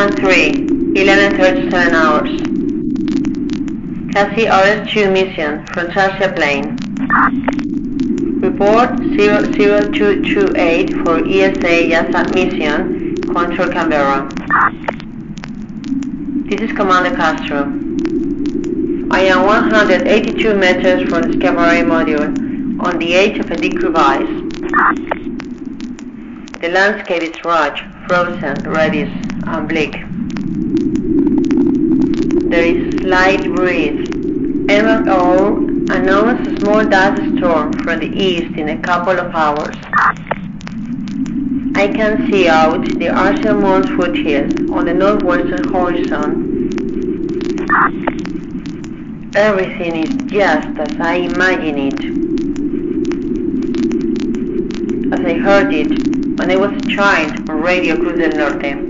2003, 11.37 hours. CASI RS-2 mission from Tarsia plane. Report 00228 for ESA YASA mission, Control Canberra. This is Commander Castro. I am 182 meters from the Discovery module on the edge of a deep crevice. The landscape is rugged, frozen, reddish, Um, bleak. There is slight breeze. MRO announced a small dust storm from the east in a couple of hours. I can see out the Arsenal Mons foothills on the northwestern horizon. Everything is just as I imagine it. As I heard it when I was a child on Radio Cruz del Norte.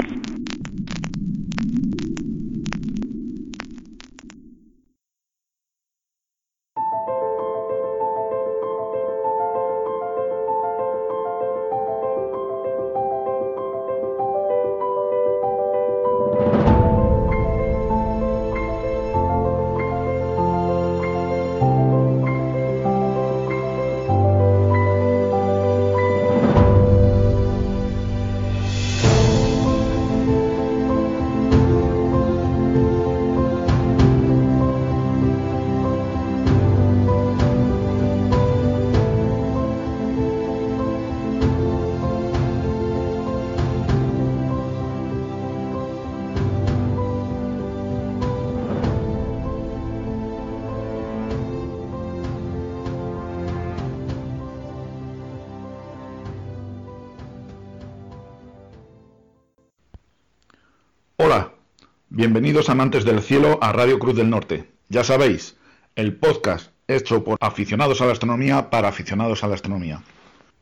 bienvenidos amantes del cielo a Radio Cruz del Norte. Ya sabéis, el podcast hecho por aficionados a la astronomía para aficionados a la astronomía.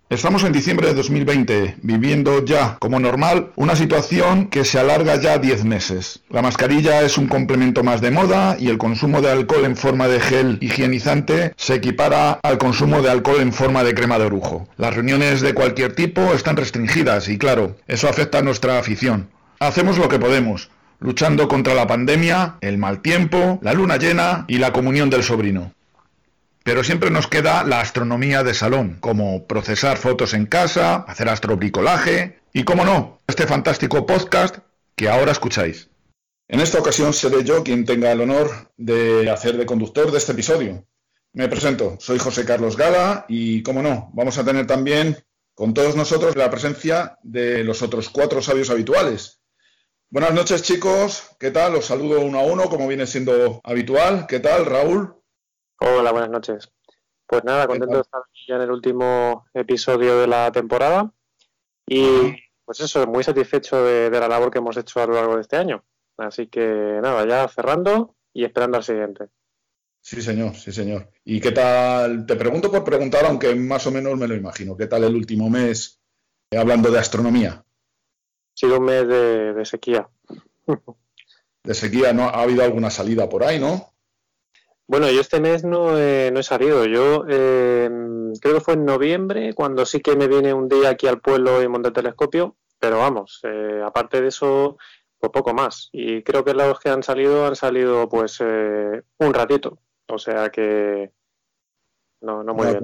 Estamos en diciembre de 2020, viviendo ya como normal una situación que se alarga ya 10 meses. La mascarilla es un complemento más de moda y el consumo de alcohol en forma de gel higienizante se equipara al consumo de alcohol en forma de crema de orujo. Las reuniones de cualquier tipo están restringidas y claro, eso afecta a nuestra afición. Hacemos lo que podemos, luchando contra la pandemia, el mal tiempo, la luna llena y la comunión del sobrino. Pero siempre nos queda la astronomía de salón, como procesar fotos en casa, hacer astrobricolaje y, como no, este fantástico podcast que ahora escucháis. En esta ocasión seré yo quien tenga el honor de hacer de conductor de este episodio. Me presento, soy José Carlos Gala y, como no, vamos a tener también con todos nosotros la presencia de los otros cuatro sabios habituales. Buenas noches chicos, ¿qué tal? Os saludo uno a uno como viene siendo habitual. ¿Qué tal, Raúl? Hola, buenas noches. Pues nada, contento de estar ya en el último episodio de la temporada y pues eso, muy satisfecho de, de, la labor que hemos hecho a lo largo de este año. Así que nada, ya cerrando y esperando al siguiente. Sí, señor, sí, señor. ¿Y qué tal? Te pregunto por preguntar, aunque más o menos me lo imagino. ¿Qué tal el último mes eh, hablando de astronomía? Sido un mes de, de sequía. de sequía, ¿no? Ha habido alguna salida por ahí, ¿no? Bueno, yo este mes no he, no he salido. Yo eh, creo que fue en noviembre cuando sí que me vine un día aquí al pueblo y monté el telescopio, pero vamos, eh, aparte de eso, pues poco más. Y creo que los que han salido han salido pues eh, un ratito. O sea que no, no muy no,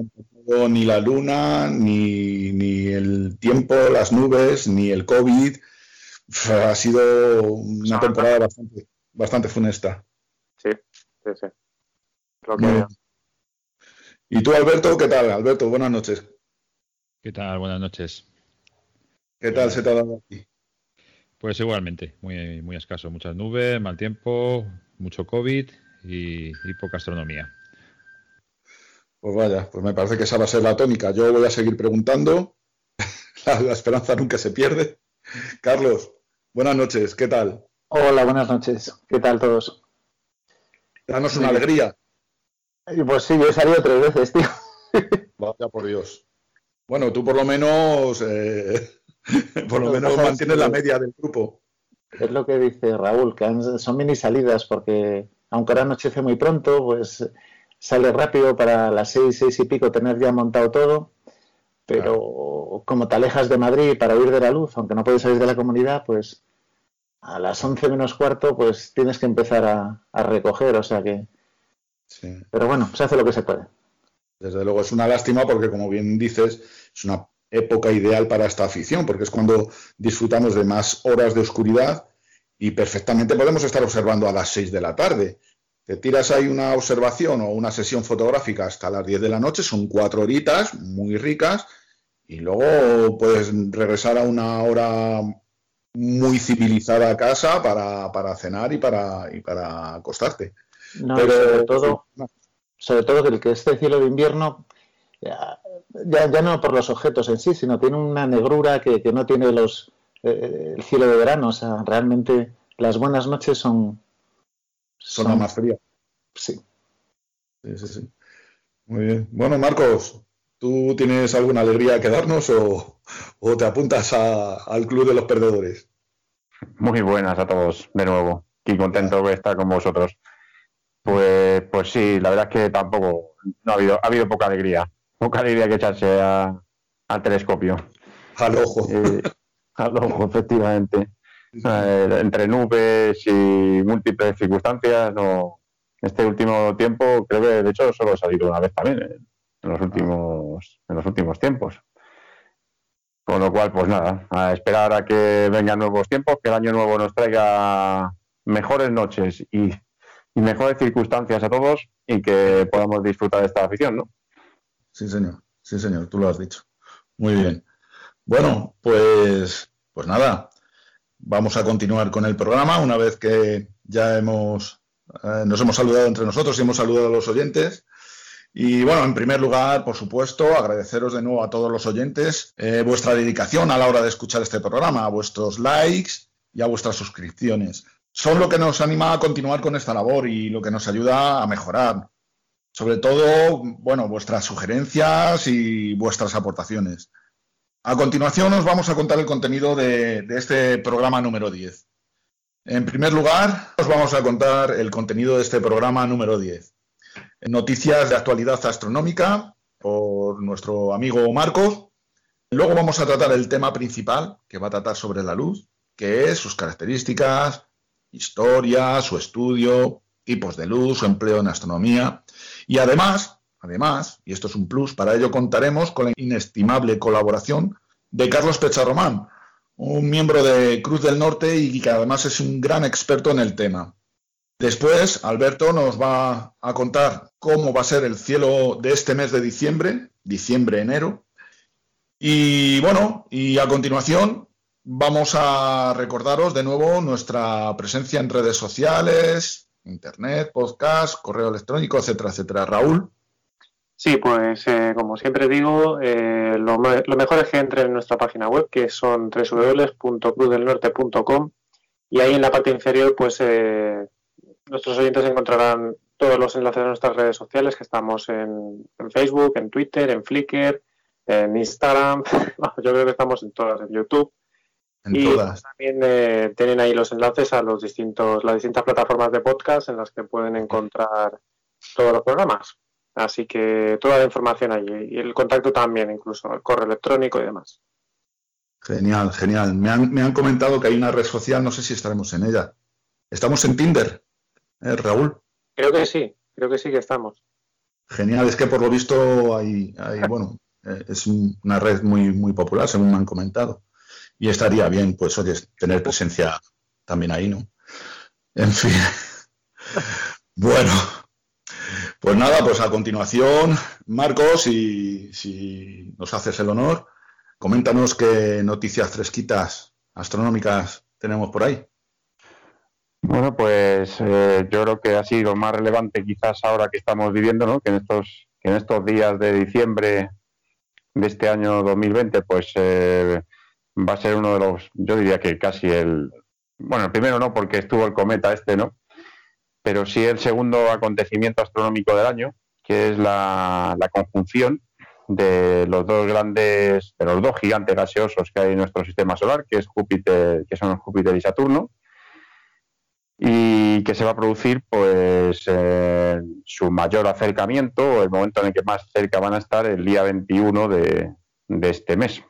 bien. Ni la luna, ni, ni el tiempo, las nubes, ni el COVID. Ha sido una temporada bastante, bastante funesta. Sí, sí, sí. Lo que... Bueno. ¿Y tú, Alberto, qué tal? Alberto, buenas noches. ¿Qué tal? Buenas noches. ¿Qué tal se te ha dado aquí? Pues igualmente, muy, muy escaso. Muchas nubes, mal tiempo, mucho COVID y, y, poca astronomía. Pues vaya, pues me parece que esa va a ser la tónica. Yo voy a seguir preguntando. la, la esperanza nunca se pierde. Carlos, buenas noches, ¿qué tal? Hola, buenas noches. ¿Qué tal todos? Danos una alegría. Pues sí, yo he salido tres veces, tío. Vaya por Dios. Bueno, tú por lo menos, eh, por lo menos mantienes la media del grupo. Es lo que dice Raúl, que son mini salidas porque aunque ahora anochece muy pronto, pues sale rápido para las seis, seis y pico tener ya montado todo. Pero como te alejas de Madrid para huir de la luz, aunque no puedes salir de la comunidad, pues a las 11 menos cuarto, pues tienes que empezar a, recoger, o sea que... Sí. Pero bueno, se hace lo que se puede. Desde luego es una lástima porque, como bien dices, es una época ideal para esta afición, porque es cuando disfrutamos de más horas de oscuridad y perfectamente podemos estar observando a las 6 de la tarde. Te tiras ahí una observación o una sesión fotográfica hasta las 10 de la noche, son cuatro horitas muy ricas, y luego puedes regresar a una hora muy civilizada a casa para, cenar y para, y para acostarte. No, sobre todo, sobre todo que el que este cielo de invierno ya, ya, no por los objetos en sí, sino tiene una negrura que, que no tiene los eh, el cielo de verano. O sea, realmente las buenas noches son... Son, más frías. Sí. Sí, sí, sí. Muy bien. Bueno, Marcos, ¿tú tienes alguna alegría que darnos o, te apuntas al Club de los Perdedores? Muy buenas a todos de nuevo y contento de estar con vosotros. Pues, pues sí, la verdad es que tampoco no ha habido, ha habido poca alegría poca alegría que echarse al telescopio. Al ojo. Eh, al ojo, efectivamente. Entre nubes y múltiples circunstancias, no. Este último tiempo, creo que de hecho solo ha salido una vez también, eh, en los últimos, en los últimos tiempos. Con lo cual, pues nada, a esperar a que vengan nuevos tiempos, que el año nuevo nos traiga mejores noches y, y mejores circunstancias a todos y que podamos disfrutar de esta afición, ¿no? sí, señor. Sí, señor, tú lo has dicho. Muy bien. Bueno, pues, pues nada, vamos a continuar con el programa una vez que ya hemos, eh, nos hemos saludado entre nosotros y hemos saludado a los oyentes. Y bueno, en primer lugar, por supuesto, agradeceros de nuevo a todos los oyentes eh, vuestra dedicación a la hora de escuchar este programa, a vuestros likes y a vuestras suscripciones. Son lo que nos anima a continuar con esta labor y lo que nos ayuda a mejorar sobre todo, bueno, vuestras sugerencias y vuestras aportaciones. A continuación os vamos a contar el contenido de, este programa número 10. En primer lugar, os vamos a contar el contenido de este programa número 10. Noticias de actualidad astronómica por nuestro amigo Marcos. Luego vamos a tratar el tema principal, que va a tratar sobre la luz, que es sus características, historia, su estudio, tipos de luz, su empleo en astronomía. Y además, además, y esto es un plus, para ello contaremos con la inestimable colaboración de Carlos Pecharromán, un miembro de Cruz del Norte y que además es un gran experto en el tema. Después, Alberto nos va a contar cómo va a ser el cielo de este mes de diciembre, diciembre-enero. Y bueno, y a continuación vamos a recordaros de nuevo nuestra presencia en redes sociales, internet, podcast, correo electrónico, etcétera, etcétera. Raúl. Sí, pues eh, como siempre digo, eh, lo, mejor es que entren en nuestra página web, que son www.cruzdelnorte.com y ahí en la parte inferior, pues eh, nuestros oyentes encontrarán todos los enlaces de nuestras redes sociales, que estamos en, en Facebook, en Twitter, en Flickr, en Instagram, yo creo que estamos en todas, en YouTube y también eh, tienen ahí los enlaces a los distintos, las distintas plataformas de podcast en las que pueden encontrar todos los programas. Así que toda la información allí y el contacto también, incluso el correo electrónico y demás. Genial, genial. Me han, me han comentado que hay una red social, no sé si estaremos en ella. ¿Estamos en Tinder, ¿eh, Raúl? Creo que sí, creo que sí que estamos. Genial, es que por lo visto hay, hay bueno, eh, es una red muy, muy popular, según me han comentado y estaría bien, pues, oye, tener presencia también ahí, ¿no? En fin. bueno, pues nada, pues a continuación, Marcos, si, nos haces el honor, coméntanos qué noticias fresquitas astronómicas tenemos por ahí. Bueno, pues eh, yo creo que ha sido más relevante quizás ahora que estamos viviendo, ¿no? Que en estos, que en estos días de diciembre de este año 2020, pues eh, va a ser uno de los, yo diría que casi el, bueno, el primero no, porque estuvo el cometa este, ¿no? Pero sí el segundo acontecimiento astronómico del año, que es la, conjunción de los dos grandes, de los dos gigantes gaseosos que hay en nuestro sistema solar, que es Júpiter, que son Júpiter y Saturno, y que se va a producir pues su mayor acercamiento, el momento en el que más cerca van a estar el día 21 de, este mes,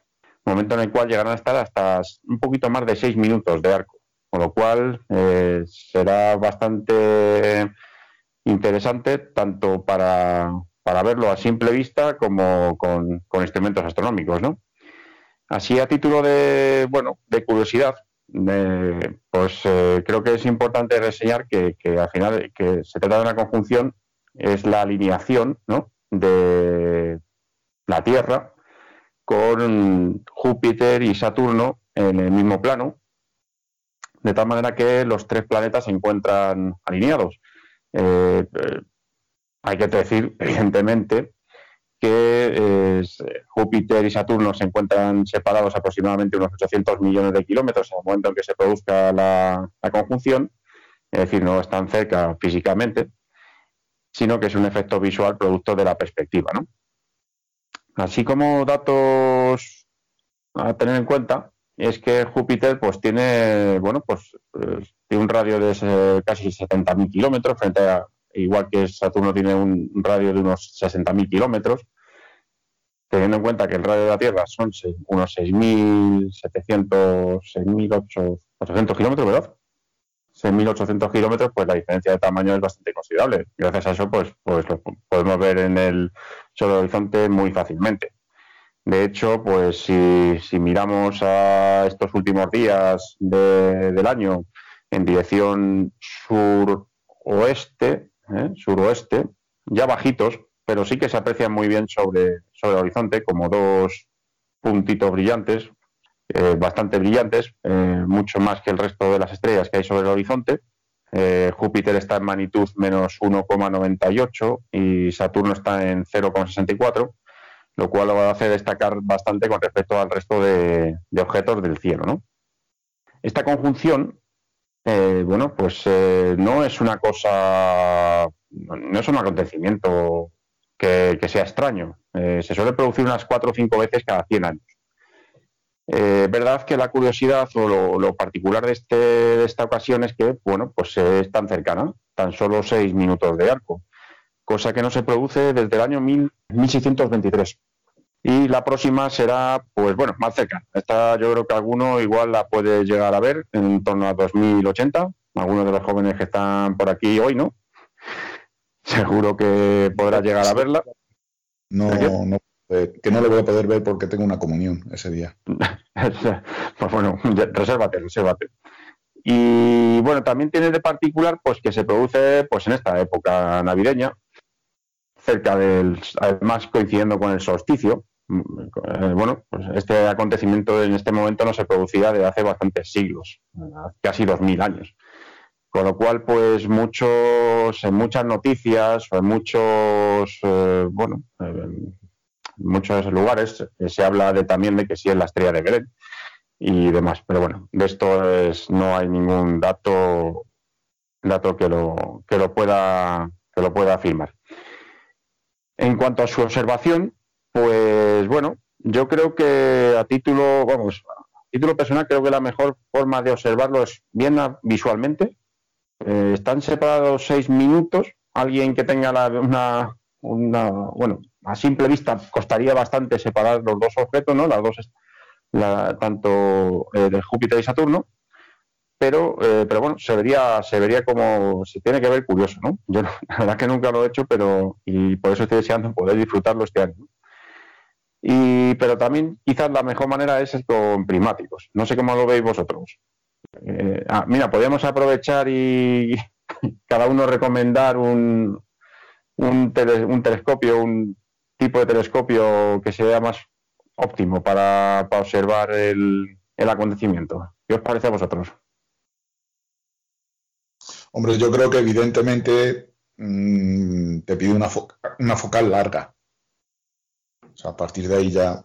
momento en el cual llegarán a estar hasta un poquito más de seis minutos de arco, con lo cual eh, será bastante interesante tanto para, verlo a simple vista como con, instrumentos astronómicos, ¿no? Así a título de, bueno, de curiosidad, pues eh, creo que es importante reseñar que, al final que se trata de una conjunción, es la alineación ¿no? de la Tierra con Júpiter y Saturno en el mismo plano, de tal manera que los tres planetas se encuentran alineados. Eh, eh, hay que decir, evidentemente, que Júpiter y Saturno se encuentran separados aproximadamente unos 800 millones de kilómetros en el momento en que se produzca la, conjunción, es decir, no están cerca físicamente, sino que es un efecto visual producto de la perspectiva. Así como datos a tener en cuenta, es que Júpiter pues tiene bueno pues eh, tiene un radio de casi 70.000 kilómetros frente a igual que Saturno tiene un radio de unos 60.000 kilómetros, teniendo en cuenta que el radio de la Tierra son unos 6.700, 6.800 kilómetros, ¿verdad? 6.800 kilómetros, pues la diferencia de tamaño es bastante considerable. Gracias a eso, pues, pues lo podemos ver en el el horizonte muy fácilmente. De hecho, pues si, miramos a estos últimos días del año en dirección sur-oeste, ¿eh? suroeste, ya bajitos, pero sí que se aprecian muy bien sobre, sobre el horizonte como dos puntitos brillantes, eh, bastante brillantes, eh, mucho más que el resto de las estrellas que hay sobre el horizonte. Júpiter está en magnitud menos 1,98 y Saturno está en 0,64, lo cual lo hacer destacar bastante con respecto al resto de, objetos del cielo. ¿no? Esta conjunción eh, bueno, pues eh, no es una cosa, no es un acontecimiento que, sea extraño. Eh, se suele producir unas cuatro o cinco veces cada 100 años. Es verdad que la curiosidad o lo, particular de, este, de, esta ocasión es que, bueno, pues es tan cercana, tan solo seis minutos de arco, cosa que no se produce desde el año 1623 y la próxima será, pues bueno, más cerca. Esta yo creo que alguno igual la puede llegar a ver en torno a 2080. Algunos de los jóvenes que están por aquí hoy, ¿no? Seguro que podrá llegar a verla. No, no eh, que no lo voy a poder ver porque tengo una comunión ese día. pues bueno, resérvate, resérvate. Y bueno, también tiene de particular pues que se produce pues en esta época navideña, cerca del, además coincidiendo con el solsticio, eh, bueno, pues este acontecimiento en este momento no se producía desde hace bastantes siglos, casi dos mil años. Con lo cual, pues muchos, en muchas noticias o en muchos, eh, bueno, en muchos lugares eh, se habla de, también de que sí es la estrella de Belén y demás. Pero bueno, de esto es, no hay ningún dato, dato que lo, que lo pueda, que lo pueda afirmar. En cuanto a su observación, pues bueno, yo creo que a título, vamos, a título personal creo que la mejor forma de observarlo es bien visualmente. Eh, están separados seis minutos. Alguien que tenga una, una, bueno, a simple vista costaría bastante separar los dos objetos, ¿no? Las dos, tanto eh, de Júpiter y Saturno. Pero, eh, pero bueno, se vería, se vería como, se tiene que ver curioso, ¿no? Yo la verdad que nunca lo he hecho, pero, y por eso estoy deseando poder disfrutarlo este año. Y, pero también quizás la mejor manera es con prismáticos. No sé cómo lo veis vosotros. Eh, ah, mira, podríamos aprovechar y cada uno recomendar un, un, telescopio, un tipo de telescopio que sea más óptimo para, observar el, acontecimiento. ¿Qué os parece a vosotros? Hombre, yo creo que evidentemente mm, te pide una, una focal larga o sea, a partir de ahí ya,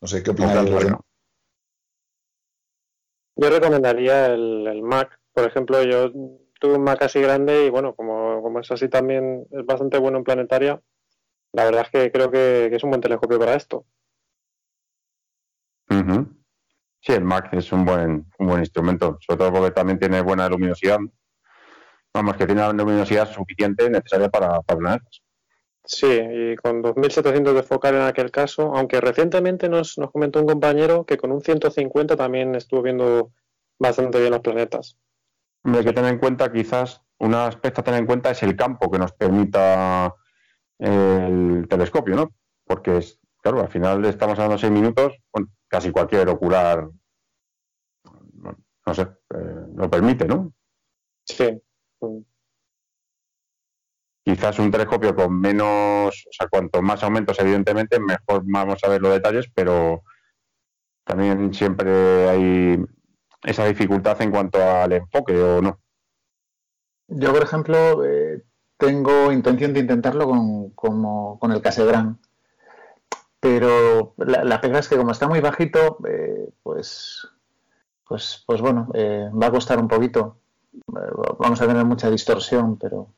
no sé qué opinas. Yo recomendaría el, Mac. Por ejemplo, yo tuve un Mac así grande y bueno, como, como es así también es bastante bueno en planetaria, la verdad es que creo que, es un buen telescopio para esto. Sí, el Mac es un buen, un buen instrumento, sobre todo porque también tiene buena luminosidad. Vamos, que tiene una luminosidad suficiente necesaria para, para planetas. Sí, y con 2.700 de focal en aquel caso, aunque recientemente nos, nos comentó un compañero que con un 150 también estuvo viendo bastante bien los planetas. Hay que tener en cuenta, quizás, un aspecto a tener en cuenta es el campo que nos permita el telescopio, ¿no? Porque, es, claro, al final estamos hablando de seis minutos, casi cualquier ocular, no sé, eh, lo permite, ¿no? Sí quizás un telescopio con menos, o sea, cuanto más aumentos, evidentemente, mejor vamos a ver los detalles, pero también siempre hay esa dificultad en cuanto al enfoque o no. Yo, por ejemplo, eh, tengo intención de intentarlo con, como, con el Cassegrain, pero la, pega es que como está muy bajito, eh, pues, pues, pues bueno, eh, va a costar un poquito. Vamos a tener mucha distorsión, pero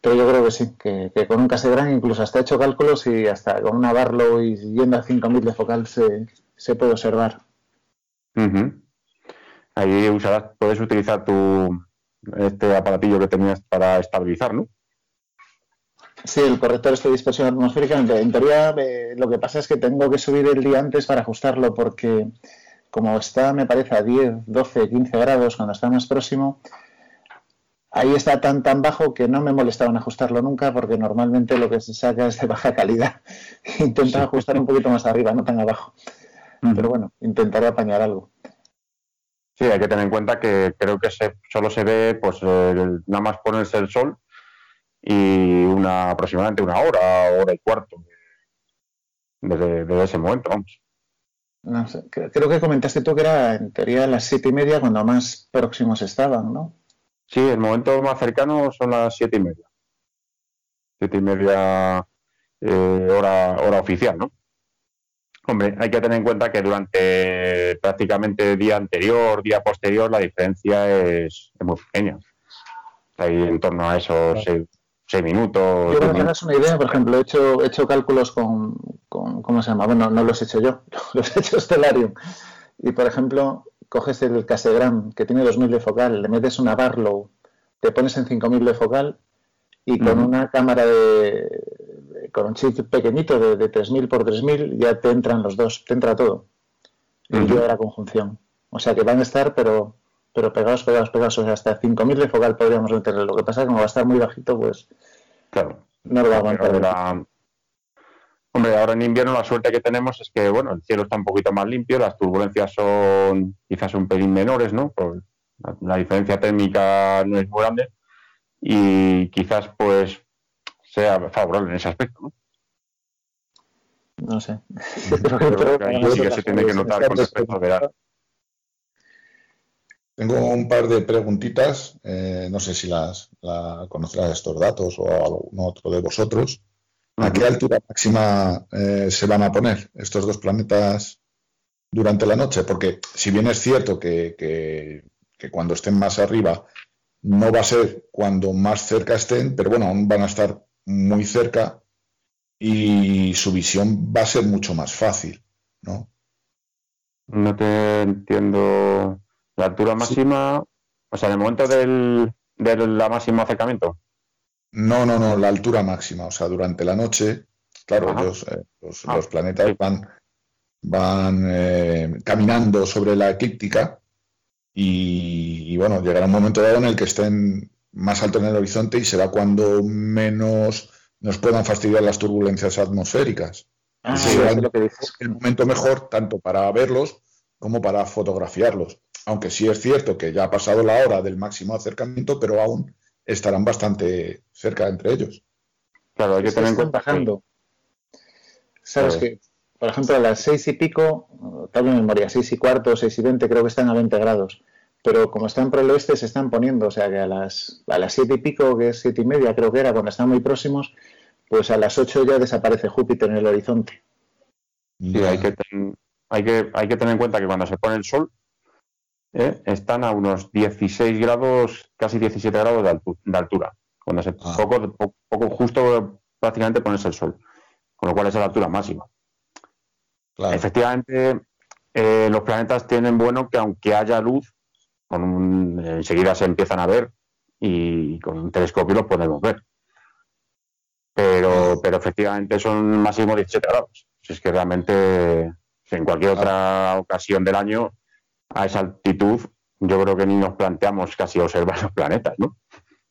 pero yo creo que sí, que, con un Cassegrain incluso hasta he hecho cálculos y hasta con una Barlow y yendo a 5000 de focal se, se puede observar. Ahí usarás, puedes utilizar tu este aparatillo que tenías para estabilizar, ¿no? Sí, el corrector este de dispersión atmosférica. En teoría, eh, lo que pasa es que tengo que subir el día antes para ajustarlo porque como está, me parece, a 10, 12, 15 grados cuando está más próximo, ahí está tan tan bajo que no me molestaba en ajustarlo nunca porque normalmente lo que se saca es de baja calidad. Intenta ajustar un poquito más arriba, no tan abajo. Pero bueno, intentaré apañar algo. Sí, hay que tener en cuenta que creo que se, solo se ve, pues nada más ponerse el sol y una aproximadamente una hora, hora y cuarto desde, ese momento, vamos. No sé, creo que comentaste tú que era en teoría las siete y media cuando más próximos estaban, ¿no? Sí, el momento más cercano son las siete y media. Siete y media eh, hora, hora oficial, ¿no? Hombre, hay que tener en cuenta que durante prácticamente día anterior, día posterior, la diferencia es, muy pequeña. Ahí en torno a esos seis, minutos. Yo que una idea, por ejemplo, he hecho, he hecho cálculos con, ¿cómo se llama? Bueno, no los he hecho yo, los he hecho Stellarium. Y, por ejemplo, coges el Cassegram que tiene 2000 de focal, le metes una Barlow, te pones en 5000 de focal y con una cámara de, con un chip pequeñito de, de 3000 por 3000 ya te entran los dos, te entra todo. El de la conjunción. O sea que van a estar, pero pero pegados, pegados, pegados. O sea, hasta 5000 de focal podríamos meterle. Lo que pasa es que como va a estar muy bajito, pues claro. no lo va a aguantar. Hombre, ahora en invierno la suerte que tenemos es que, bueno, el cielo está un poquito más limpio, las turbulencias son quizás un pelín menores, ¿no? Por la, diferencia térmica no es muy grande y quizás, pues, sea favorable en ese aspecto, ¿no? No sé. Pero, ahí sí que se tiene que notar con respecto al verano. Tengo un par de preguntitas, eh, no sé si las la conocerás estos datos o algún otro de vosotros. ¿A qué altura máxima eh, se van a poner estos dos planetas durante la noche? Porque si bien es cierto que, cuando estén más arriba no va a ser cuando más cerca estén, pero bueno, aún van a estar muy cerca y su visión va a ser mucho más fácil, ¿no? No te entiendo. La altura máxima, o sea, en el momento del, la máximo acercamiento. No, no, no, la altura máxima. O sea, durante la noche, claro, eh, ah. los, planetas van, van eh, caminando sobre la eclíptica y, bueno, llegará un momento dado en el que estén más alto en el horizonte y será cuando menos nos puedan fastidiar las turbulencias atmosféricas. Ah, será lo que el momento mejor tanto para verlos como para fotografiarlos. Aunque sí es cierto que ya ha pasado la hora del máximo acercamiento, pero aún estarán bastante cerca entre ellos. Claro, hay que tener en cuenta. Bajando. Sabes que, por ejemplo, a las seis y pico, tal en memoria, seis y cuarto, seis y veinte, creo que están a 20 grados. Pero como están por el oeste, se están poniendo, o sea que a las, a las siete y pico, que es siete y media, creo que era, cuando están muy próximos, pues a las ocho ya desaparece Júpiter en el horizonte. Sí, hay que, hay, que, hay que tener en cuenta que cuando se pone el sol, ¿eh? están a unos 16 grados, casi 17 grados de, altura, cuando se ah. poco, poco, justo prácticamente ponerse el sol, con lo cual es la altura máxima. Efectivamente, eh, los planetas tienen bueno que aunque haya luz, con enseguida se empiezan a ver y con un telescopio los podemos ver. pero, pero efectivamente son máximo 17 grados. Si es que realmente en cualquier otra ocasión del año, a esa altitud, yo creo que ni nos planteamos casi observar los planetas, ¿no?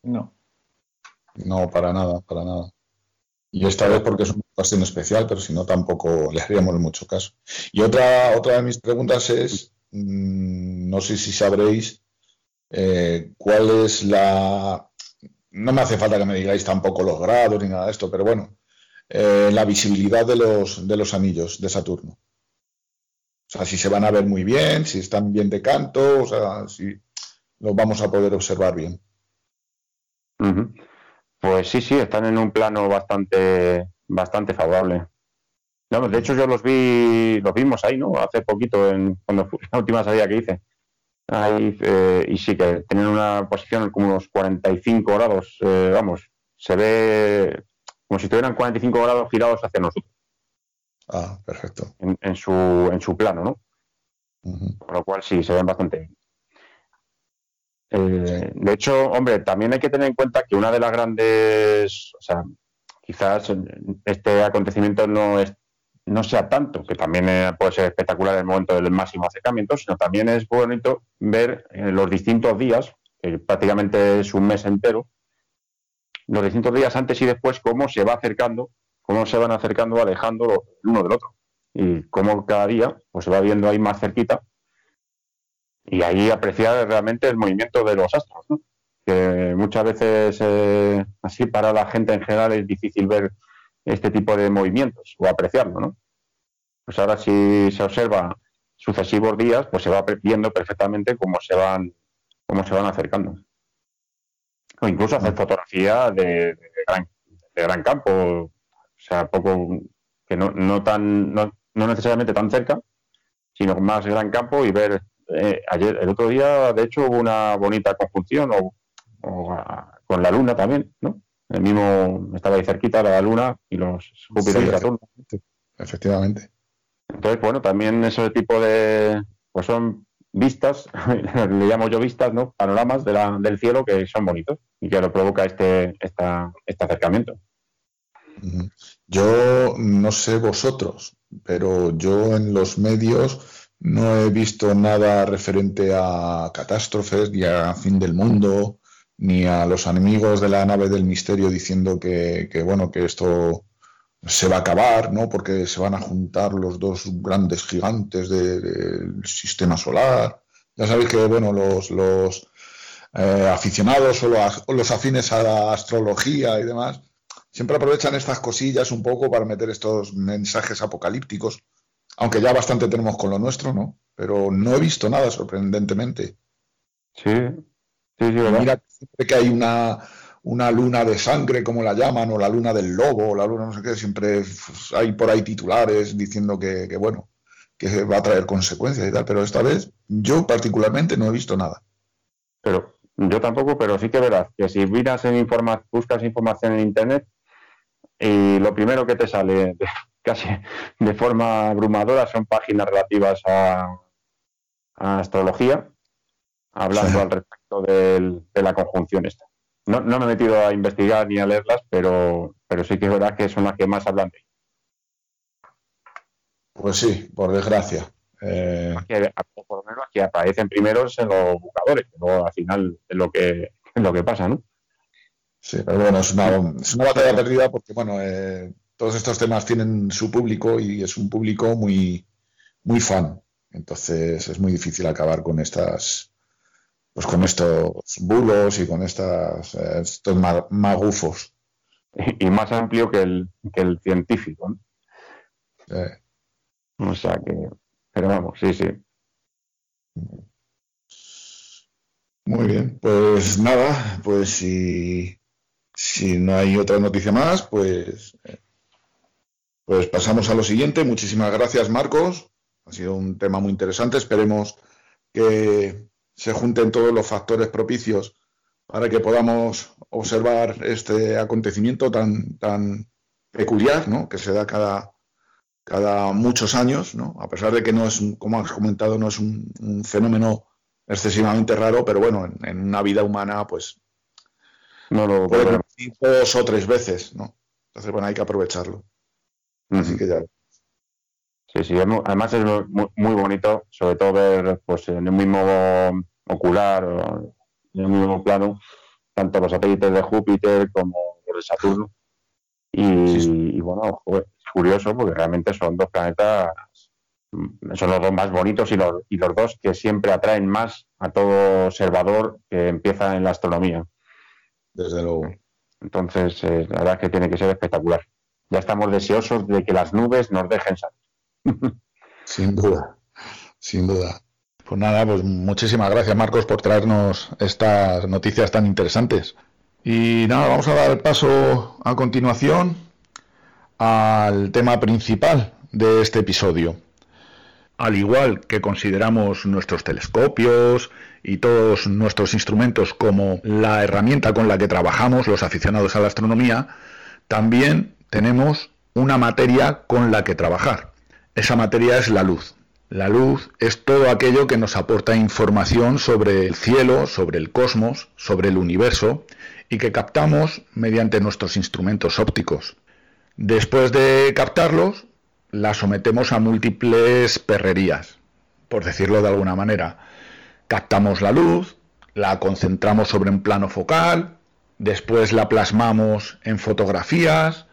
No. No, para nada, para nada. Y esta vez porque es una ocasión especial, pero si no tampoco le haríamos mucho caso. Y otra, otra de mis preguntas es, mm, no sé si sabréis eh, cuál es la... No me hace falta que me digáis tampoco los grados ni nada de esto, pero bueno, eh, la visibilidad de los, de los anillos de Saturno. O sea, si se van a ver muy bien, si están bien de canto, o sea, si los vamos a poder observar bien. Pues sí, sí, están en un plano bastante, bastante favorable. de hecho, yo los vi, los vimos ahí, ¿no? Hace poquito, en, cuando la última salida que hice. Ahí, eh, y sí que tienen una posición como unos 45 grados, eh, vamos, se ve como si estuvieran 45 grados girados hacia nosotros. Ah, perfecto. En, su, en su plano, ¿no? Por lo cual sí, se ven bastante bien. Eh, de hecho, hombre, también hay que tener en cuenta que una de las grandes, o sea, quizás este acontecimiento no es no sea tanto, que también eh, puede ser espectacular en el momento del máximo acercamiento, sino también es bonito ver eh, los distintos días, que prácticamente es un mes entero, los distintos días antes y después, cómo se va acercando, cómo se van acercando, alejando el uno del otro. Y cómo cada día pues, se va viendo ahí más cerquita y ahí apreciar realmente el movimiento de los astros, que muchas veces eh, así para la gente en general es difícil ver este tipo de movimientos o apreciarlo, ¿no? Pues ahora si se observa sucesivos días, pues se va viendo perfectamente cómo se van, cómo se van acercando. O incluso hacer fotografía de, gran, campo, o sea, poco que no, no tan, no, no necesariamente tan cerca, sino más gran campo y ver eh, ayer, el otro día, de hecho, hubo una bonita conjunción o, con la luna también, ¿no? El mismo, estaba ahí cerquita la luna y los Júpiter y Saturno. Efectivamente. Entonces, bueno, también ese tipo de, pues son vistas, le llamo yo vistas, ¿no? Panoramas de la, del cielo que son bonitos y que lo provoca este, esta, este acercamiento. Yo no sé vosotros, pero yo en los medios no he visto nada referente a catástrofes, ni a fin del mundo, ni a los enemigos de la nave del misterio diciendo que, bueno, que esto se va a acabar, ¿no? Porque se van a juntar los dos grandes gigantes del sistema solar. Ya sabéis que, bueno, los, los eh, aficionados o los afines a la astrología y demás siempre aprovechan estas cosillas un poco para meter estos mensajes apocalípticos aunque ya bastante tenemos con lo nuestro, ¿no? Pero no he visto nada sorprendentemente. Sí, sí, sí, ¿verdad? Mira, siempre que hay una, una luna de sangre, como la llaman, o la luna del lobo, o la luna no sé qué, siempre hay por ahí titulares diciendo que, bueno, que va a traer consecuencias y tal, pero esta vez yo particularmente no he visto nada. Pero yo tampoco, pero sí que verás que si miras en informa buscas información en internet y lo primero que te sale casi de forma abrumadora son páginas relativas a, astrología, hablando al respecto de la conjunción esta. No, me he metido a investigar ni a leerlas, pero, pero sí que es verdad que son las que más hablan de Pues sí, por desgracia. Eh... por lo menos que aparecen primeros en los buscadores, pero al final es lo que, es lo que pasa, ¿no? Sí, pero bueno, es una, es una batalla perdida porque, bueno, eh, todos estos temas tienen su público y es un público muy, muy fan. Entonces es muy difícil acabar con estas, pues con estos bulos y con estas, eh, estos magufos. Y más amplio que el, que el científico. O sea que, pero vamos, sí, sí. Muy bien, pues nada, pues si, si no hay otra noticia más, pues pues pasamos a lo siguiente. Muchísimas gracias, Marcos. Ha sido un tema muy interesante. Esperemos que se junten todos los factores propicios para que podamos observar este acontecimiento tan, tan peculiar, ¿no? Que se da cada, cada muchos años, ¿no? A pesar de que no es, como has comentado, no es un, fenómeno excesivamente raro, pero bueno, en, una vida humana, pues no lo puede dos o tres veces, ¿no? Entonces, bueno, hay que aprovecharlo. Así que ya. Sí, sí, además es muy, bonito, sobre todo ver pues, en el mismo ocular, en el mismo plano, tanto los satélites de Júpiter como los de Saturno. Y, bueno, es curioso porque realmente son dos planetas, son los dos más bonitos y los, y los dos que siempre atraen más a todo observador que empieza en la astronomía. Desde luego. Entonces, eh, la verdad es que tiene que ser espectacular. Ya estamos deseosos de que las nubes nos dejen salir. sin duda, sin duda. Pues nada, pues muchísimas gracias Marcos por traernos estas noticias tan interesantes. Y nada, vamos a dar paso a continuación al tema principal de este episodio. Al igual que consideramos nuestros telescopios y todos nuestros instrumentos como la herramienta con la que trabajamos los aficionados a la astronomía, también tenemos una materia con la que trabajar. Esa materia es la luz. La luz es todo aquello que nos aporta información sobre el cielo, sobre el cosmos, sobre el universo y que captamos mediante nuestros instrumentos ópticos. Después de captarlos, la sometemos a múltiples perrerías, por decirlo de alguna manera. Captamos la luz, la concentramos sobre un plano focal, después la plasmamos en fotografías,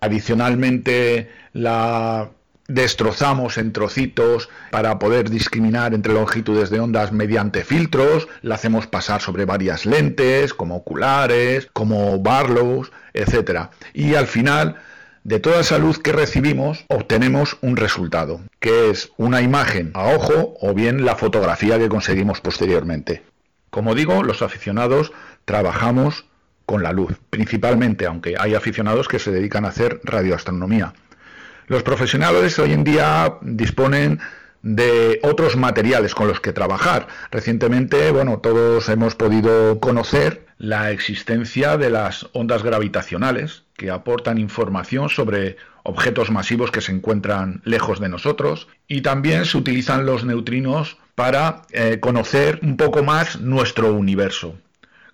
adicionalmente la destrozamos en trocitos para poder discriminar entre longitudes de ondas mediante filtros, la hacemos pasar sobre varias lentes, como oculares, como Barlows, etc. Y al final, de toda esa luz que recibimos, obtenemos un resultado, que es una imagen a ojo o bien la fotografía que conseguimos posteriormente. Como digo, los aficionados trabajamos con la luz, principalmente, aunque hay aficionados que se dedican a hacer radioastronomía. Los profesionales hoy en día disponen de otros materiales con los que trabajar. Recientemente, bueno, todos hemos podido conocer la existencia de las ondas gravitacionales que aportan información sobre objetos masivos que se encuentran lejos de nosotros y también se utilizan los neutrinos para eh, conocer un poco más nuestro universo.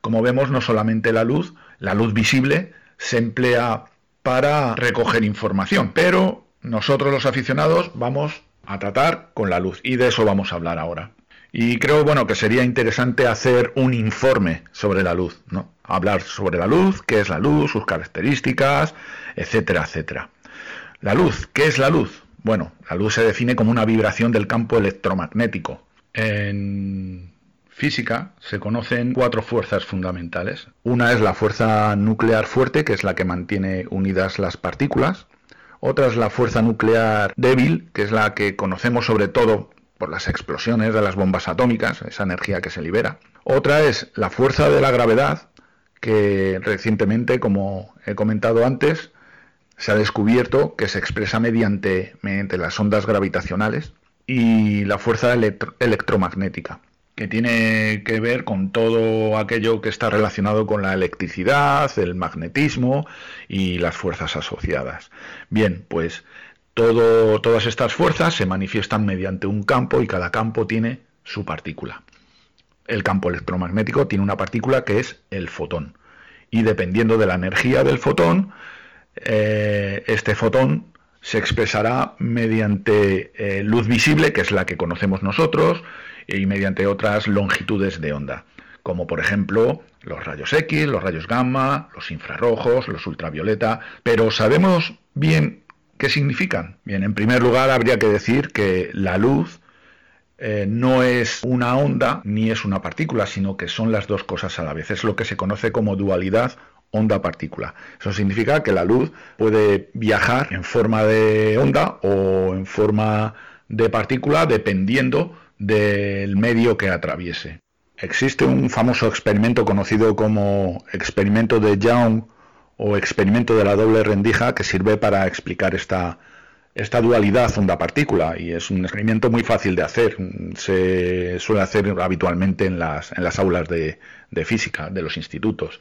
Como vemos, no solamente la luz, la luz visible se emplea para recoger información, pero nosotros los aficionados vamos a tratar con la luz y de eso vamos a hablar ahora. Y creo bueno que sería interesante hacer un informe sobre la luz, ¿no? Hablar sobre la luz, qué es la luz, sus características, etcétera, etcétera. La luz, ¿qué es la luz? Bueno, la luz se define como una vibración del campo electromagnético. En física se conocen cuatro fuerzas fundamentales. Una es la fuerza nuclear fuerte, que es la que mantiene unidas las partículas. Otra es la fuerza nuclear débil, que es la que conocemos sobre todo por las explosiones de las bombas atómicas, esa energía que se libera. Otra es la fuerza de la gravedad, que recientemente, como he comentado antes, se ha descubierto que se expresa mediante, mediante las ondas gravitacionales y la fuerza electromagnética que tiene que ver con todo aquello que está relacionado con la electricidad, el magnetismo y las fuerzas asociadas. Bien, pues todas estas fuerzas se manifiestan mediante un campo y cada campo tiene su partícula. El campo electromagnético tiene una partícula que es el fotón. Y dependiendo de la energía del fotón, eh, este fotón se expresará mediante eh, luz visible, que es la que conocemos nosotros, y mediante otras longitudes de onda, como por ejemplo los rayos X, los rayos gamma, los infrarrojos, los ultravioleta, pero ¿sabemos bien qué significan? Bien, en primer lugar habría que decir que la luz eh, no es una onda ni es una partícula, sino que son las dos cosas a la vez. Es lo que se conoce como dualidad onda-partícula. Eso significa que la luz puede viajar en forma de onda o en forma de partícula dependiendo del medio que atraviese. Existe un famoso experimento conocido como experimento de Young o experimento de la doble rendija que sirve para explicar esta, esta dualidad onda-partícula y es un experimento muy fácil de hacer. Se suele hacer habitualmente en las, en las aulas de, de física de los institutos.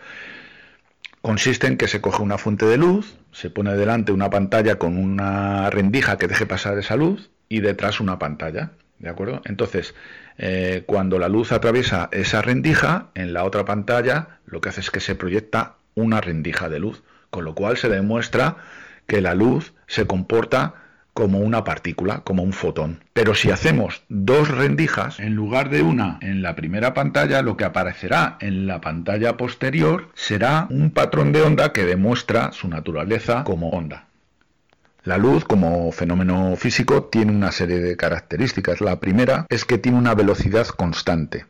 Consiste en que se coge una fuente de luz, se pone delante una pantalla con una rendija que deje pasar esa luz y detrás una pantalla. ¿De acuerdo? Entonces, eh, cuando la luz atraviesa esa rendija, en la otra pantalla lo que hace es que se proyecta una rendija de luz con lo cual se demuestra que la luz se comporta como una partícula, como un fotón. Pero si hacemos dos rendijas, en lugar de una en la primera pantalla, lo que aparecerá en la pantalla posterior será un patrón de onda que demuestra su naturaleza como onda. La luz, como fenómeno físico, tiene una serie de características. La primera es que tiene una velocidad constante.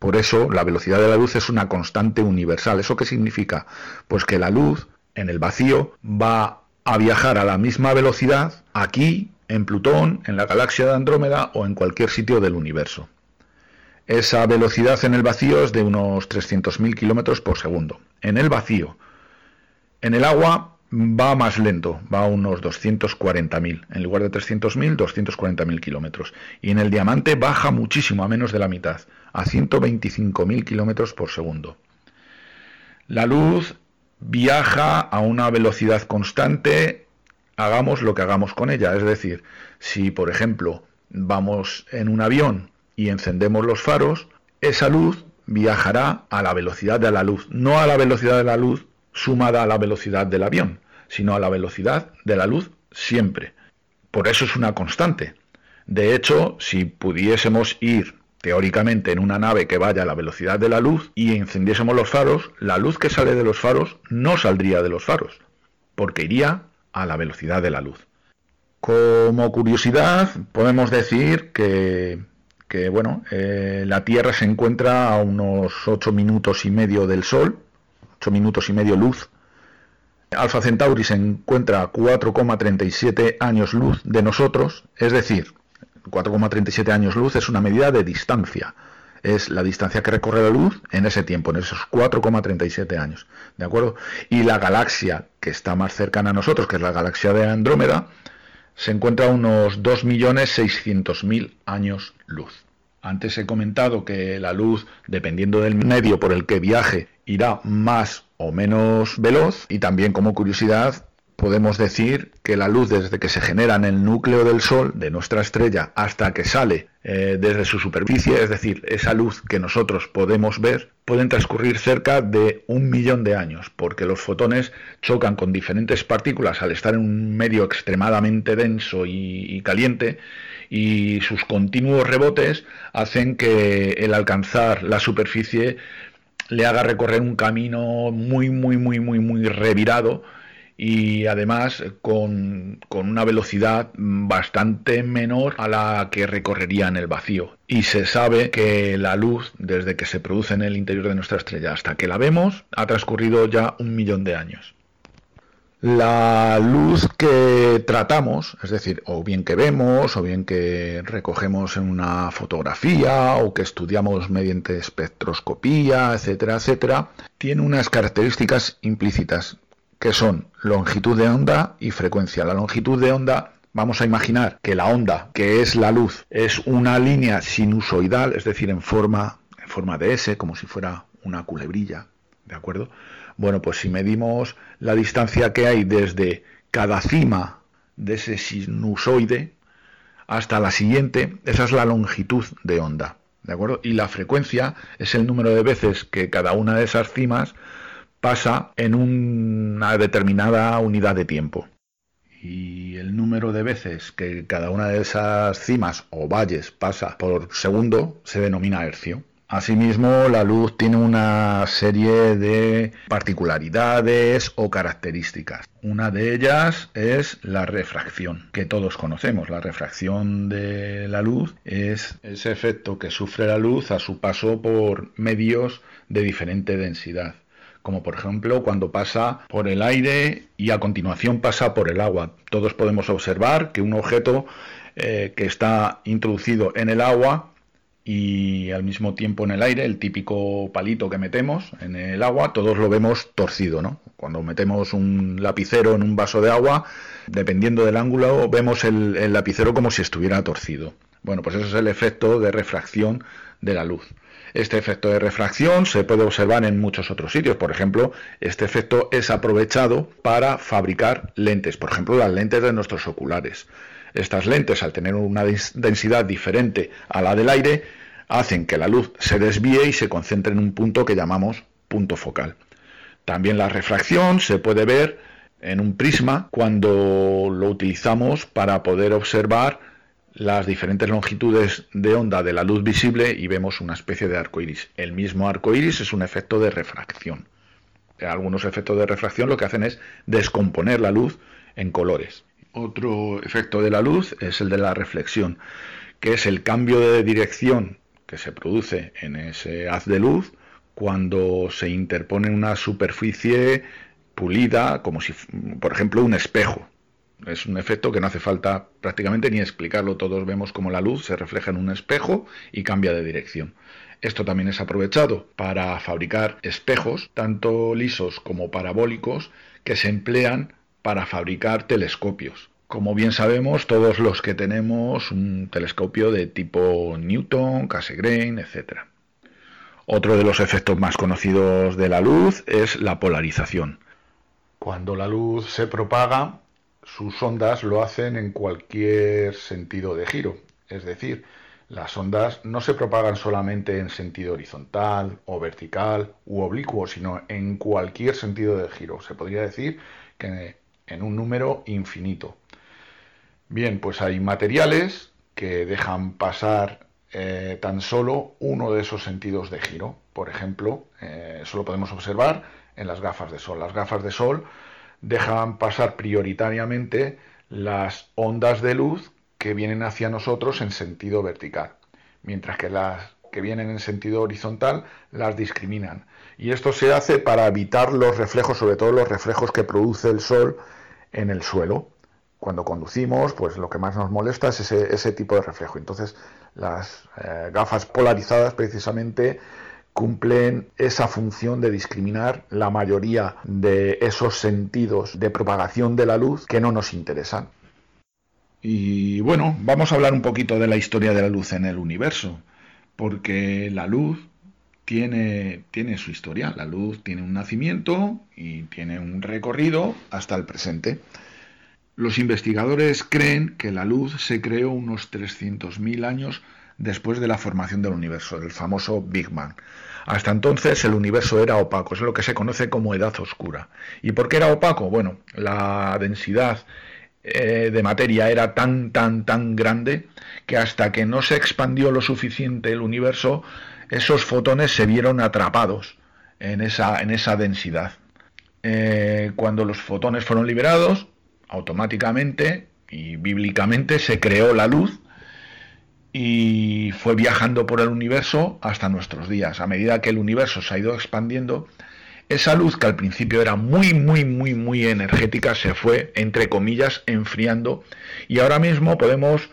Por eso, la velocidad de la luz es una constante universal. ¿Eso qué significa? Pues que la luz en el vacío va a viajar a la misma velocidad aquí, en Plutón, en la galaxia de Andrómeda o en cualquier sitio del universo. Esa velocidad en el vacío es de unos 300.000 kilómetros por segundo. En el vacío. En el agua va más lento, va a unos 240.000. En lugar de 300.000, 240.000 kilómetros. Y en el diamante baja muchísimo, a menos de la mitad, a 125.000 kilómetros por segundo. La luz viaja a una velocidad constante, hagamos lo que hagamos con ella. Es decir, si por ejemplo vamos en un avión y encendemos los faros, esa luz viajará a la velocidad de la luz, no a la velocidad de la luz sumada a la velocidad del avión, sino a la velocidad de la luz siempre. Por eso es una constante. De hecho, si pudiésemos ir teóricamente en una nave que vaya a la velocidad de la luz y encendiésemos los faros, la luz que sale de los faros no saldría de los faros, porque iría a la velocidad de la luz. Como curiosidad, podemos decir que, bueno, eh, la Tierra se encuentra a unos 8 minutos y medio del Sol, 8 minutos y medio luz. Alfa Centauri se encuentra a 4,37 años luz de nosotros, es decir, 4,37 años luz es una medida de distancia. Es la distancia que recorre la luz en ese tiempo, en esos 4,37 años. ¿De acuerdo? Y la galaxia que está más cercana a nosotros, que es la galaxia de Andrómeda, se encuentra a unos 2.600.000 años luz. Antes he comentado que la luz, dependiendo del medio por el que viaje, irá más o menos veloz. Y también como curiosidad, podemos decir que la luz desde que se genera en el núcleo del Sol, de nuestra estrella, hasta que sale eh, desde su superficie, es decir, esa luz que nosotros podemos ver, pueden transcurrir cerca de un millón de años, porque los fotones chocan con diferentes partículas al estar en un medio extremadamente denso y caliente, y sus continuos rebotes hacen que el alcanzar la superficie le haga recorrer un camino muy, muy, muy, muy, muy revirado, y además con, una velocidad bastante menor a la que recorrería en el vacío. Y se sabe que la luz, desde que se produce en el interior de nuestra estrella hasta que la vemos, ha transcurrido ya un millón de años. La luz que tratamos, es decir, o bien que vemos, o bien que recogemos en una fotografía, o que estudiamos mediante espectroscopía, etcétera, etcétera, tiene unas características implícitas que son longitud de onda y frecuencia. La longitud de onda, vamos a imaginar que la onda, que es la luz, es una línea sinusoidal, es decir, en forma, en forma de S, como si fuera una culebrilla, ¿de acuerdo? Bueno, pues si medimos la distancia que hay desde cada cima de ese sinusoide hasta la siguiente, esa es la longitud de onda, ¿de acuerdo? Y la frecuencia es el número de veces que cada una de esas cimas pasa en una determinada unidad de tiempo. Y el número de veces que cada una de esas cimas o valles pasa por segundo se denomina hercio. Asimismo, la luz tiene una serie de particularidades o características. Una de ellas es la refracción, que todos conocemos. La refracción de la luz es ese efecto que sufre la luz a su paso por medios de diferente densidad como por ejemplo cuando pasa por el aire y a continuación pasa por el agua. Todos podemos observar que un objeto eh, que está introducido en el agua y al mismo tiempo en el aire, el típico palito que metemos en el agua, todos lo vemos torcido, ¿no? Cuando metemos un lapicero en un vaso de agua, dependiendo del ángulo, vemos el lapicero como si estuviera torcido. Bueno, pues ese es el efecto de refracción de la luz. Este efecto de refracción se puede observar en muchos otros sitios. Por ejemplo, este efecto es aprovechado para fabricar lentes, por ejemplo, las lentes de nuestros oculares. Estas lentes, al tener una densidad diferente a la del aire, hacen que la luz se desvíe y se concentre en un punto que llamamos punto focal. También la refracción se puede ver en un prisma cuando lo utilizamos para poder observar las diferentes longitudes de onda de la luz visible y vemos una especie de arco iris. El mismo arco iris es un efecto de refracción. Algunos efectos de refracción lo que hacen es descomponer la luz en colores. Otro efecto de la luz es el de la reflexión, que es el cambio de dirección que se produce en ese haz de luz cuando se interpone una superficie pulida, como si, por ejemplo, un espejo. Es un efecto que no hace falta prácticamente ni explicarlo. Todos vemos como la luz se refleja en un espejo y cambia de dirección. Esto también es aprovechado para fabricar espejos, tanto lisos como parabólicos, que se emplean para fabricar telescopios. Como bien sabemos, todos los que tenemos un telescopio de tipo Newton, Cassegrain, etc. Otro de los efectos más conocidos de la luz es la polarización. Cuando la luz se propaga, sus ondas lo hacen en cualquier sentido de giro. Es decir, las ondas no se propagan solamente en sentido horizontal o vertical u oblicuo, sino en cualquier sentido de giro. Se podría decir que en un número infinito. Bien, pues hay materiales que dejan pasar eh, tan solo uno de esos sentidos de giro. Por ejemplo, eh, eso lo podemos observar en las gafas de sol. Las gafas de sol dejan pasar prioritariamente las ondas de luz que vienen hacia nosotros en sentido vertical, mientras que las que vienen en sentido horizontal las discriminan. Y esto se hace para evitar los reflejos, sobre todo los reflejos que produce el sol en el suelo. Cuando conducimos, pues lo que más nos molesta es ese, tipo de reflejo. Entonces, las eh, gafas polarizadas precisamente cumplen esa función de discriminar la mayoría de esos sentidos de propagación de la luz que no nos interesan. Y bueno, vamos a hablar un poquito de la historia de la luz en el universo, porque la luz tiene, tiene su historia. La luz tiene un nacimiento y tiene un recorrido hasta el presente. Los investigadores creen que la luz se creó unos 300.000 años después de la formación del universo, del famoso Big Bang. Hasta entonces el universo era opaco, es lo que se conoce como edad oscura. ¿Y por qué era opaco? Bueno, la densidad eh, de materia era tan, tan, tan grande que hasta que no se expandió lo suficiente el universo, esos fotones se vieron atrapados en esa, en esa densidad. Eh, cuando los fotones fueron liberados, automáticamente y bíblicamente se creó la luz y fue viajando por el universo hasta nuestros días. A medida que el universo se ha ido expandiendo, esa luz que al principio era muy, muy, muy, muy energética se fue, entre comillas, enfriando y ahora mismo podemos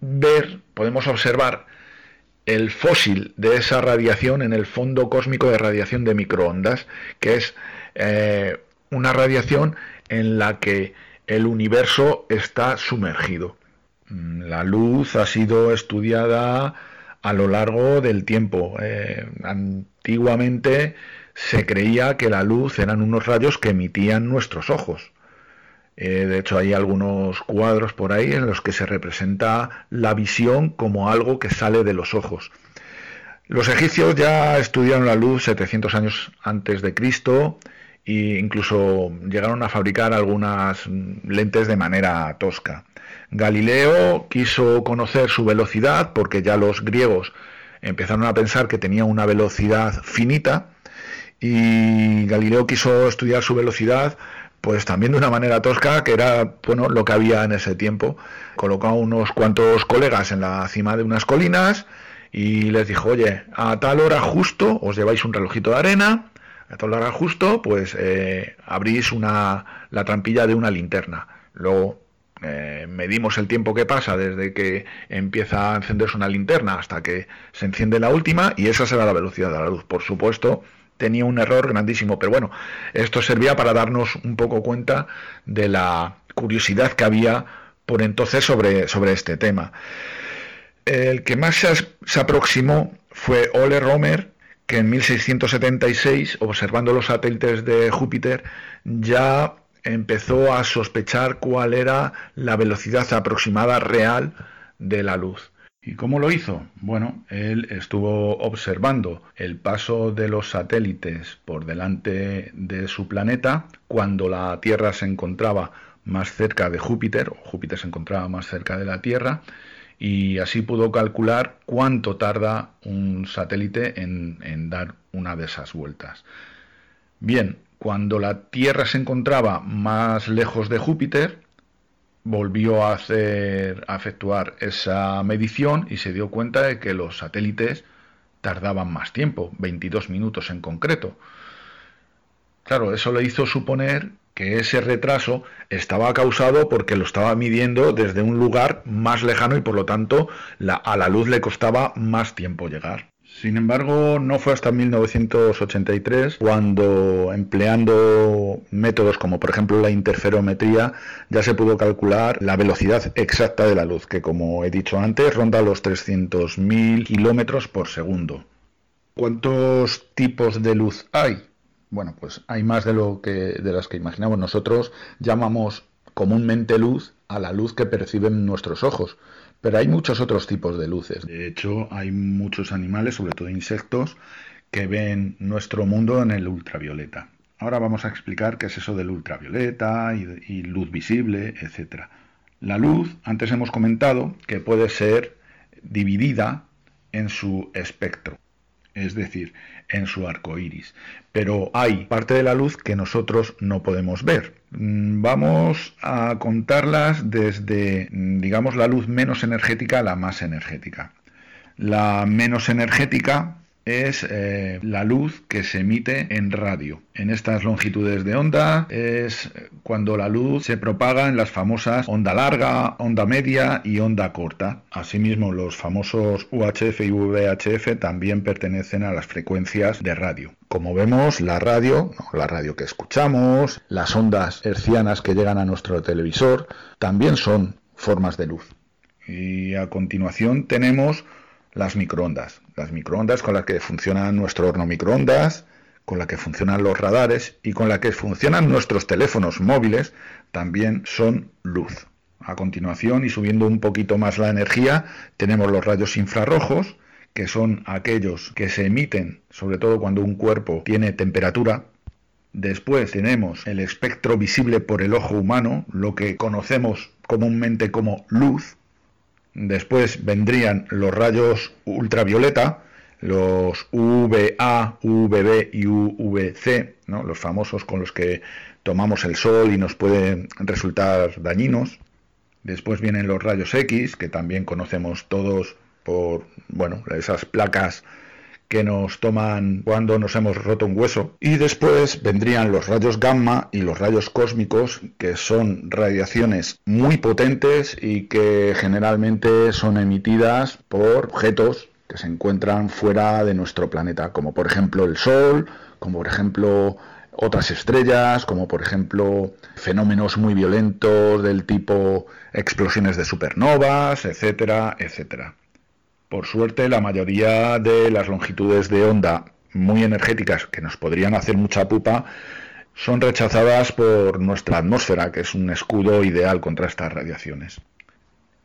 ver, podemos observar el fósil de esa radiación en el fondo cósmico de radiación de microondas, que es eh, una radiación en la que el universo está sumergido. Mm, la luz ha sido estudiada a lo largo del tiempo. Eh, antiguamente se creía que la luz eran unos rayos que emitían nuestros ojos. Eh, de hecho, hay algunos cuadros por ahí en los que se representa la visión como algo que sale de los ojos. Los egipcios ya estudiaron la luz 700 años antes de Cristo e incluso llegaron a fabricar algunas lentes de manera tosca. Galileo quiso conocer su velocidad porque ya los griegos empezaron a pensar que tenía una velocidad finita y Galileo quiso estudiar su velocidad pues también de una manera tosca que era bueno lo que había en ese tiempo colocó a unos cuantos colegas en la cima de unas colinas y les dijo oye a tal hora justo os lleváis un relojito de arena hora justo pues eh, abrís una la trampilla de una linterna luego eh, medimos el tiempo que pasa desde que empieza a encenderse una linterna hasta que se enciende la última y esa será la velocidad de la luz. Por supuesto, tenía un error grandísimo, pero bueno, esto servía para darnos un poco cuenta de la curiosidad que había por entonces sobre, sobre este tema. El que más se, se aproximó fue Ole Romer, que en 1676, observando los satélites de Júpiter, ya empezó a sospechar cuál era la velocidad aproximada real de la luz. ¿Y cómo lo hizo? Bueno, él estuvo observando el paso de los satélites por delante de su planeta cuando la Tierra se encontraba más cerca de Júpiter, o Júpiter se encontraba más cerca de la Tierra, y así pudo calcular cuánto tarda un satélite en, dar una de esas vueltas. Bien, cuando la Tierra se encontraba más lejos de Júpiter, volvió a hacer a efectuar esa medición y se dio cuenta de que los satélites tardaban más tiempo, 22 minutos en concreto. Claro, eso le hizo suponer que ese retraso estaba causado porque lo estaba midiendo desde un lugar más lejano y por lo tanto a la luz le costaba más tiempo llegar. Sin embargo, no fue hasta 1983 cuando, empleando métodos como por ejemplo la interferometría, ya se pudo calcular la velocidad exacta de la luz, que como he dicho antes ronda los 300.000 kilómetros por segundo. ¿Cuántos tipos de luz hay? Bueno, pues hay más de lo que de las que imaginamos. Nosotros llamamos comúnmente luz a la luz que perciben nuestros ojos pero hay muchos otros tipos de luces. De hecho, hay muchos animales, sobre todo insectos, que ven nuestro mundo en el ultravioleta. Ahora vamos a explicar qué es eso del ultravioleta y, luz visible, etc. La luz, antes hemos comentado que puede ser dividida en su espectro, es decir, en su arco iris. Pero hay parte de la luz que nosotros no podemos ver. Mm, vamos a contarlas desde, mm, digamos, la luz menos energética a la más energética. La menos energética es eh, la luz que se emite en radio. En estas longitudes de onda es cuando la luz se propaga en las famosas onda larga, onda media y onda corta. Asimismo, los famosos UHF y VHF también pertenecen a las frecuencias de radio. Como vemos, la radio, la radio que escuchamos, las ondas hercianas que llegan a nuestro televisor, también son formas de luz. Y a continuación tenemos las microondas. Las microondas con las que funciona nuestro horno microondas, con la que funcionan los radares y con la que funcionan nuestros teléfonos móviles, también son luz. A continuación, y subiendo un poquito más la energía, tenemos los rayos infrarrojos, que son aquellos que se emiten, sobre todo cuando un cuerpo tiene temperatura. Después tenemos el espectro visible por el ojo humano, lo que conocemos comúnmente como luz, Después vendrían los rayos ultravioleta, los UVA, UVB y UVC, ¿no? los famosos con los que tomamos el sol y nos pueden resultar dañinos. Después vienen los rayos X, que también conocemos todos por bueno, esas placas que nos toman cuando nos hemos roto un hueso. Y después vendrían los rayos gamma y los rayos cósmicos, que son radiaciones muy potentes y que generalmente son emitidas por objetos que se encuentran fuera de nuestro planeta, como por ejemplo el Sol, como por ejemplo otras estrellas, como por ejemplo fenómenos muy violentos del tipo explosiones de supernovas, etcétera, etcétera. Por suerte, la mayoría de las longitudes de onda muy energéticas que nos podrían hacer mucha pupa son rechazadas por nuestra atmósfera, que es un escudo ideal contra estas radiaciones.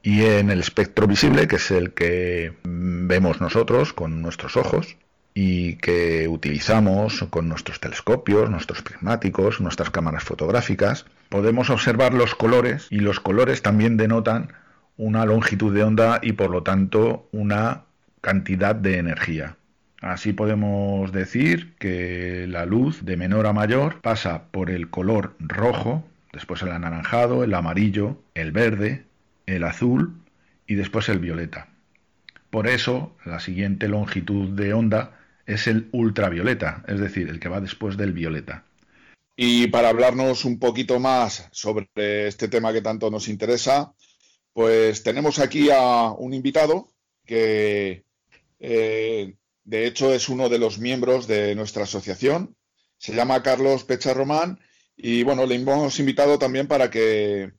Y en el espectro visible, que es el que vemos nosotros con nuestros ojos y que utilizamos con nuestros telescopios, nuestros prismáticos, nuestras cámaras fotográficas, podemos observar los colores y los colores también denotan una longitud de onda y por lo tanto una cantidad de energía. Así podemos decir que la luz de menor a mayor pasa por el color rojo, después el anaranjado, el amarillo, el verde, el azul y después el violeta. Por eso la siguiente longitud de onda es el ultravioleta, es decir, el que va después del violeta. Y para hablarnos un poquito más sobre este tema que tanto nos interesa, pues tenemos aquí a un invitado que eh, de hecho es uno de los miembros de nuestra asociación. Se llama Carlos Pecha Román y bueno, le hemos invitado también para que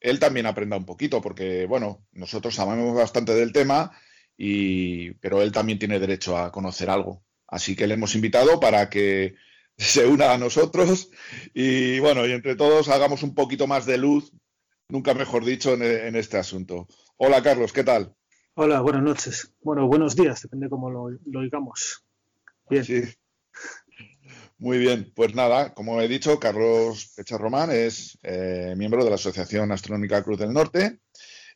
él también aprenda un poquito, porque bueno, nosotros sabemos bastante del tema, y, pero él también tiene derecho a conocer algo. Así que le hemos invitado para que se una a nosotros y bueno, y entre todos hagamos un poquito más de luz nunca mejor dicho, en, este asunto. Hola Carlos, ¿qué tal? Hola, buenas noches. Bueno, buenos días, depende cómo lo, lo oigamos. Bien. Sí. Muy bien, pues nada, como he dicho, Carlos Pecha Román es eh, miembro de la Asociación Astronómica Cruz del Norte.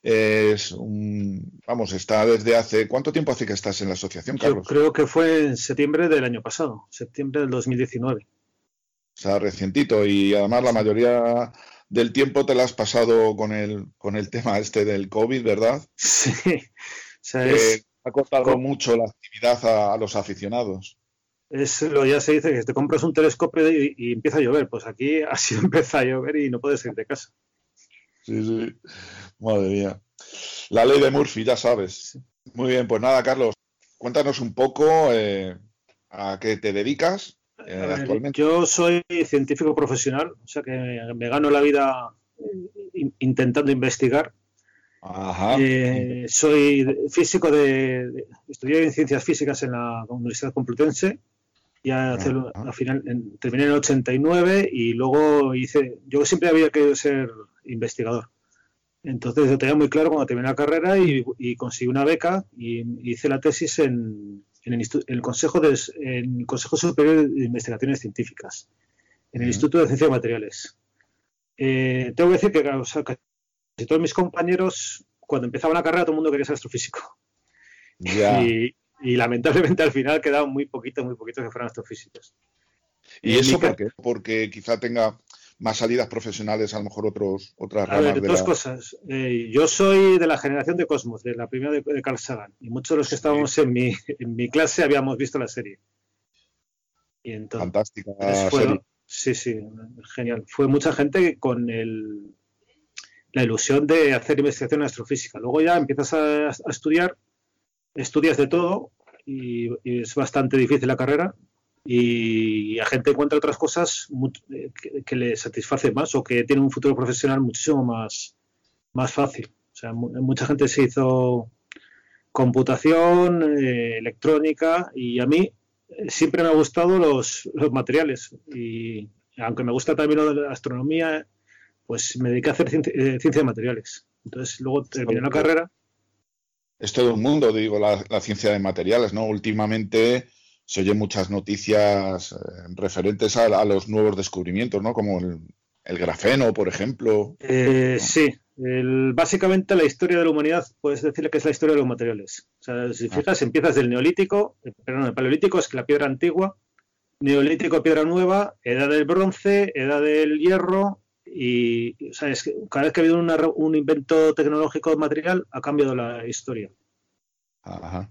Es un, vamos, está desde hace, ¿cuánto tiempo hace que estás en la asociación, Yo Carlos? creo que fue en septiembre del año pasado, septiembre del 2019. O sea, recientito y además la mayoría del tiempo te la has pasado con el, con el tema este del COVID, ¿verdad? Sí, o sea, Que es, ha cortado mucho la actividad a, a los aficionados. es lo ya se dice que te compras un telescopio y, y empieza a llover. Pues aquí así empieza a llover y no puedes ir de casa. Sí, sí. Madre mía. La ley de Murphy, ya sabes. Muy bien, pues nada, Carlos, cuéntanos un poco eh, a qué te dedicas eh, actualmente. yo soy científico profesional, o sea que me, gano la vida in- intentando investigar. Ajá. Eh, soy físico de, de- estudié en ciencias físicas en la Universidad Complutense. Ya al final en- terminé en el 89 y luego hice. Yo siempre había querido ser investigador. Entonces yo tenía muy claro cuando terminé la carrera y, y conseguí una beca y hice la tesis en, en el, Instu- en el Consejo de, en el Consejo Superior de Investigaciones Científicas, en el. Instituto de Ciencias de Materiales. Eh, tengo que decir que o sea, casi todos mis compañeros, cuando empezaban la carrera, todo el mundo quería ser astrofísico. Y, y lamentablemente al final quedaban muy poquitos, muy poquitos que fueran astrofísicos. ¿Y En eso mi ca- por qué? Porque quizá tenga más salidas profesionales, a lo mejor otros, otras A ramas ver, de dos la... cosas. Eh, yo soy de la generación de Cosmos, de la primera de, de Carl Sagan, y muchos de los que estábamos en mi, en mi clase habíamos visto la serie. Y entonces, Fantástica fueron- serie. sí, sí, genial. Fue mucha gente con el, la ilusión de hacer investigación en astrofísica. Luego ya empiezas a, a estudiar, estudias de todo y, y es bastante difícil la carrera y la gente encuentra otras cosas eh, que, que le satisfacen más o que tienen un futuro profesional muchísimo más, más fácil. O sea, mu- mucha gente se hizo computación, eh, electrónica y a mí eh, siempre me han gustado los, los materiales y aunque me gusta también lo de la astronomía, pues me dediqué a hacer ciencia, eh, ciencia de materiales. Entonces luego terminé la carrera. Es todo un mundo, digo, la, la ciencia de materiales, ¿no? Últimamente se oyen muchas noticias eh, referentes a, a los nuevos descubrimientos, ¿no? Como el, el grafeno, por ejemplo. Eh, sí, el- básicamente la historia de la humanidad puedes decirle que es la historia de los materiales. O sea, si fijas, empiezas del neolítico, eh, perdón, el paleolítico es la piedra antigua, neolítico, piedra nueva, edad del bronce, edad del hierro, y o sea, es que cada vez que ha habido una un invento tecnológico material ha cambiado la historia. Ajá.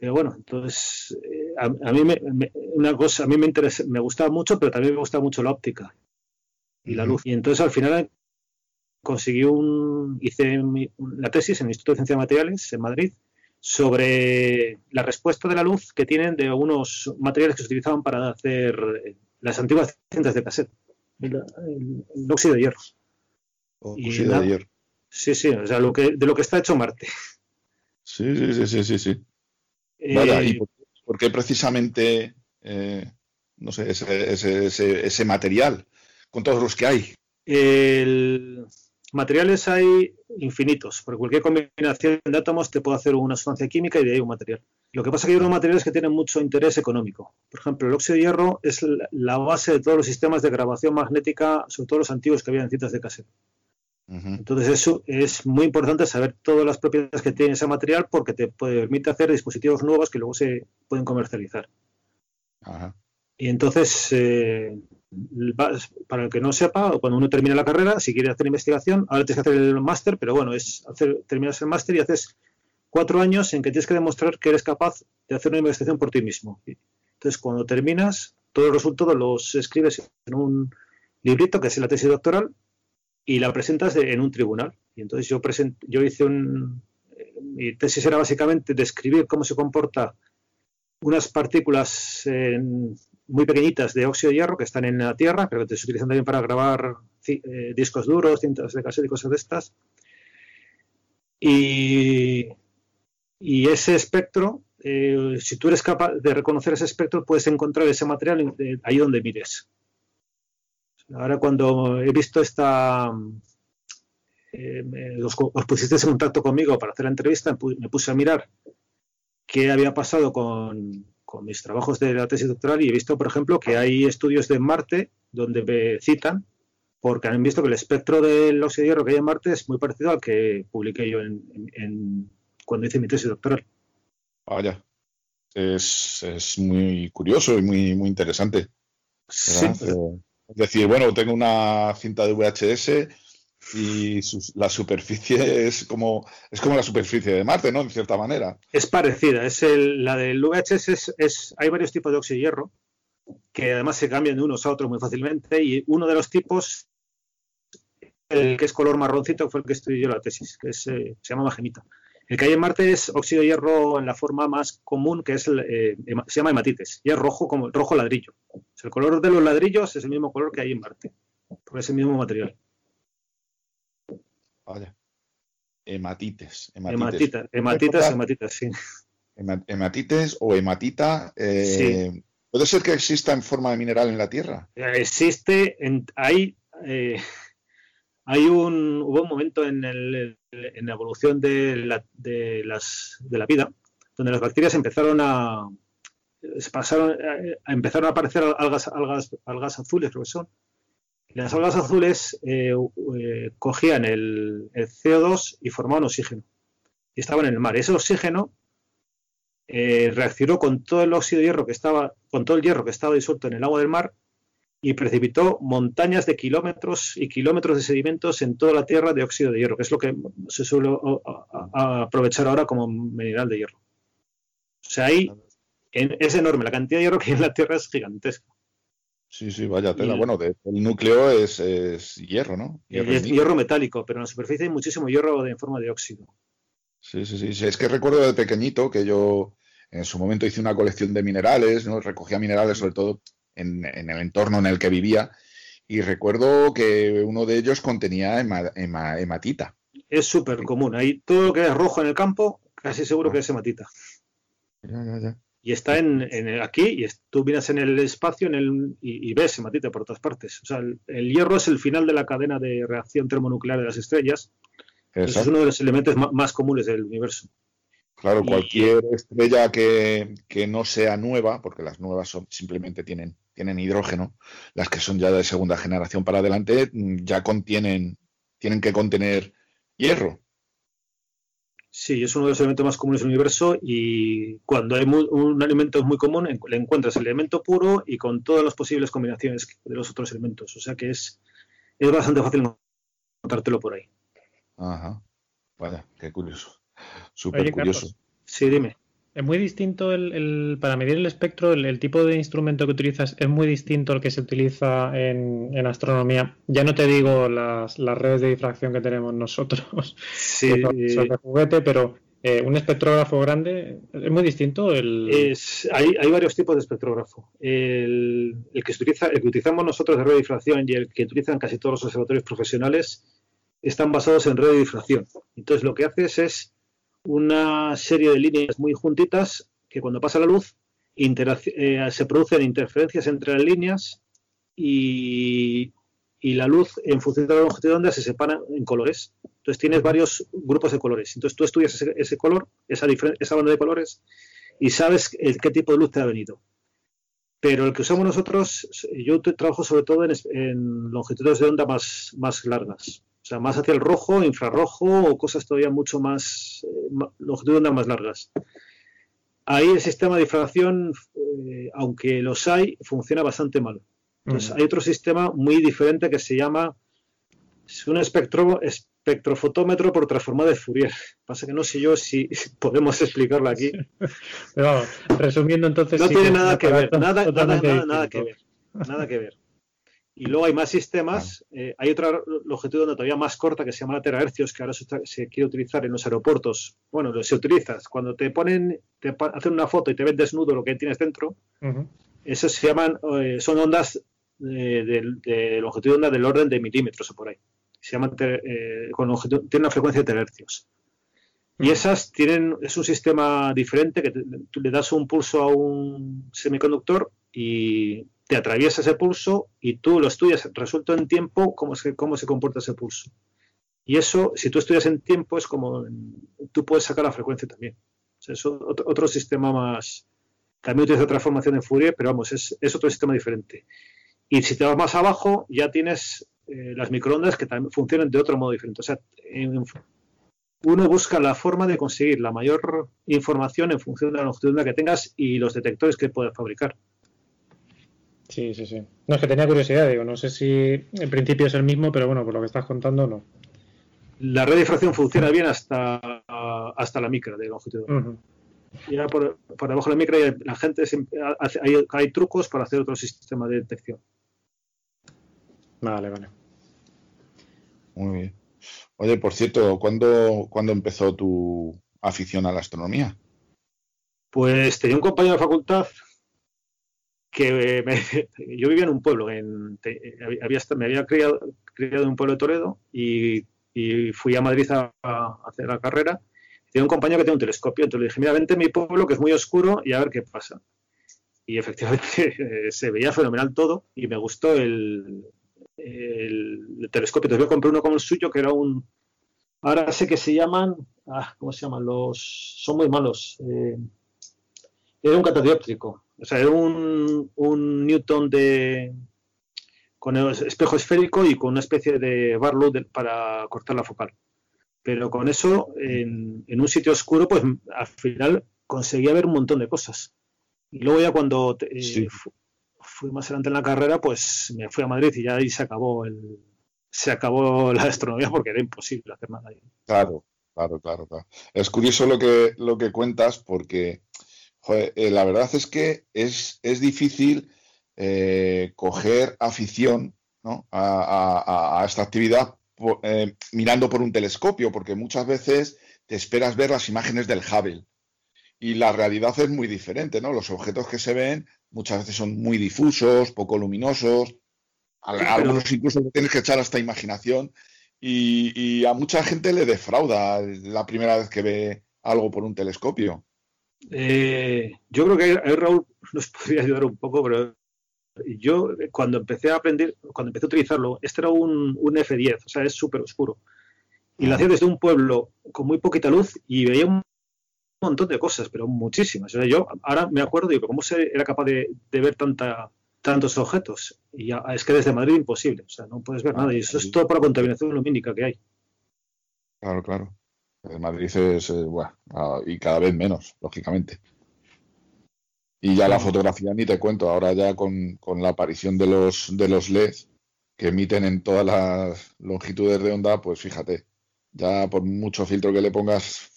Pero bueno, entonces eh, a, a mí me, me- una cosa a mí me interesa, me gustaba mucho, pero también me gusta mucho la óptica y la luz. Y entonces al final conseguí un hice mi- la tesis en el Instituto de Ciencias de Materiales en Madrid sobre la respuesta de la luz que tienen de unos materiales que se utilizaban para hacer eh, las antiguas cintas de cassette, el, el- el óxido de hierro. Óxido de hierro. Sí, sí, o sea, lo que, de lo que está hecho Marte. Sí, sí, sí, sí, sí, sí. Vaya, Eh, ¿y por, por qué precisamente, eh, no sé, ese, ese, ese, ese material, con todos los que hay? El- materiales hay infinitos, porque cualquier combinación de átomos te puede hacer una sustancia química y de ahí un material. Lo que pasa es que hay unos materiales que tienen mucho interés económico. Por ejemplo, el óxido de hierro es la- la base de todos los sistemas de grabación magnética, sobre todo los antiguos que había en cintas de cassette. Entonces eso es muy importante saber todas las propiedades que tiene ese material porque te permite hacer dispositivos nuevos que luego se pueden comercializar. Ajá. Y entonces, eh, para el que no sepa, cuando uno termina la carrera, si quiere hacer investigación, ahora tienes que hacer el máster, pero bueno, es hacer, terminas el máster y haces cuatro años en que tienes que demostrar que eres capaz de hacer una investigación por ti mismo. Entonces, cuando terminas, todos los resultados los escribes en un librito, que es la tesis doctoral, y la presentas en un tribunal. Y entonces yo, present, yo hice un... Mi tesis era básicamente describir cómo se comporta unas partículas muy pequeñitas de óxido de hierro que están en la Tierra, pero que se utilizan también para grabar eh, discos duros, cintas de cassette y cosas de estas. Y, ese espectro, eh, si tú eres capaz de reconocer ese espectro, puedes encontrar ese material ahí donde mires. Ahora cuando he visto esta eh, os, os pusisteis en contacto conmigo para hacer la entrevista, me puse a mirar qué había pasado con, con mis trabajos de la tesis doctoral y he visto, por ejemplo, que hay estudios de Marte donde me citan porque han visto que el espectro del óxido de hierro que hay en Marte es muy parecido al que publiqué yo en, en- cuando hice mi tesis doctoral. Vaya. Es, es muy curioso y muy, muy interesante. Sí, ¿verdad? Es decir, bueno, tengo una cinta de VHS y la superficie es como, es como la superficie de Marte, ¿no? En cierta manera. es parecida. Es el- la del VHS es, es- hay varios tipos de óxido de hierro que además se cambian de unos a otros muy fácilmente y uno de los tipos, el que es color marroncito, fue el que en la tesis, que eh, se llama magenita. El que hay en Marte es óxido de hierro en la forma más común, que es el, eh, se llama hematites, y es rojo como rojo ladrillo. O sea, el color de los ladrillos es el mismo color que hay en Marte, porque es el mismo material. Vaya. Hematites. Hematites. Hematita, hematitas, hematitas, sí. Hema- Hematites o hematita. eh, ¿Puede ser que exista en forma de mineral en la Tierra? existe, en, hay, eh, hay un, hubo un momento en, el- en la evolución de la, de, las, de la vida donde las bacterias empezaron a, pasaron, a- empezaron a aparecer algas, algas, algas azules, creo que son. Las algas azules eh, eh, cogían el, el CO2 y formaban oxígeno. Y estaban en el mar. Ese oxígeno eh, reaccionó con todo el óxido de hierro que estaba, con todo el hierro que estaba disuelto en el agua del mar y precipitó montañas de kilómetros y kilómetros de sedimentos en toda la Tierra de óxido de hierro, que es lo que se suele aprovechar ahora como mineral de hierro. O sea, ahí es enorme, la cantidad de hierro que hay en la Tierra es gigantesca. Sí, sí, vaya tela. Bueno, de- el núcleo es, es hierro, ¿no? Y es hierro metálico, pero en la superficie hay muchísimo hierro de- en forma de óxido. Sí, sí, sí, sí. Es que recuerdo de pequeñito que yo en su momento hice una colección de minerales, ¿no? Recogía minerales sobre todo en, en el entorno en el que vivía y recuerdo que uno de ellos contenía hema- hema- hematita. Es súper común. Ahí todo lo que es rojo en el campo, casi seguro que es hematita. Ya, ya, ya. Y está en, aquí, y es- tú vienes en el espacio en el, y, y ves hematita por todas partes. O sea, el, el hierro es el final de la cadena de reacción termonuclear de las estrellas. Es uno de los elementos más comunes del universo. Claro, cualquier estrella que, que no sea nueva, porque las nuevas son, simplemente tienen, tienen hidrógeno, las que son ya de segunda generación para adelante, mm, ya contienen, tienen que contener hierro. Sí, es uno de los elementos más comunes del universo y cuando hay mu- un alimento muy común, le encuentras el elemento puro y con todas las posibles combinaciones de los otros elementos. O sea que es, es bastante fácil encontrártelo por ahí. Ajá. Vaya, qué curioso. Súper curioso. Carlos, Sí, dime. Es muy distinto el, el- para medir el espectro, el, el tipo de instrumento que utilizas es muy distinto al que se utiliza en, en astronomía. Ya no te digo las, las redes de difracción que tenemos nosotros, Sí, que son- de juguete, pero eh, un espectrógrafo grande es muy distinto. El, Es, hay, hay varios tipos de espectrógrafo. El, el que utiliza, el que utilizamos nosotros de radiodifracción y el que utilizan casi todos los observatorios profesionales están basados en radiodifracción. Entonces lo que haces es una serie de líneas muy juntitas que cuando pasa la luz eh, se producen interferencias entre las líneas y, y la luz en función de la longitud de onda se separa en colores. Entonces tienes varios grupos de colores. Entonces tú estudias ese, color, esa, esa banda de colores y sabes el- qué tipo de luz te ha venido. Pero el que usamos nosotros, yo trabajo sobre todo en, en longitudes de onda más, más largas. Sea, más hacia el rojo, infrarrojo o cosas todavía mucho más, eh, longitud de onda más largas. Ahí el sistema de difracción, eh, aunque los hay, funciona bastante mal. Entonces, hay otro sistema muy diferente que se llama es un espectro, espectrofotómetro por transformada de Fourier. Pasa que no sé yo si podemos explicarlo aquí. pero vamos, resumiendo entonces... No sí tiene nada que ver, nada, nada, totalmente nada, nada que ver. Nada que ver. Y luego hay más sistemas, eh, hay otra longitud de onda todavía más corta que se llama terahercios, que ahora se, quiere utilizar en los aeropuertos. Bueno, se utiliza. Cuando te ponen, te hacen una foto y te ven desnudo lo que tienes dentro. Esos se llaman, eh, son ondas de, de longitud de onda del orden de milímetros o por ahí. Se llaman, ter- eh, con longitud, tienen una frecuencia de terahercios. Y esas tienen, es un sistema diferente que te- tú le das un pulso a un semiconductor y te atraviesa ese pulso y tú lo estudias resuelto en tiempo cómo se, cómo se comporta ese pulso. Y eso, si tú estudias en tiempo, es como tú puedes sacar la frecuencia también. Es otro, sistema más. También utiliza transformación en Fourier, pero vamos, es, otro sistema diferente. Y si te vas más abajo, ya tienes eh, las microondas que también funcionan de otro modo diferente. O sea, uno busca la forma de conseguir la mayor información en función de la longitud de onda que tengas y los detectores que puedas fabricar. Sí, sí, sí. No es que tenía curiosidad, digo, no sé si en principio es el mismo, pero bueno, por lo que estás contando, no la red de difracción funciona bien hasta, hasta la micra de longitud. Ya por, por, debajo de la micra la gente hay, hay, trucos para hacer otro sistema de detección. Vale, vale. Muy bien. Oye, por cierto, ¿cuándo, ¿cuándo empezó tu afición a la astronomía? Pues tenía un compañero de facultad que yo vivía en un pueblo, había, me había criado, en un pueblo de Toledo y fui a Madrid a, hacer la carrera. Tenía un compañero que tenía un telescopio, entonces le dije, mira, vente a mi pueblo que es muy oscuro y a ver qué pasa. Y efectivamente se veía fenomenal todo y me gustó el, el, telescopio. Entonces yo compré uno como el suyo que era un... Ahora sé que se llaman... Ah, ¿Cómo se llaman? Los... Son muy malos. Eh, era un catadióptrico. O sea, era un, un Newton de, con el espejo esférico y con una especie de barlow para cortar la focal. Pero con eso, en, un sitio oscuro, pues al final conseguía ver un montón de cosas. Y luego ya cuando eh, fui más adelante en la carrera, pues me fui a Madrid y ya ahí se acabó el, se acabó la astronomía porque era imposible hacer nada ahí. Claro, claro, claro, claro. Es curioso lo que, lo que cuentas porque eh, la verdad es que es, es difícil eh, coger afición a, esta actividad eh, mirando por un telescopio, porque muchas veces te esperas ver las imágenes del Hubble y la realidad es muy diferente, ¿no? Los objetos que se ven muchas veces son muy difusos, poco luminosos, algunos incluso tienes que echar hasta imaginación y, a mucha gente le defrauda la primera vez que ve algo por un telescopio. Eh, yo creo que Raúl nos podría ayudar un poco, pero yo cuando empecé a aprender, cuando empecé a utilizarlo, este era un, F10, o sea, es súper oscuro. Y lo hacía desde un pueblo con muy poquita luz y veía un montón de cosas, pero muchísimas. O sea, yo ahora me acuerdo, digo, ¿cómo se era capaz de, ver tanta, tantos objetos? Y es que desde Madrid imposible, o sea, no puedes ver nada. Y eso es todo por la contaminación lumínica que hay. Claro, claro. En Madrid es, eh, bueno, y cada vez menos, lógicamente. Y ya la fotografía ni te cuento, ahora ya con, la aparición de los, de los LEDs que emiten en todas las longitudes de onda, pues fíjate, ya por mucho filtro que le pongas,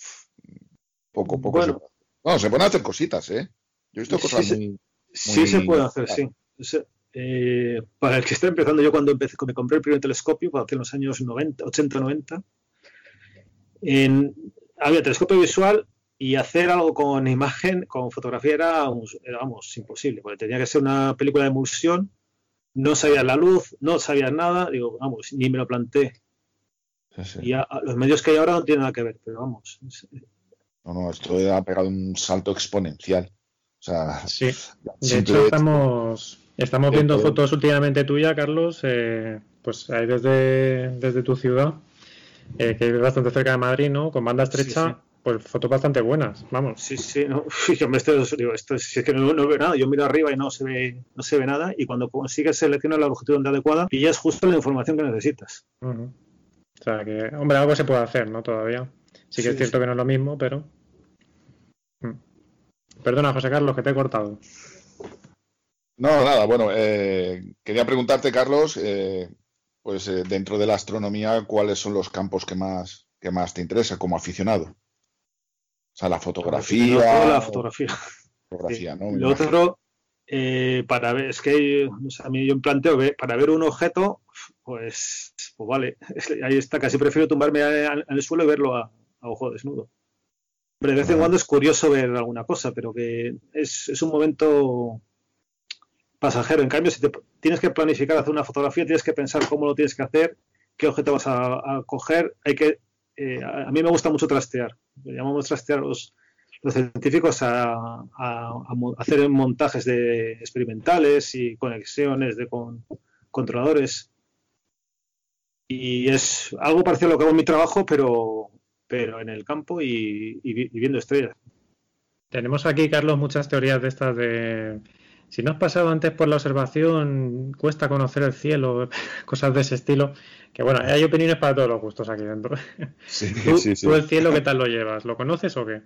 poco, poco se puede. No, se pueden hacer cositas, ¿eh? Yo he visto cosas sí, muy, Sí, se puede hacer, sí. Eh, para el que está empezando, yo cuando empecé, me compré el primer telescopio, hace los años 90, 80, 90, en, había telescopio visual y hacer algo con imagen, con fotografía era, vamos, imposible, porque tenía que ser una película de emulsión, no sabías la luz, no sabías nada, digo, vamos, ni me lo planteé. Y los medios que hay ahora no tienen nada que ver, pero vamos. No, no, esto ha pegado un salto exponencial. O sea, sí. De hecho, estamos, estamos viendo fotos últimamente tuyas, Carlos, eh, pues ahí desde, desde tu ciudad, eh, que es bastante cerca de Madrid, ¿no? Con banda estrecha pues fotos bastante buenas, vamos. Sí, sí, no, yo me estoy, digo, esto, si es que no, veo nada, yo miro arriba y no se ve, no se ve nada, y cuando consigues seleccionar la longitud adecuada, y ya es justo la información que necesitas. O sea que, hombre, algo se puede hacer, ¿no? Todavía. Sí que es cierto que no es lo mismo, pero. Mm. Perdona, José Carlos, que te he cortado. No, nada, bueno, eh, quería preguntarte, Carlos, eh, pues eh, dentro de la astronomía, ¿cuáles son los campos que más, que más te interesa como aficionado? O sea, la fotografía. la fotografía. fotografía ¿no? Lo otro, eh, para ver, es que a mí yo planteo que para ver un objeto, pues, pues vale, ahí está, casi prefiero tumbarme el suelo y verlo a, ojo desnudo. Pero de vez en cuando es curioso ver alguna cosa, pero que es, un momento pasajero. En cambio, si te, tienes que planificar hacer una fotografía, tienes que pensar cómo lo tienes que hacer, qué objeto vas a coger, hay que eh, a, mí me gusta mucho trastear. Llamamos trastear los, los científicos a, hacer montajes de experimentales y conexiones de con, controladores. y es algo parecido a lo que hago en mi trabajo, pero, pero en el campo y, viendo estrellas. Tenemos aquí, Carlos, muchas teorías de estas de si no has pasado antes por la observación, cuesta conocer el cielo, cosas de ese estilo. Que bueno, hay opiniones para todos los gustos aquí dentro. Sí, ¿Tú, sí, sí. tú el cielo qué tal lo llevas? ¿Lo conoces o qué?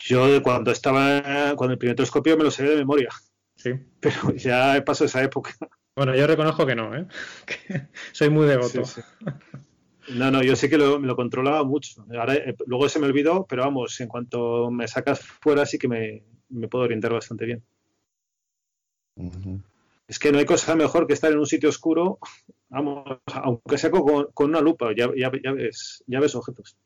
Yo cuando estaba, cuando el primer telescopio me lo sé de memoria, Sí. pero ya pasó esa época. Bueno, yo reconozco que no, ¿eh? Que soy muy devoto. No, no, yo sé que lo, me lo controlaba mucho. Ahora, eh, luego se me olvidó, pero vamos, en cuanto me sacas fuera sí que me, me puedo orientar bastante bien. Es que no hay cosa mejor que estar en un sitio oscuro, vamos, aunque sea con, con una lupa, ya, ya, ya ves, ya ves objetos.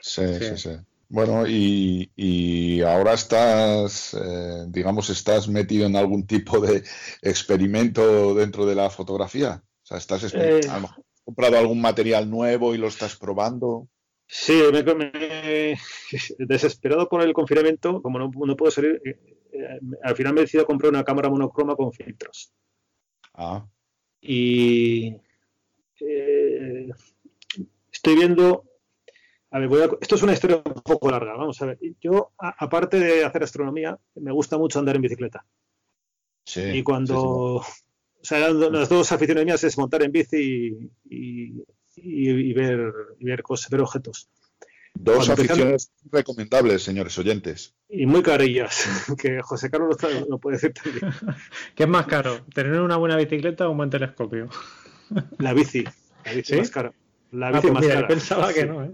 Sí, Sí. sí, sí. Bueno, y, y ahora estás, eh, digamos, estás metido en algún tipo de experimento dentro de la fotografía. O sea, estás Eh. a lo mejor has comprado algún material nuevo y lo estás probando. Sí, me, me- desesperado por el confinamiento, como no, no puedo salir, eh, eh, al final me he decidido comprar una cámara monocroma con filtros. Ah, Y eh, estoy viendo. A ver, voy a- esto es una historia un poco larga. Vamos a ver. Yo, a- aparte de hacer astronomía, me gusta mucho andar en bicicleta. sí. y cuando. sí, O sea, las dos aficiones mías es montar en bici y, y- y- y ver, y ver cosas, ver objetos. Dos cuando aficiones recomendables, señores oyentes. Y muy carillas, que José Carlos lo, puede decir también. ¿Qué es más caro? ¿Tener una buena bicicleta o un buen telescopio? La bici, la bici ¿Sí? más cara. La Ah, bici pues más mira, yo cara. pensaba que no, ¿eh?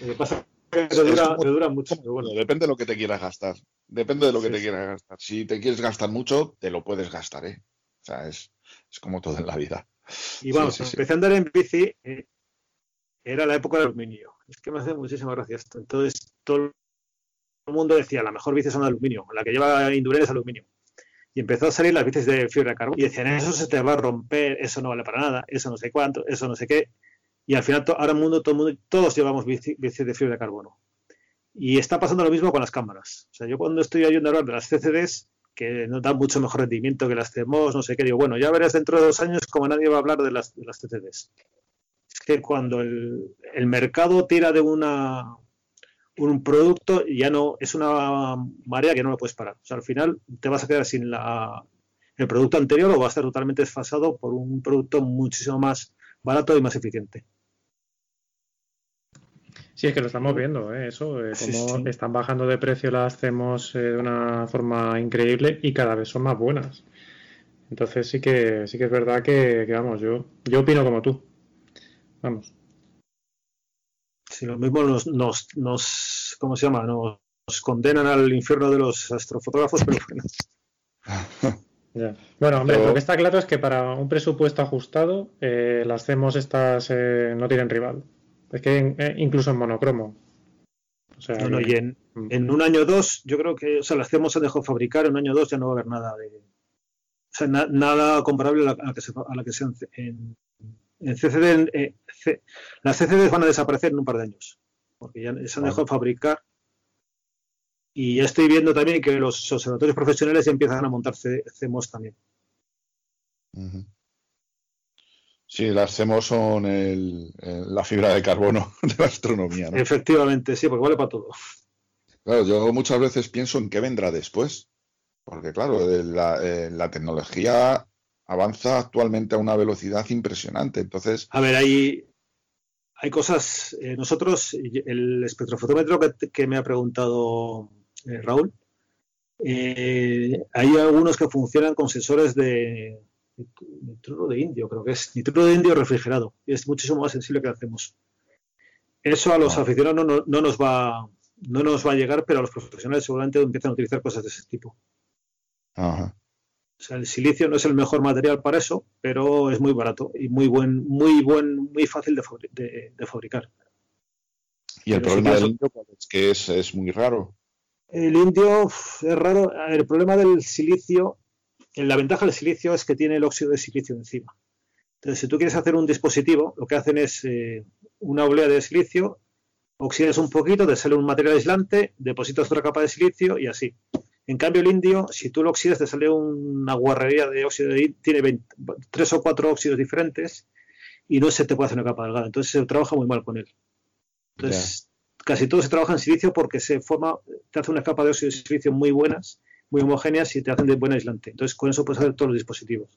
Lo que pasa es que dura, como- te dura mucho. pero Bueno, bueno. depende de lo que te quieras gastar. Depende de lo que Sí, te sí. quieras gastar. Si te quieres gastar mucho, te lo puedes gastar, ¿eh? O sea, es, es como todo en la vida. Y vamos, sí, sí. empecé a andar en bici, eh, era la época del aluminio. Es que me hace muchísima gracia esto. Entonces, todo el mundo decía, la mejor bici son de aluminio, la que lleva Indurain es aluminio. Y empezó a salir las bicis de fibra de carbono. Y decían, eso se te va a romper, eso no vale para nada, eso no sé cuánto, eso no sé qué. Y al final, ahora el mundo, todo el mundo, todos llevamos bici, bici de fibra de carbono. Y está pasando lo mismo con las cámaras. O sea, yo cuando estoy oyendo hablar de las CCDs, que no dan mucho mejor rendimiento que las CMOS, no sé qué, digo, bueno, ya verás dentro de dos años como nadie va a hablar de las, de las CCDs. Es que cuando el, mercado tira de una un producto, ya no es una marea que no lo puedes parar. O sea, al final te vas a quedar sin la, el producto anterior o va a estar totalmente desfasado por un producto muchísimo más barato y más eficiente. Sí, es que lo estamos viendo, ¿eh? Eso, eh, como sí. están bajando de precio las hacemos eh, de una forma increíble y cada vez son más buenas. Entonces sí que sí que es verdad que, que, vamos, yo, yo opino como tú. Vamos. Si lo mismo nos, nos, nos ¿cómo se llama? Nos, nos condenan al infierno de los astrofotógrafos, pero bueno. Ya. Bueno, hombre, Pero- lo que está claro es que para un presupuesto ajustado, eh, las CMOS estas eh, no tienen rival. Es que en- eh, incluso en monocromo. O sea, No, y en, Mm. en un año o dos, yo creo que, o sea, las CMOS se dejó fabricar, en un año o dos ya no va a haber nada de. O sea, na- nada comparable a la, a la que se, a la que sean en, en CCD. en- eh, C- las CCD van a desaparecer en un par de años, porque ya se han dejado de fabricar. Y ya estoy viendo también que los observatorios profesionales ya empiezan a montar CMOS también. Ujú. Sí, las CMOS son el- el- la fibra de carbono de la astronomía, ¿no? Efectivamente, sí, porque vale para todo. Claro, yo muchas veces pienso en qué vendrá después, porque claro, eh, la, eh, la tecnología avanza actualmente a una velocidad impresionante, entonces, A ver, hay, hay cosas. eh, nosotros, el espectrofotómetro que, que me ha preguntado eh, Raúl, hay algunos que funcionan con sensores de nitruro de indio, creo que es nitruro de indio refrigerado, y es muchísimo más sensible que hacemos. Eso a los Ah. aficionados no, no- no nos va, no nos va a llegar, pero a los profesionales seguramente empiezan a utilizar cosas de ese tipo. ajá, O sea, el silicio no es el mejor material para eso, pero es muy barato y muy buen, muy buen, muy fácil de, fabri- de- de fabricar. y el Pero problema del indio es que es, es muy raro. El indio es raro. El problema del silicio, la ventaja del silicio es que tiene el óxido de silicio encima. Entonces, si tú quieres hacer un dispositivo, lo que hacen es eh, una oblea de silicio, oxidas un poquito, te sale un material aislante, depositas otra capa de silicio y así. En cambio, el indio, si tú lo oxidas, te sale una guarrería de óxido de tiene 20 tres o cuatro óxidos diferentes y no se te puede hacer una capa delgada. Entonces se trabaja muy mal con él. Entonces, casi todo se trabaja en silicio porque se forma, te hace una capa de óxido de silicio muy buenas, muy homogéneas y te hacen de buen aislante. Entonces, con eso puedes hacer todos los dispositivos.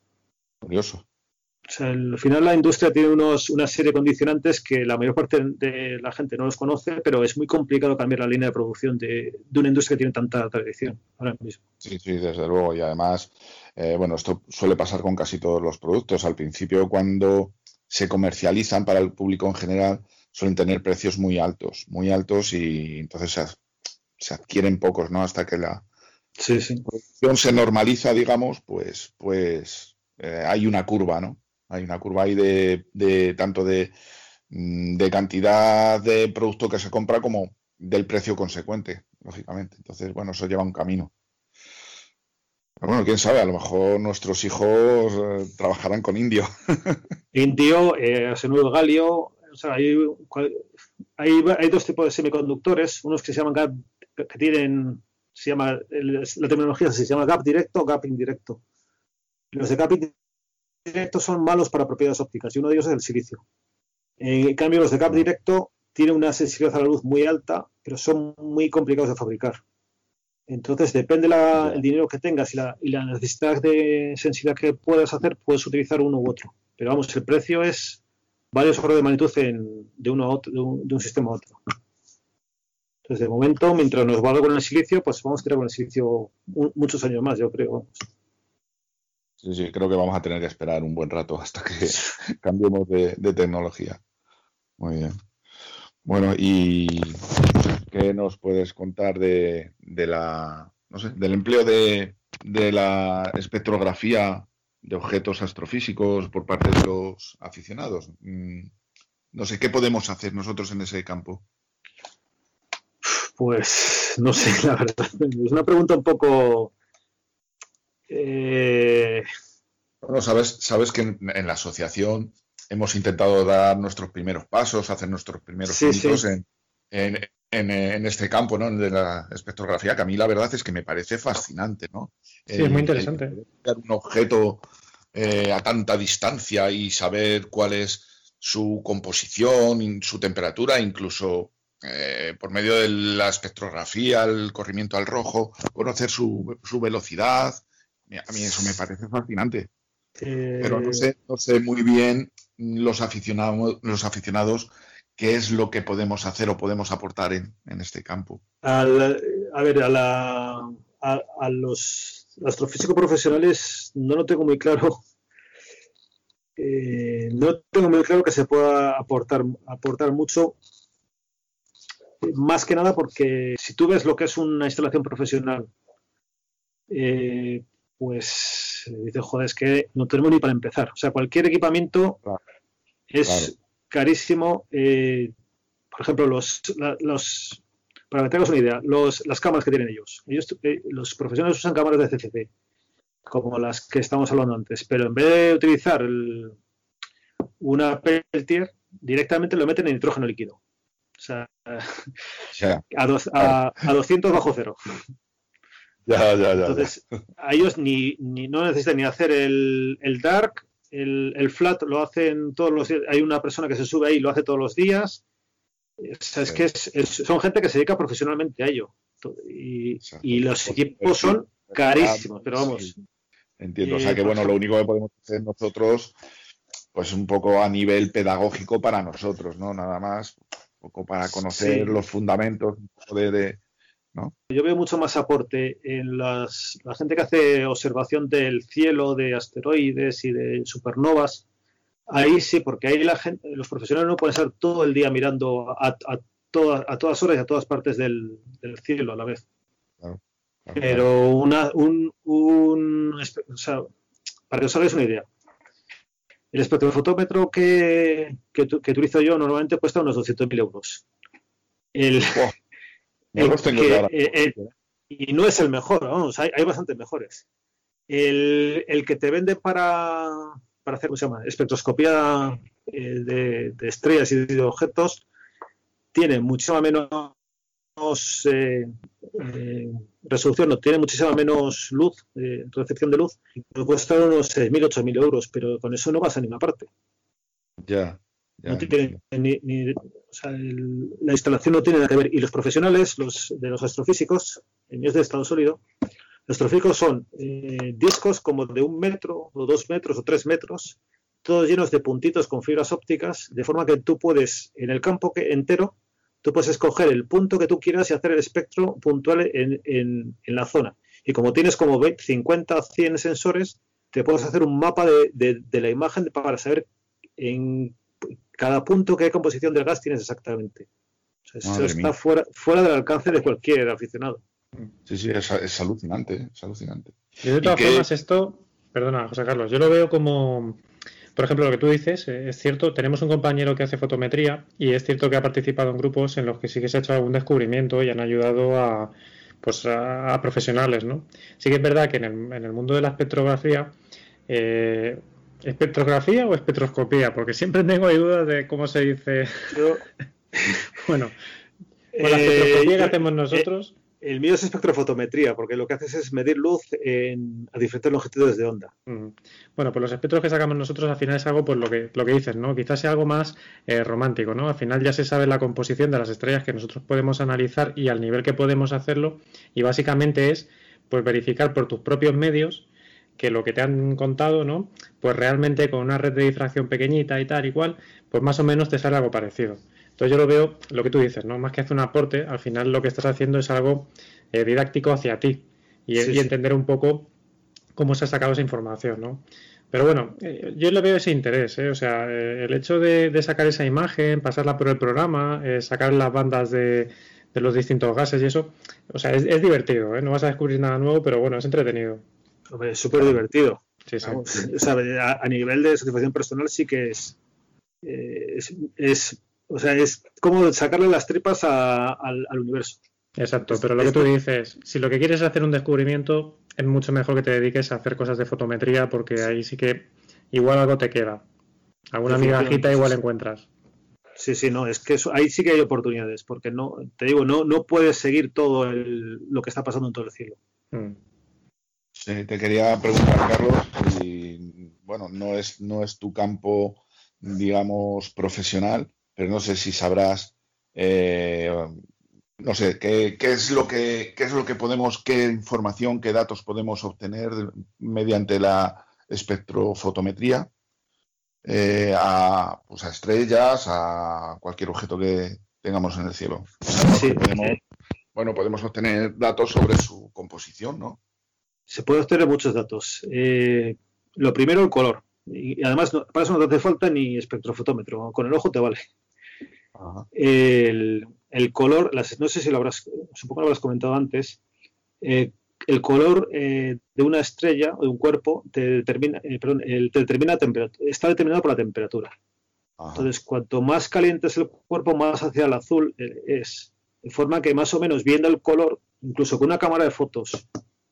Curioso. O sea, al final la industria tiene unos, una serie de condicionantes que la mayor parte de la gente no los conoce, pero es muy complicado cambiar la línea de producción de, de una industria que tiene tanta tradición ahora mismo. Sí, sí, desde luego. Y además, eh, bueno, esto suele pasar con casi todos los productos. Al principio, cuando se comercializan para el público en general, suelen tener precios muy altos, muy altos y entonces se, se adquieren pocos, ¿no? Hasta que la Sí, sí. producción se normaliza, digamos, pues, pues eh, hay una curva, ¿no? Hay una curva ahí de, de tanto de, mm, de cantidad de producto que se compra como del precio consecuente, lógicamente. Entonces, bueno, eso lleva un camino. Pero bueno, quién sabe, a lo mejor nuestros hijos eh, trabajarán con indio. Indio, eh, Galio, o sea, hay, hay, hay dos tipos de semiconductores, unos que se llaman que tienen, se llama, la terminología se llama gap directo o gap indirecto. Los de gap indirecto son malos para propiedades ópticas y uno de ellos es el silicio. En cambio, los de gap directo tienen una sensibilidad a la luz muy alta, pero son muy complicados de fabricar. Entonces, depende la- el dinero que tengas y la, y la necesidad de sensibilidad que puedas hacer, puedes utilizar uno u otro. Pero vamos, el precio es varios órdenes de magnitud en- de, uno a otro, de, un, de un sistema a otro. Entonces, de momento, mientras nos valga con el silicio, pues vamos a tirar con el silicio mu- muchos años más, yo creo. vamos. Sí, sí, creo que vamos a tener que esperar un buen rato hasta que cambiemos de, de tecnología. Muy bien. Bueno, ¿y qué nos puedes contar de, de la, no sé, del empleo de, de la espectrografía de objetos astrofísicos por parte de los aficionados? Mm, No sé, ¿qué podemos hacer nosotros en ese campo? Pues no sé, la verdad. Es una pregunta un poco. eh, Bueno, sabes, sabes que en, en la asociación hemos intentado dar nuestros primeros pasos, hacer nuestros primeros Sí, pinitos sí. en, en, en, en este campo, ¿no? De la espectrografía, que a mí la verdad es que me parece fascinante, ¿no? Sí, es muy interesante. un objeto eh, a tanta distancia y saber cuál es su composición, su temperatura, incluso eh, por medio de la espectrografía, el corrimiento al rojo, conocer su, su velocidad. A mí eso me parece fascinante. eh, Pero no sé, no sé muy bien los aficionados, los aficionados qué es lo que podemos hacer o podemos aportar en, en este campo. al- a ver, a, la, a, a los astrofísicos profesionales no lo tengo muy claro. Eh, no tengo muy claro que se pueda aportar, aportar mucho. Más que nada porque si tú ves lo que es una instalación profesional, eh, pues eh, dices, joder, es que no tenemos ni para empezar. O sea, cualquier equipamiento Claro, es claro. carísimo. eh, por ejemplo, los, la- los para que tengas una idea, los, las cámaras que tienen ellos. ellos eh, los profesionales usan cámaras de CCD, como las que estamos hablando antes, pero en vez de utilizar el- una Peltier, directamente lo meten en nitrógeno líquido. Sea, sea, a, dos- a, a 200 bajo cero. ya, ya. Entonces, a ellos ni, ni no necesitan ni hacer el, el dark, el, el flat lo hacen todos los días. Hay una persona que se sube ahí y lo hace todos los días. O sea, es Sí. que es- es- son gente que se dedica profesionalmente a ello. Y, y los equipos son carísimos, pero vamos. Sí, entiendo. O sea Eh, que por bueno, lo único que podemos hacer nosotros, pues un poco a nivel pedagógico para nosotros, ¿no? Nada más, poco para conocer Sí. los fundamentos de, de- Yo veo mucho más aporte en las, la gente que hace observación del cielo, de asteroides y de supernovas. Ahí sí, porque ahí la gente, los profesionales no pueden estar todo el día mirando a, a, toda- a todas horas y a todas partes del, del cielo a la vez. Pero una, un, o sea, para que os hagáis una idea, el espectrofotómetro que, que, utilizo yo normalmente cuesta unos 200.000 euros. El, no el que- eh, eh, y no es el mejor, vamos, hay, hay bastantes mejores. El, el que te vende para, para hacer, ¿cómo se llama? Espectroscopía eh, de, de estrellas y de objetos tiene muchísima menos eh, eh, resolución, no tiene muchísima menos luz, eh, recepción de luz, puede costar unos 6.000, 8.000 euros, pero con eso no vas a ninguna parte. Ya. ya. No tiene ni- ni- o sea, el- la instalación no tiene nada que ver. Y los profesionales, los de los astrofísicos, en es de estado sólido, los astrofísicos son discos como de un metro, o dos metros, o tres metros, todos llenos de puntitos con fibras ópticas, de forma que tú puedes, en el campo que, entero, tú puedes escoger el punto que tú quieras y hacer el espectro puntual en, en- en la zona. Y como tienes como 20, 50 100 sensores, te puedes hacer un mapa de, de- de la imagen para saber en cada punto qué composición del gas tienes exactamente. O sea, eso está mía. fuera, fuera del alcance de cualquier aficionado. Sí, sí, es, es alucinante, es alucinante. Yo de todas ¿Y formas esto, perdona José Carlos, yo lo veo como, por ejemplo, lo que tú dices, eh, es cierto, tenemos un compañero que hace fotometría y es cierto que ha participado en grupos en los que sí que se ha hecho algún descubrimiento y han ayudado a, pues a, a profesionales, ¿no? Sí que es verdad que en el, en el mundo de la espectrografía, eh, ¿espectrografía o espectroscopía? Porque siempre tengo dudas de cómo se dice, Yo, bueno, con la eh, espectroscopía que yo- hacemos nosotros, el mío es espectrofotometría, porque lo que haces es medir luz en- a diferentes longitudes de onda. Bueno, pues los espectros que sacamos nosotros al final es algo, pues lo que, lo que dices, ¿no? Quizás sea algo más eh, romántico, ¿no? Al final ya se sabe la composición de las estrellas que nosotros podemos analizar y al nivel que podemos hacerlo y básicamente es, pues verificar por tus propios medios que lo que te han contado, ¿no? Pues realmente con una red de difracción pequeñita y tal y cual, pues más o menos te sale algo parecido. Entonces yo lo veo, lo que tú dices, ¿no? Más que hacer un aporte, al final lo que estás haciendo es algo eh, didáctico hacia ti y, Sí, y sí. entender un poco cómo se ha sacado esa información, ¿no? Pero bueno, eh, yo le veo ese interés, ¿eh? O sea, eh, el hecho de, de sacar esa imagen, pasarla por el programa, sacar las bandas de, de los distintos gases y eso, o sea, es, es divertido, ¿eh? No vas a descubrir nada nuevo, pero bueno, es entretenido. Hombre, Es súper divertido. Sí, sí. Vamos, o sea, a, a nivel de satisfacción personal sí que es, eh, es, es- o sea, es como sacarle las tripas a- al, al universo. Exacto, pero lo que tú dices, si lo que quieres es hacer un descubrimiento, es mucho mejor que te dediques a hacer cosas de fotometría porque ahí sí que igual algo te queda. Alguna migajita igual encuentras. Sí, sí, no, es que eso- ahí sí que hay oportunidades, porque no, te digo, no, no puedes seguir todo el- lo que está pasando en todo el cielo. Mm. Sí, te quería preguntar, Carlos, y bueno, no es, no es tu campo, digamos, profesional, pero no sé si sabrás, eh, no sé, qué, qué es lo que, qué es lo que podemos, qué información, qué datos podemos obtener mediante la espectrofotometría eh, a, pues a estrellas, a cualquier objeto que tengamos en el cielo. Sí. podemos- bueno, podemos obtener datos sobre su composición, ¿no? Se puede obtener muchos datos. Eh, lo primero, el color. Y, además, para eso no te hace falta ni espectrofotómetro. Con el ojo te vale. Ajá. El, el color, las- no sé si lo habrás, supongo que lo habrás comentado antes. eh, el color eh, de una estrella o de un cuerpo te determina, eh, perdón, el- te determina temperatura, está determinado por la temperatura. Ajá. Entonces, cuanto más caliente es el cuerpo, más hacia el azul es. De forma que más o menos viendo el color, incluso con una cámara de fotos,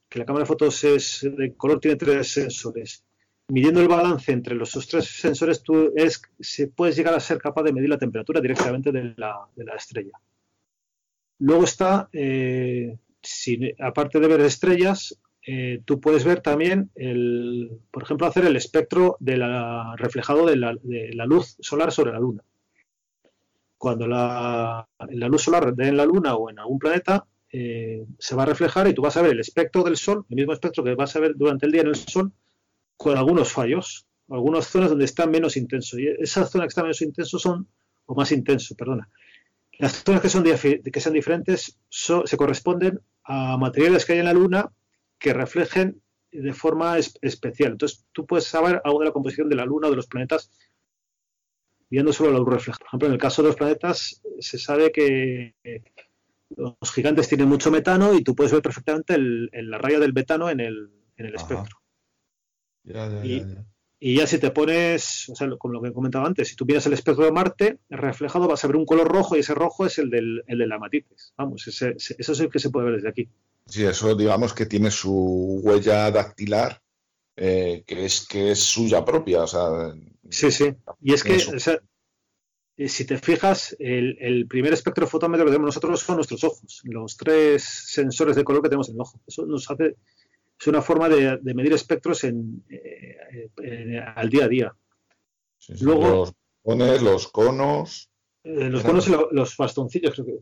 que la cámara de fotos es de color tiene tres sensores, midiendo el balance entre los tres sensores, tú es, se, puedes llegar a ser capaz de medir la temperatura directamente de la, de la estrella. Luego está, eh, aparte de ver estrellas, eh, tú puedes ver también, el, por ejemplo, hacer el espectro de la, reflejado de la, de la luz solar sobre la Luna. Cuando la, la luz solar en la Luna o en algún planeta, eh, se va a reflejar y tú vas a ver el espectro del Sol, el mismo espectro que vas a ver durante el día en el Sol, con algunos fallos, algunas zonas donde está menos intenso. Y esas zonas que están menos intenso son, o más intenso, perdona. Las zonas que son, que sean diferentes so- se corresponden a materiales que hay en la Luna que reflejen de forma es- especial. Entonces, tú puedes saber algo de la composición de la Luna o de los planetas viendo solo la luz reflejada. Por ejemplo, en el caso de los planetas, se sabe que los gigantes tienen mucho metano y tú puedes ver perfectamente el- el- la raya del metano en el, en el Ajá. espectro. Ya, ya, Y- ya, ya. Y ya si te pones, o sea, como lo que comentaba antes, si tú miras el espectro de Marte, reflejado vas a ver un color rojo y ese rojo es el, del, el de la matices. Vamos, ese, ese- eso es el que se puede ver desde aquí. Sí, eso digamos que tiene su huella dactilar, eh, que es que es suya propia, o sea, Sí, sí. Y es que, o sea, eh, si te fijas, el, el primer espectrofotómetro que tenemos nosotros son nuestros ojos, los tres sensores de color que tenemos en el ojo. Eso nos hace, es una forma de, de medir espectros en, eh, eh, al día a día. sí, sí, Luego- yo bastones, los conos. Eh, los conos y los bastoncillos, creo que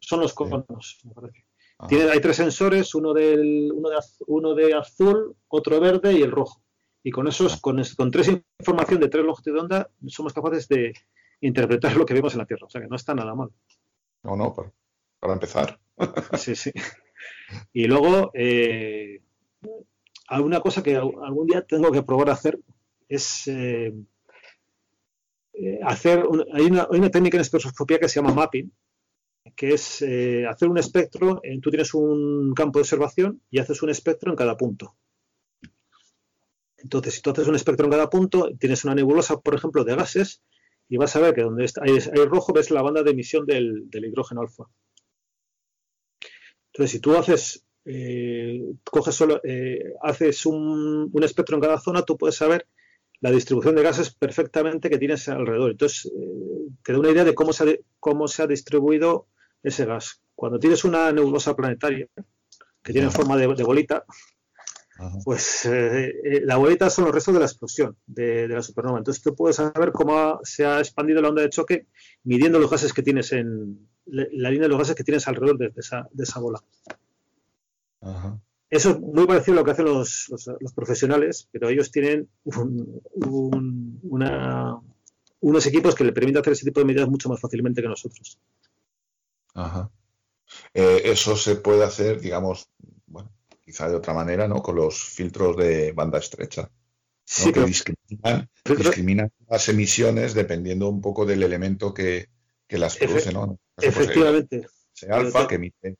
son los conos, me parece. Tiene, hay tres sensores, uno, del, uno, de, uno de azul, otro verde y el rojo. Y con esos, con, con tres información de tres longitudes de onda, somos capaces de interpretar lo que vemos en la Tierra. O sea que no está nada mal. No, no, para, para empezar. Sí, sí. Y luego, eh, alguna cosa que algún día tengo que probar a hacer es eh, eh, hacer. hay, una, técnica en espectroscopía que se llama mapping, que es eh, hacer un espectro. tú tienes un campo de observación y haces un espectro en cada punto. Entonces, si tú haces un espectro en cada punto, tienes una nebulosa, por ejemplo, de gases, y vas a ver que donde hay, hay rojo ves la banda de emisión del, del hidrógeno alfa. Entonces, si tú haces, eh, coges solo, eh, haces un, un, espectro en cada zona, tú puedes saber la distribución de gases perfectamente que tienes alrededor. Entonces, eh, te da una idea de cómo se, ha, cómo se ha distribuido ese gas. Cuando tienes una nebulosa planetaria que tiene forma de, de bolita, Ajá. pues la bolita son los restos de la explosión de, de, la supernova. Entonces tú puedes saber cómo se ha expandido la onda de choque midiendo los gases que tienes en la línea de los gases que tienes alrededor de, de esa, de esa bola. Ajá. Eso es muy parecido a lo que hacen los, los, los profesionales, pero ellos tienen un, un, una, unos equipos que le permiten hacer ese tipo de medidas mucho más fácilmente que nosotros. Ajá. Eh, eso se puede hacer, digamos, bueno, quizá de otra manera, ¿no? Con los filtros de banda estrecha. ¿no? Sí, que discriminan, discriminan, las emisiones dependiendo un poco del elemento que, que las produce, ¿no? Efectivamente. Pues, ese alfa que emite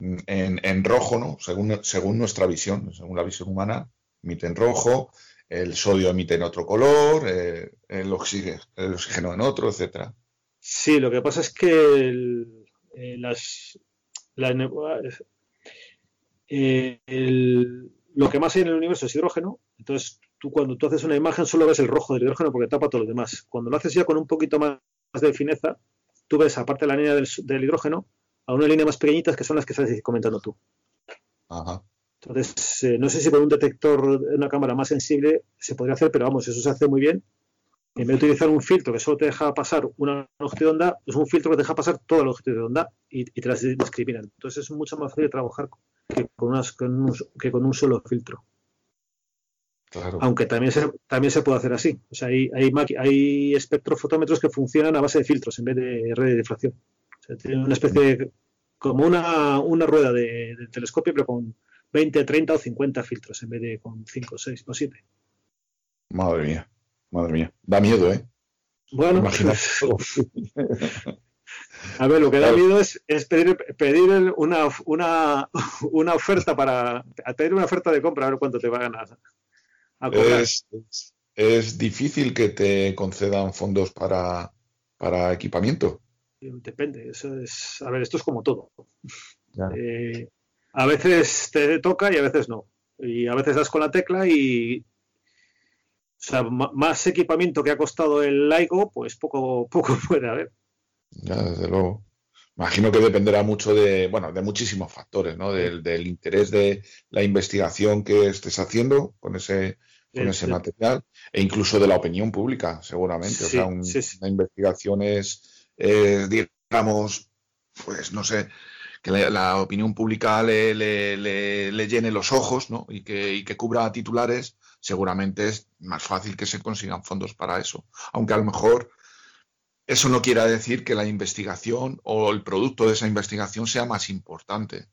en, en, rojo, ¿no? Según, según nuestra visión, según la visión humana, emite en rojo, el sodio emite en otro color, eh, el, oxígeno, el, oxígeno, en otro, etcétera. Sí, lo que pasa es que eh, las, eh, lo que más hay en el universo es hidrógeno, entonces tú cuando tú haces una imagen solo ves el rojo del hidrógeno porque tapa todo lo demás. Cuando lo haces ya con un poquito más de fineza, tú ves aparte la línea del hidrógeno a una línea más pequeñitas que son las que estás comentando tú. Ajá. Entonces, eh, no sé si con un detector, una cámara más sensible se podría hacer, pero vamos, eso se hace muy bien. En vez de utilizar un filtro que solo te deja pasar una longitud de onda, es un filtro que te deja pasar toda la longitud de onda y, y te las discriminan. Entonces es mucho más fácil trabajar que con, unas, con un, que con un solo filtro. Claro. Aunque también se, también se puede hacer así. O sea, hay, hay, hay espectrofotómetros que funcionan a base de filtros en vez de red de difracción. Tiene una especie de, como una, una rueda de, de, telescopio, pero con 20, 30 o 50 filtros en vez de con 5, 6 o 7. Madre mía, madre mía. Da miedo, ¿eh? Bueno, a ver, lo que da miedo es, es pedir, pedir una, una, una, oferta para pedir una oferta de compra, a ver cuánto te van a, a cobrar. Es, es, es, difícil que te concedan fondos para, para equipamiento. Depende, eso es, a ver, esto es como todo. Eh, a veces te toca y a veces no. Y a veces das con la tecla y, o sea, más equipamiento que ha costado el LIGO, pues poco, poco puede haber. Ya, desde luego. Imagino que dependerá mucho de, bueno, de muchísimos factores, ¿no? Del, del interés de la investigación que estés haciendo con ese, con ese material e incluso de la opinión pública, seguramente. Sí, o sea, un, sí, sí. una investigación es, eh, digamos, pues no sé, que la, la opinión pública le, le, le, le, llene los ojos, ¿no? Y que, y que cubra titulares, seguramente es más fácil que se consigan fondos para eso. Aunque a lo mejor eso no quiere decir que la investigación o el producto de esa investigación sea más importante,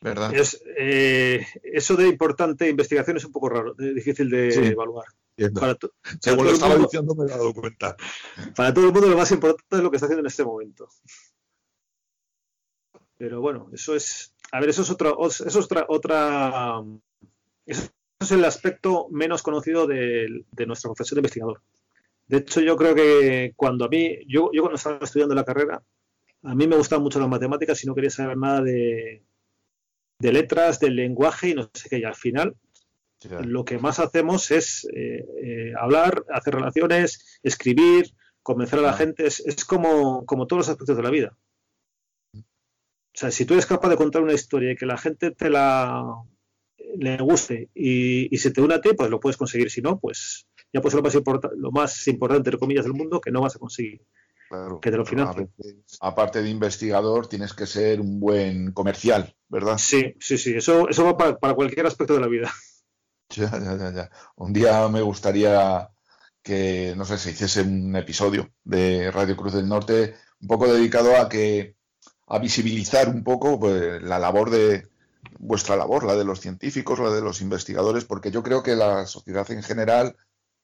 ¿verdad? Es, eh, eso de importante investigación es un poco raro, difícil de sí, evaluar. Para Según lo estaba mundo, diciendo me he dado cuenta. Para todo el mundo lo más importante es lo que está haciendo en este momento. Pero bueno, eso es, a ver, eso es otra, eso es otra, otra, eso es el aspecto menos conocido de, de nuestra profesión de investigador. De hecho, yo creo que cuando a mí, yo, yo cuando estaba estudiando la carrera, a mí me gustaban mucho las matemáticas y no quería saber nada de, de letras, del lenguaje y no sé qué. Y al final, claro. lo que más hacemos es eh, eh, hablar, hacer relaciones, escribir, convencer a la claro. gente. Es, es, como, como todos los aspectos de la vida. O sea, si tú eres capaz de contar una historia y que la gente te la le guste y, y se te une a ti, pues lo puedes conseguir. Si no, pues ya pues lo más, lo más importante, entre comillas, del mundo que no vas a conseguir. que te lo financien. aparte de investigador, tienes que ser un buen comercial, ¿verdad? Sí, sí, sí. Eso, eso va para, para cualquier aspecto de la vida. Ya, ya, ya, ya. Un día me gustaría que, no sé, se hiciese un episodio de Radio Cruz del Norte un poco dedicado a que a visibilizar un poco pues, la labor de vuestra labor, la de los científicos, la de los investigadores, porque yo creo que la sociedad en general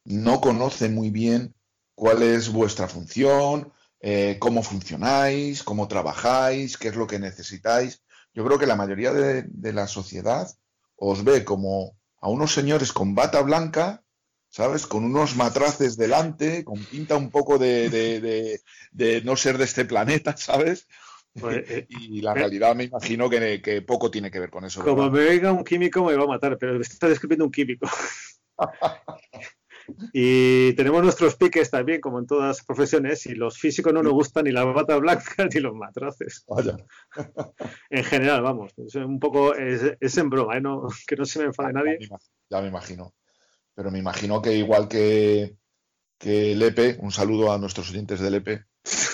no conoce muy bien cuál es vuestra función, eh, cómo funcionáis, cómo trabajáis, qué es lo que necesitáis. Yo creo que la mayoría de, la sociedad os ve como a unos señores con bata blanca, ¿sabes? Con unos matraces delante, con pinta un poco de, de no ser de este planeta, ¿sabes? Pues, eh, y la realidad me imagino que, poco tiene que ver con eso. Como me venga un químico me va a matar, pero está describiendo un químico. y tenemos nuestros piques también, como en todas las profesiones, y los físicos no nos gustan ni la bata blanca ni los matraces. en general, vamos, es un poco, es, en broma, ¿eh? que no se me enfade nadie. Ya me imagino. Pero me imagino que igual que, que el EPE, un saludo a nuestros oyentes del EPE,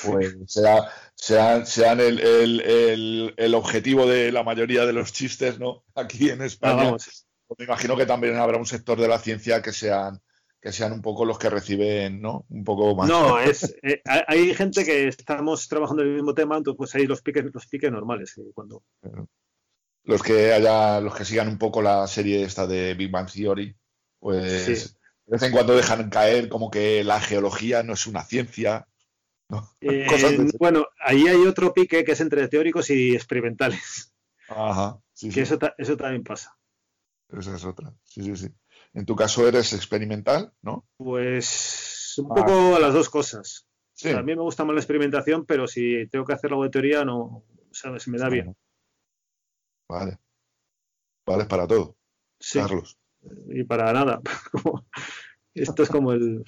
pues sea, sean, el, objetivo de la mayoría de los chistes, ¿no? Aquí en España. Pues me imagino que también habrá un sector de la ciencia que sean que sean un poco los que reciben, ¿no? Un poco más. No, es, eh, hay gente que estamos trabajando en el mismo tema, entonces pues hay los piques, los piques normales. Eh, cuando... Los que haya, los que sigan un poco la serie esta de Big Bang Theory, pues de vez en cuando dejan caer como que la geología no es una ciencia, eh, bueno, ahí hay otro pique que es entre teóricos y experimentales. Ajá. que Eso, eso también pasa. Esa es otra. Sí, sí, sí. En tu caso eres experimental, ¿no? Pues un poco las dos cosas. a mí me gusta más la experimentación, pero si tengo que hacer algo de teoría, no, ¿sabes? Me da bien. Vale. Vale, para todo. Carlos. Y para nada. Esto es como el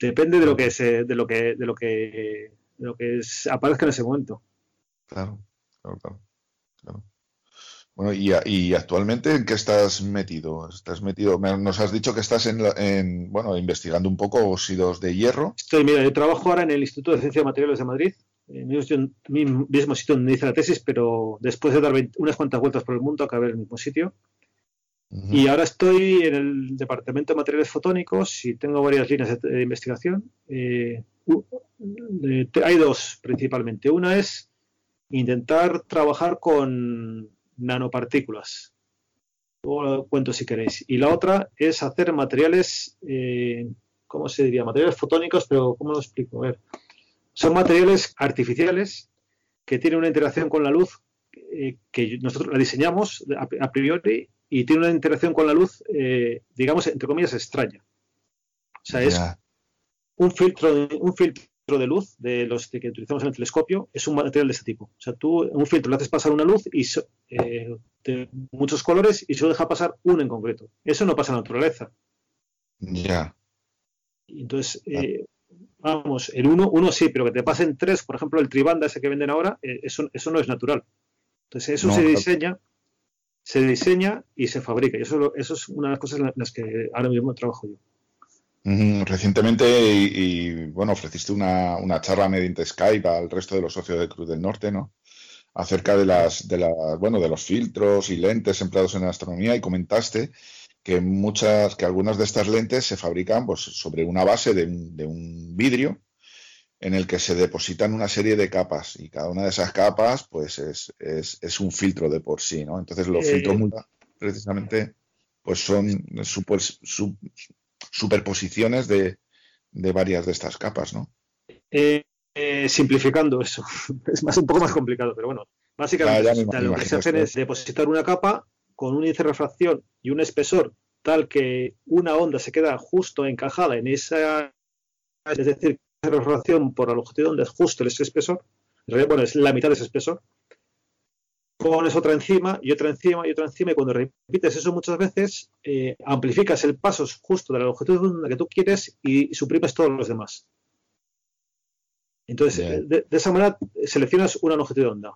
Depende de lo que se, de lo que, de lo que, de lo que aparezca en ese momento. Claro, claro, claro. Bueno, y, actualmente en qué estás metido? Estás metido, nos has dicho que estás en, bueno, investigando un poco óxidos de hierro. Estoy, mira, yo trabajo ahora en el Instituto de Ciencia de Materiales de Madrid, en el mismo sitio donde hice la tesis, pero después de dar unas cuantas vueltas por el mundo acabé en el mismo sitio. Y ahora estoy en el departamento de materiales fotónicos y tengo varias líneas de, investigación. Eh, hay dos principalmente. Una es intentar trabajar con nanopartículas. Luego lo cuento si queréis. Y la otra es hacer materiales, eh, ¿cómo se diría? Materiales fotónicos, pero ¿cómo lo explico? A ver. Son materiales artificiales que tienen una interacción con la luz eh, que nosotros la diseñamos a priori y tiene una interacción con la luz, eh, digamos, entre comillas, extraña. O sea, es un filtro, un filtro de luz de los que utilizamos en el telescopio, es un material de este tipo. O sea, tú un filtro le haces pasar una luz y eh, de muchos colores y solo deja pasar uno en concreto. Eso no pasa en la naturaleza. Ya. Entonces, eh, vamos, el uno, uno sí, pero que te pasen tres, por ejemplo, el tribanda ese que venden ahora, eso, eso no es natural. Entonces, eso se diseña se diseña y se fabrica. Y eso, eso es una de las cosas en las que ahora mismo trabajo yo. Recientemente, y, bueno, ofreciste una, una, charla mediante Skype al resto de los socios de Cruz del Norte, ¿no? Acerca de las, de la, bueno, de los filtros y lentes empleados en la astronomía y comentaste que muchas, que algunas de estas lentes se fabrican pues, sobre una base de, de un vidrio en el que se depositan una serie de capas y cada una de esas capas pues es, es, un filtro de por sí, ¿no? Entonces los filtros precisamente pues son super, superposiciones de, varias de estas capas, ¿no? Eh, eh, simplificando eso, es más un poco más complicado, pero bueno, básicamente lo que se hace es depositar una capa con un índice de refracción y un espesor tal que una onda se queda justo encajada en esa, es decir, refracción por la longitud de onda es justo ese espesor, bueno, es la mitad de ese espesor, pones otra encima y otra encima y otra encima y cuando repites eso muchas veces eh, amplificas el paso justo de la longitud de onda que tú quieres y suprimes todos los demás. Entonces, de, esa manera seleccionas una longitud de onda.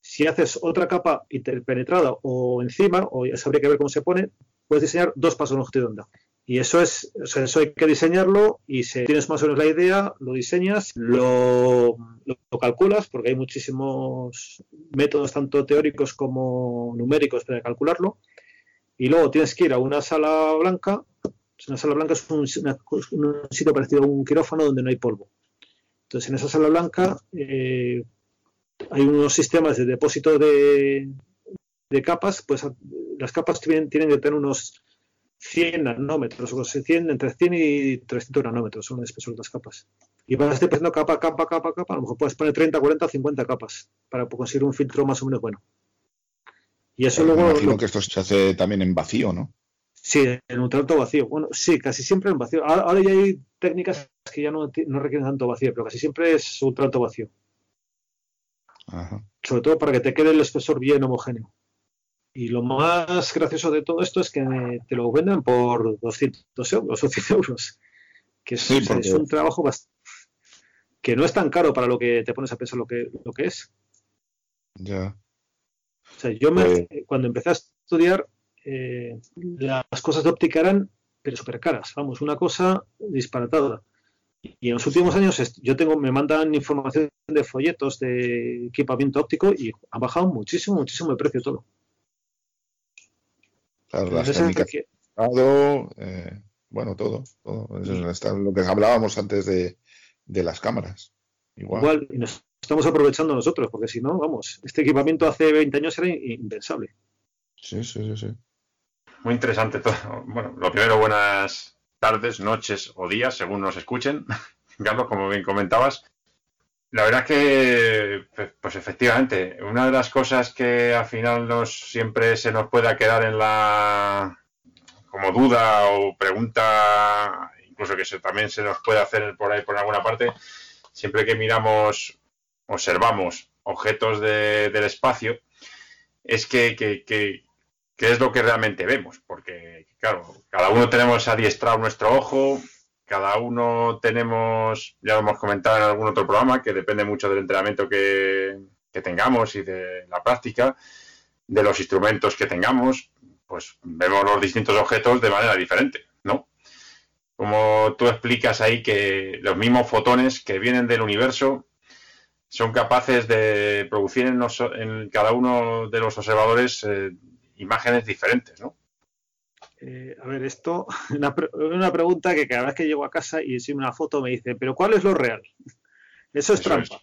Si haces otra capa interpenetrada o encima, o ya sabría que ver cómo se pone, puedes diseñar dos pasos de longitud de onda. Y eso es, o sea, eso hay que diseñarlo y si tienes más o menos la idea, lo diseñas, lo, lo, calculas, porque hay muchísimos métodos, tanto teóricos como numéricos, para calcularlo. Y luego tienes que ir a una sala blanca. Una sala blanca es un, sitio parecido a un quirófano donde no hay polvo. Entonces, en esa sala blanca eh, hay unos sistemas de depósito de, de capas, pues las capas tienen, tienen que tener unos 100 nanómetros, o 100, entre 100 y 300 nanómetros son el espesor de las capas. Y vas dependiendo capa, capa, capa, capa, a lo mejor puedes poner 30, 40, 50 capas para conseguir un filtro más o menos bueno. Y eso luego. Me imagino que esto se hace también en vacío, ¿no? Sí, en un trato vacío. Bueno, sí, casi siempre en vacío. Ahora, ya hay técnicas que ya no, no, requieren tanto vacío, pero casi siempre es un trato vacío. Sobre todo para que te quede el espesor bien homogéneo. Y lo más gracioso de todo esto es que te lo venden por 200 euros o 100 euros. Que es, un trabajo que no es tan caro para lo que te pones a pensar lo que, lo que es. Ya. O sea, yo me, pues cuando empecé a estudiar, eh, las cosas de óptica eran, pero súper caras. Vamos, una cosa disparatada. Y en los últimos años yo tengo, me mandan información de folletos de equipamiento óptico y ha bajado muchísimo, muchísimo el precio todo las técnicas eh, bueno, todo, todo. lo que hablábamos antes de, las cámaras. Igual. y nos estamos aprovechando nosotros, porque si no, vamos, este equipamiento hace 20 años era impensable. Sí, sí, sí, sí. Muy interesante todo. Bueno, lo primero, buenas tardes, noches o días, según nos escuchen. Carlos, como bien comentabas. La verdad es que, pues, efectivamente, una de las cosas que al final nos siempre se nos pueda quedar en la como duda o pregunta, incluso que también se nos puede hacer por ahí por alguna parte, siempre que miramos, observamos objetos del espacio, es que, que, que, es lo que realmente vemos, porque claro, cada uno tenemos adiestrado nuestro ojo, cada uno tenemos, ya lo hemos comentado en algún otro programa, que depende mucho del entrenamiento que, tengamos y de la práctica, de los instrumentos que tengamos, pues vemos los distintos objetos de manera diferente, ¿no? Como tú explicas ahí que los mismos fotones que vienen del universo son capaces de producir en, cada uno de los observadores eh, imágenes diferentes, ¿no? Eh, a ver, esto, una, una, pregunta que cada vez que llego a casa y enseño una foto me dice, pero ¿cuál es lo real? Eso es trampa.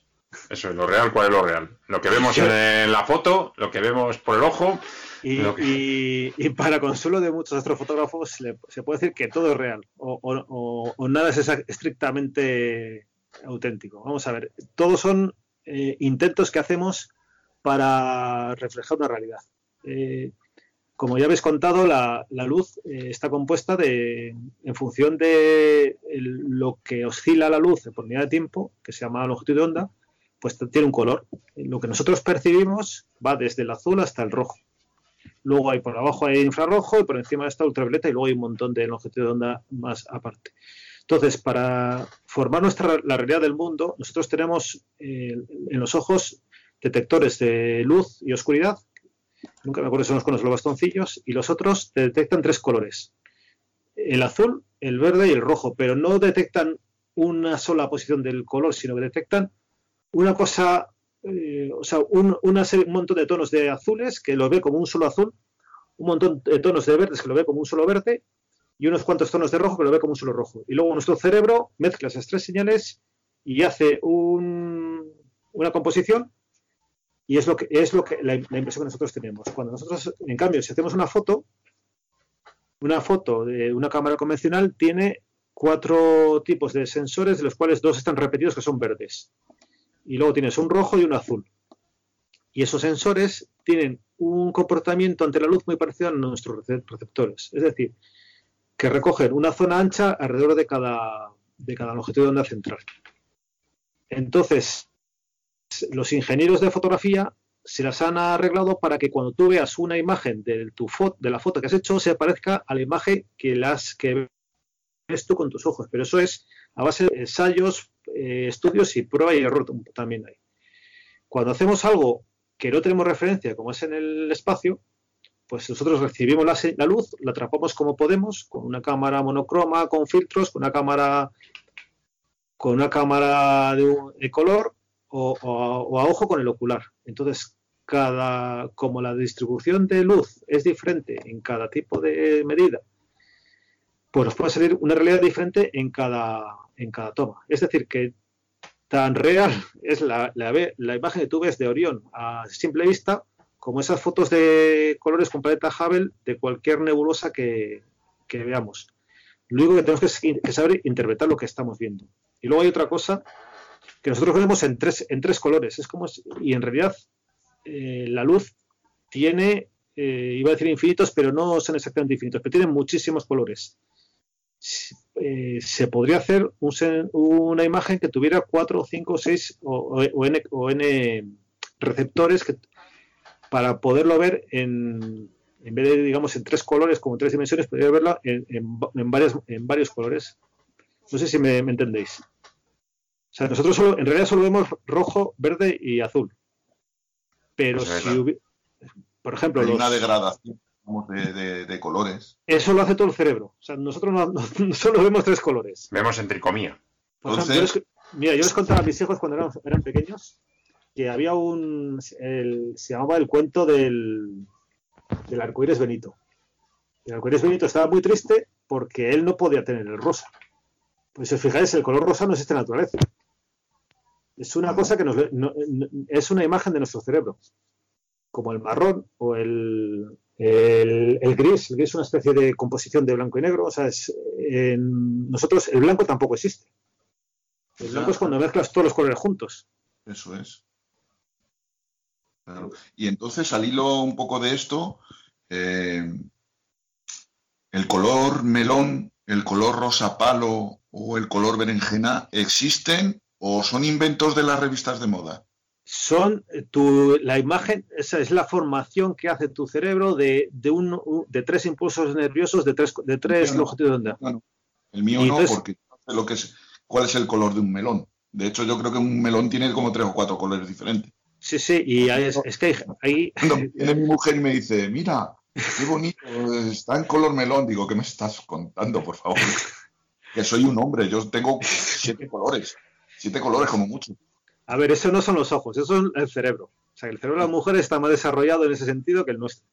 eso es lo real, ¿cuál es lo real? Lo que vemos en la foto, lo que vemos por el ojo. Y, para consuelo de muchos astrofotógrafos se puede decir que todo es real o, nada es estrictamente auténtico. Vamos a ver, todos son eh, intentos que hacemos para reflejar una realidad. Eh, como ya habéis contado, la, luz eh, está compuesta de, en función de lo que oscila la luz por unidad de tiempo, que se llama longitud de onda, pues tiene un color. Lo que nosotros percibimos va desde el azul hasta el rojo. Luego hay por abajo hay infrarrojo y por encima está ultravioleta y luego hay un montón de longitud de onda más aparte. Entonces, para formar nuestra la realidad del mundo, nosotros tenemos eh, en los ojos detectores de luz y oscuridad nunca me acuerdo si son los conos los bastoncillos, y los otros detectan tres colores. El azul, el verde y el rojo, pero no detectan una sola posición del color, sino que detectan una cosa, eh, o sea, un, montón de tonos de azules que lo ve como un solo azul, un montón de tonos de verdes que lo ve como un solo verde, y unos cuantos tonos de rojo que lo ve como un solo rojo. Y luego nuestro cerebro mezcla esas tres señales y hace una composición y es lo que es lo que la, impresión que nosotros tenemos. Cuando nosotros, en cambio, si hacemos una foto, una foto de una cámara convencional tiene cuatro tipos de sensores, de los cuales dos están repetidos que son verdes. Y luego tienes un rojo y un azul. Y esos sensores tienen un comportamiento ante la luz muy parecido a nuestros receptores. Es decir, que recogen una zona ancha alrededor de cada, de cada longitud de onda central. Entonces, los ingenieros de fotografía se las han arreglado para que cuando tú veas una imagen de, tu de la foto que has hecho se parezca a la imagen que, las, que ves tú con tus ojos. Pero eso es a base de ensayos, eh, estudios y prueba y error también hay. Cuando hacemos algo que no tenemos referencia, como es en el espacio, pues nosotros recibimos la, luz, la atrapamos como podemos, con una cámara monocroma, con filtros, con una cámara con una cámara de color o, a, ojo con el ocular. Entonces, cada, como la distribución de luz es diferente en cada tipo de medida, pues nos puede salir una realidad diferente en cada, en cada toma. Es decir, que tan real es la, la, imagen que tú ves de Orión a simple vista como esas fotos de colores con planeta Hubble de cualquier nebulosa que, que veamos. Lo único que tenemos que saber interpretar lo que estamos viendo. Y luego hay otra cosa que nosotros vemos en tres, en tres colores. Es como y en realidad eh, la luz tiene, eh, iba a decir infinitos, pero no son exactamente infinitos, pero tienen muchísimos colores. Eh, se podría hacer una imagen que tuviera cuatro, cinco, seis o, o- o n, o n receptores para poderlo ver en, en vez de, digamos, en tres colores, como en tres dimensiones, podría verlo en, en, en en varios colores. No sé si me entendéis. O sea, nosotros solo, en realidad solo vemos rojo, verde y azul. Pero Pues es si verdad. hubi- por ejemplo, Hay los- una degradación de, de- de colores. eso lo hace todo el cerebro. O sea, nosotros no, no- solo vemos tres colores. Vemos en tricomía. Por ejemplo, Entonces- mira, yo les contaba a mis hijos cuando eran, eran pequeños que había un. el- se llamaba el cuento del, del arcoíris Benito. El arcoíris Benito estaba muy triste porque él no podía tener el rosa. Pues si os fijáis, el color rosa no existe en la naturaleza. Es una cosa que nos. no- es una imagen de nuestro cerebro. Como el marrón o el, el, gris. El gris es una especie de composición de blanco y negro. O sea, es, en- nosotros el blanco tampoco existe. El blanco es cuando mezclas todos los colores juntos. Eso es. Y entonces, al hilo un poco de esto, eh, el color melón, el color rosa palo o el color berenjena, ¿existen o son inventos de las revistas de moda? Son eh, tu, la imagen, esa es la formación que hace tu cerebro de, de, un, de tres impulsos nerviosos de tres, de tres longitudes de onda. El mío Y no, entonces- porque no sé lo que es, cuál es el color de un melón. De hecho, yo creo que un melón tiene como tres o cuatro colores diferentes. Sí, sí, y ahí es, es que hay- Cuando viene mi mujer y me dice, mira, qué bonito, está en color melón, digo, ¿qué me estás contando, por favor? Que soy un hombre, yo tengo siete colores, siete colores como mucho. A ver, eso no son los ojos, eso es el cerebro. O sea, el cerebro de las mujeres está más desarrollado en ese sentido que el nuestro.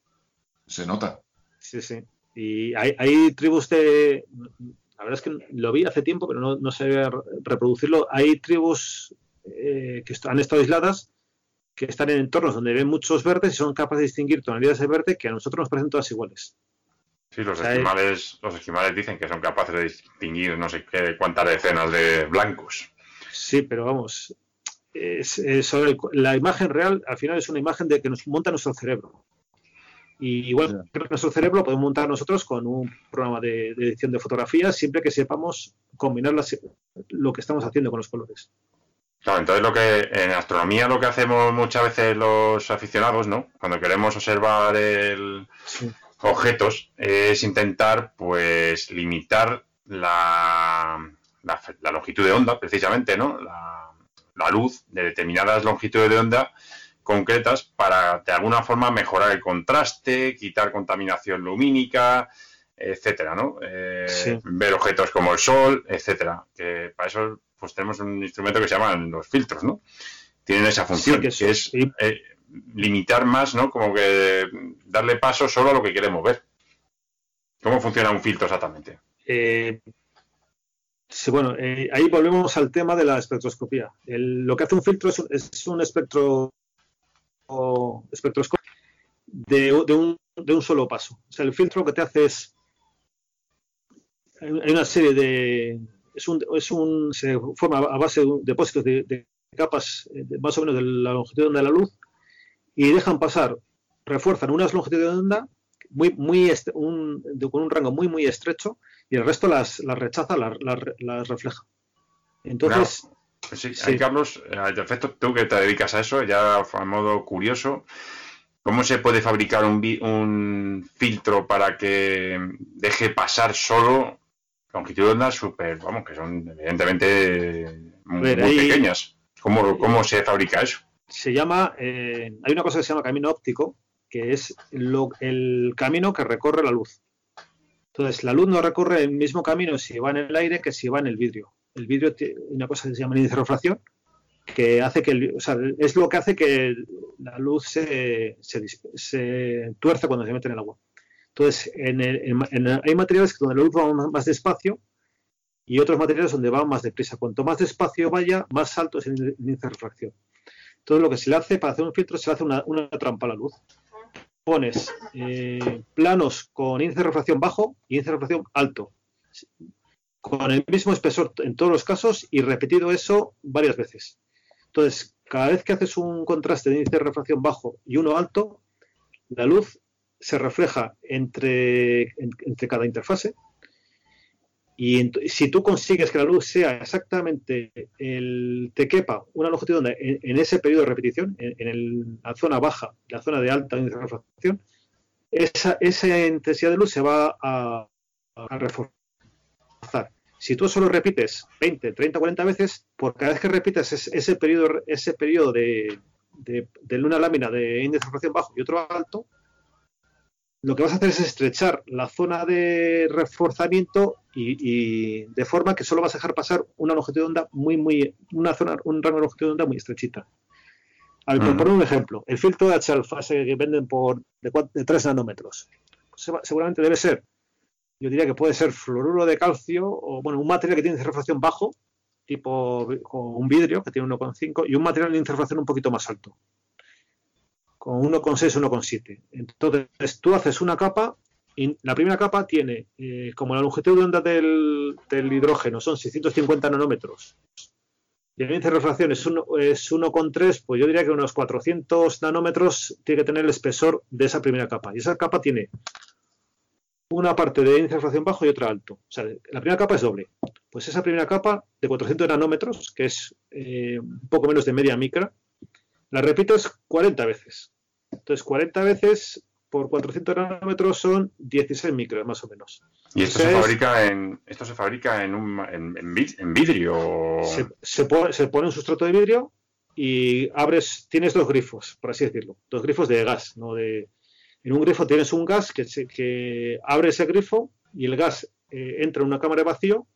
Se nota. Sí, sí. Y hay, hay tribus de. La verdad es que lo vi hace tiempo, pero no, no sé re- reproducirlo. Hay tribus eh, que han estado aisladas, que están en entornos donde ven muchos verdes y son capaces de distinguir tonalidades de verde que a nosotros nos parecen todas iguales. Sí, los O sea, esquimales, los esquimales dicen que son capaces de distinguir no sé qué cuántas decenas de blancos. Sí, pero vamos. es- es sobre el- la imagen real, al final, es una imagen de que nos monta nuestro cerebro. Y igual que nuestro cerebro lo podemos montar nosotros con un programa de, de edición de fotografías, siempre que sepamos combinar las- lo que estamos haciendo con los colores. Claro, entonces lo que en astronomía lo que hacemos muchas veces los aficionados, ¿no? Cuando queremos observar el, objetos es intentar pues limitar la, la, la longitud de onda precisamente, ¿no? La, la luz de determinadas longitudes de onda concretas para de alguna forma mejorar el contraste, quitar contaminación lumínica, etcétera, ¿no? Eh, Sí. Ver objetos como el sol, etcétera. Que para eso pues tenemos un instrumento que se llaman los filtros, ¿no? Tienen esa función, Sí, que es eh, limitar más, ¿no? Como que darle paso solo a lo que queremos ver. ¿Cómo funciona un filtro exactamente? Eh, sí, bueno, eh, ahí volvemos al tema de la espectroscopía. El- lo que hace un filtro es un, es un espectro o de, de un, de un solo paso. O sea, el filtro lo que te hace es hay una serie de es un, es un se forma a base de depósitos de, de capas eh, más o menos de la longitud de onda de la luz y dejan pasar, refuerzan unas longitudes de onda muy, muy con un rango muy muy estrecho y el resto las, las rechaza, las, las, las refleja. Entonces, Pues sí, Sí. ahí, Carlos, eh, de efecto, tú que te dedicas a eso, ya a modo curioso, ¿cómo se puede fabricar un, filtro para que deje pasar solo longitud de onda súper, vamos, que son evidentemente muy, ver, muy ahí- pequeñas? ¿Cómo, ¿Cómo se fabrica eso? se llama, eh, hay una cosa que se llama camino óptico, que es lo- el camino que recorre la luz. Entonces, la luz no recorre el mismo camino si va en el aire que si va en el vidrio. El vidrio tiene una cosa que se llama índice de refracción, que hace que, el- o sea, es lo que hace que la luz se, tuerce cuando se mete en el agua. Entonces, en hay materiales donde la luz va más- despacio y otros materiales donde va más deprisa. Cuanto más despacio vaya, más alto es el índice de refracción. Entonces, lo que se le hace para hacer un filtro, se le hace una trampa a la luz. Pones eh, planos con índice de refracción bajo y índice de refracción alto, con el mismo espesor en todos los casos y repetido eso varias veces. Entonces, cada vez que haces un contraste de índice de refracción bajo y uno alto, la luz se refleja entre, en- entre cada interfase. Y si tú consigues que la luz sea exactamente el te quepa una longitud de onda en, en ese periodo de repetición, en, en el- la zona baja, la zona de alta de refracción, esa, esa intensidad de luz se va a, a reforzar. Si tú solo repites 20, 30, 40 veces, por cada vez que repites ese, ese periodo, ese periodo de, de, de una lámina de índice de refracción bajo y otro alto, lo que vas a hacer es estrechar la zona de reforzamiento y, y de forma que solo vas a dejar pasar una longitud de onda muy, muy, una zona, un rango de longitud de onda muy estrechita. A ver, por poner un ejemplo, el filtro de H alfa ese que venden por de, cua- de 3 nanómetros, se va- seguramente debe ser, yo diría que puede ser fluoruro de calcio o bueno, un material que tiene refracción bajo, tipo un vidrio que tiene 1,5 y un material de refracción un poquito más alto, con 1,6, 1,7. Entonces tú haces una capa y la primera capa tiene, eh, como la longitud de onda del, hidrógeno son 650 nanómetros y el índice de refracción es 1,3, pues yo diría que unos 400 nanómetros tiene que tener el espesor de esa primera capa. Y esa capa tiene una parte de índice de refracción bajo y otra alto. O sea, la primera capa es doble. Pues esa primera capa de 400 nanómetros, que es eh, un poco menos de media micra, la repites 40 veces. Entonces, 40 veces por 400 nanómetros son 16 micras, más o menos. Y esto se es- fabrica en esto se fabrica en un en, en vid- en vidrio. se, se pone, se pone un sustrato de vidrio y abres, tienes dos grifos, por así decirlo, dos grifos de gas, no de. En un grifo tienes un gas que, que abre ese grifo y el gas eh, entra en una cámara de vacío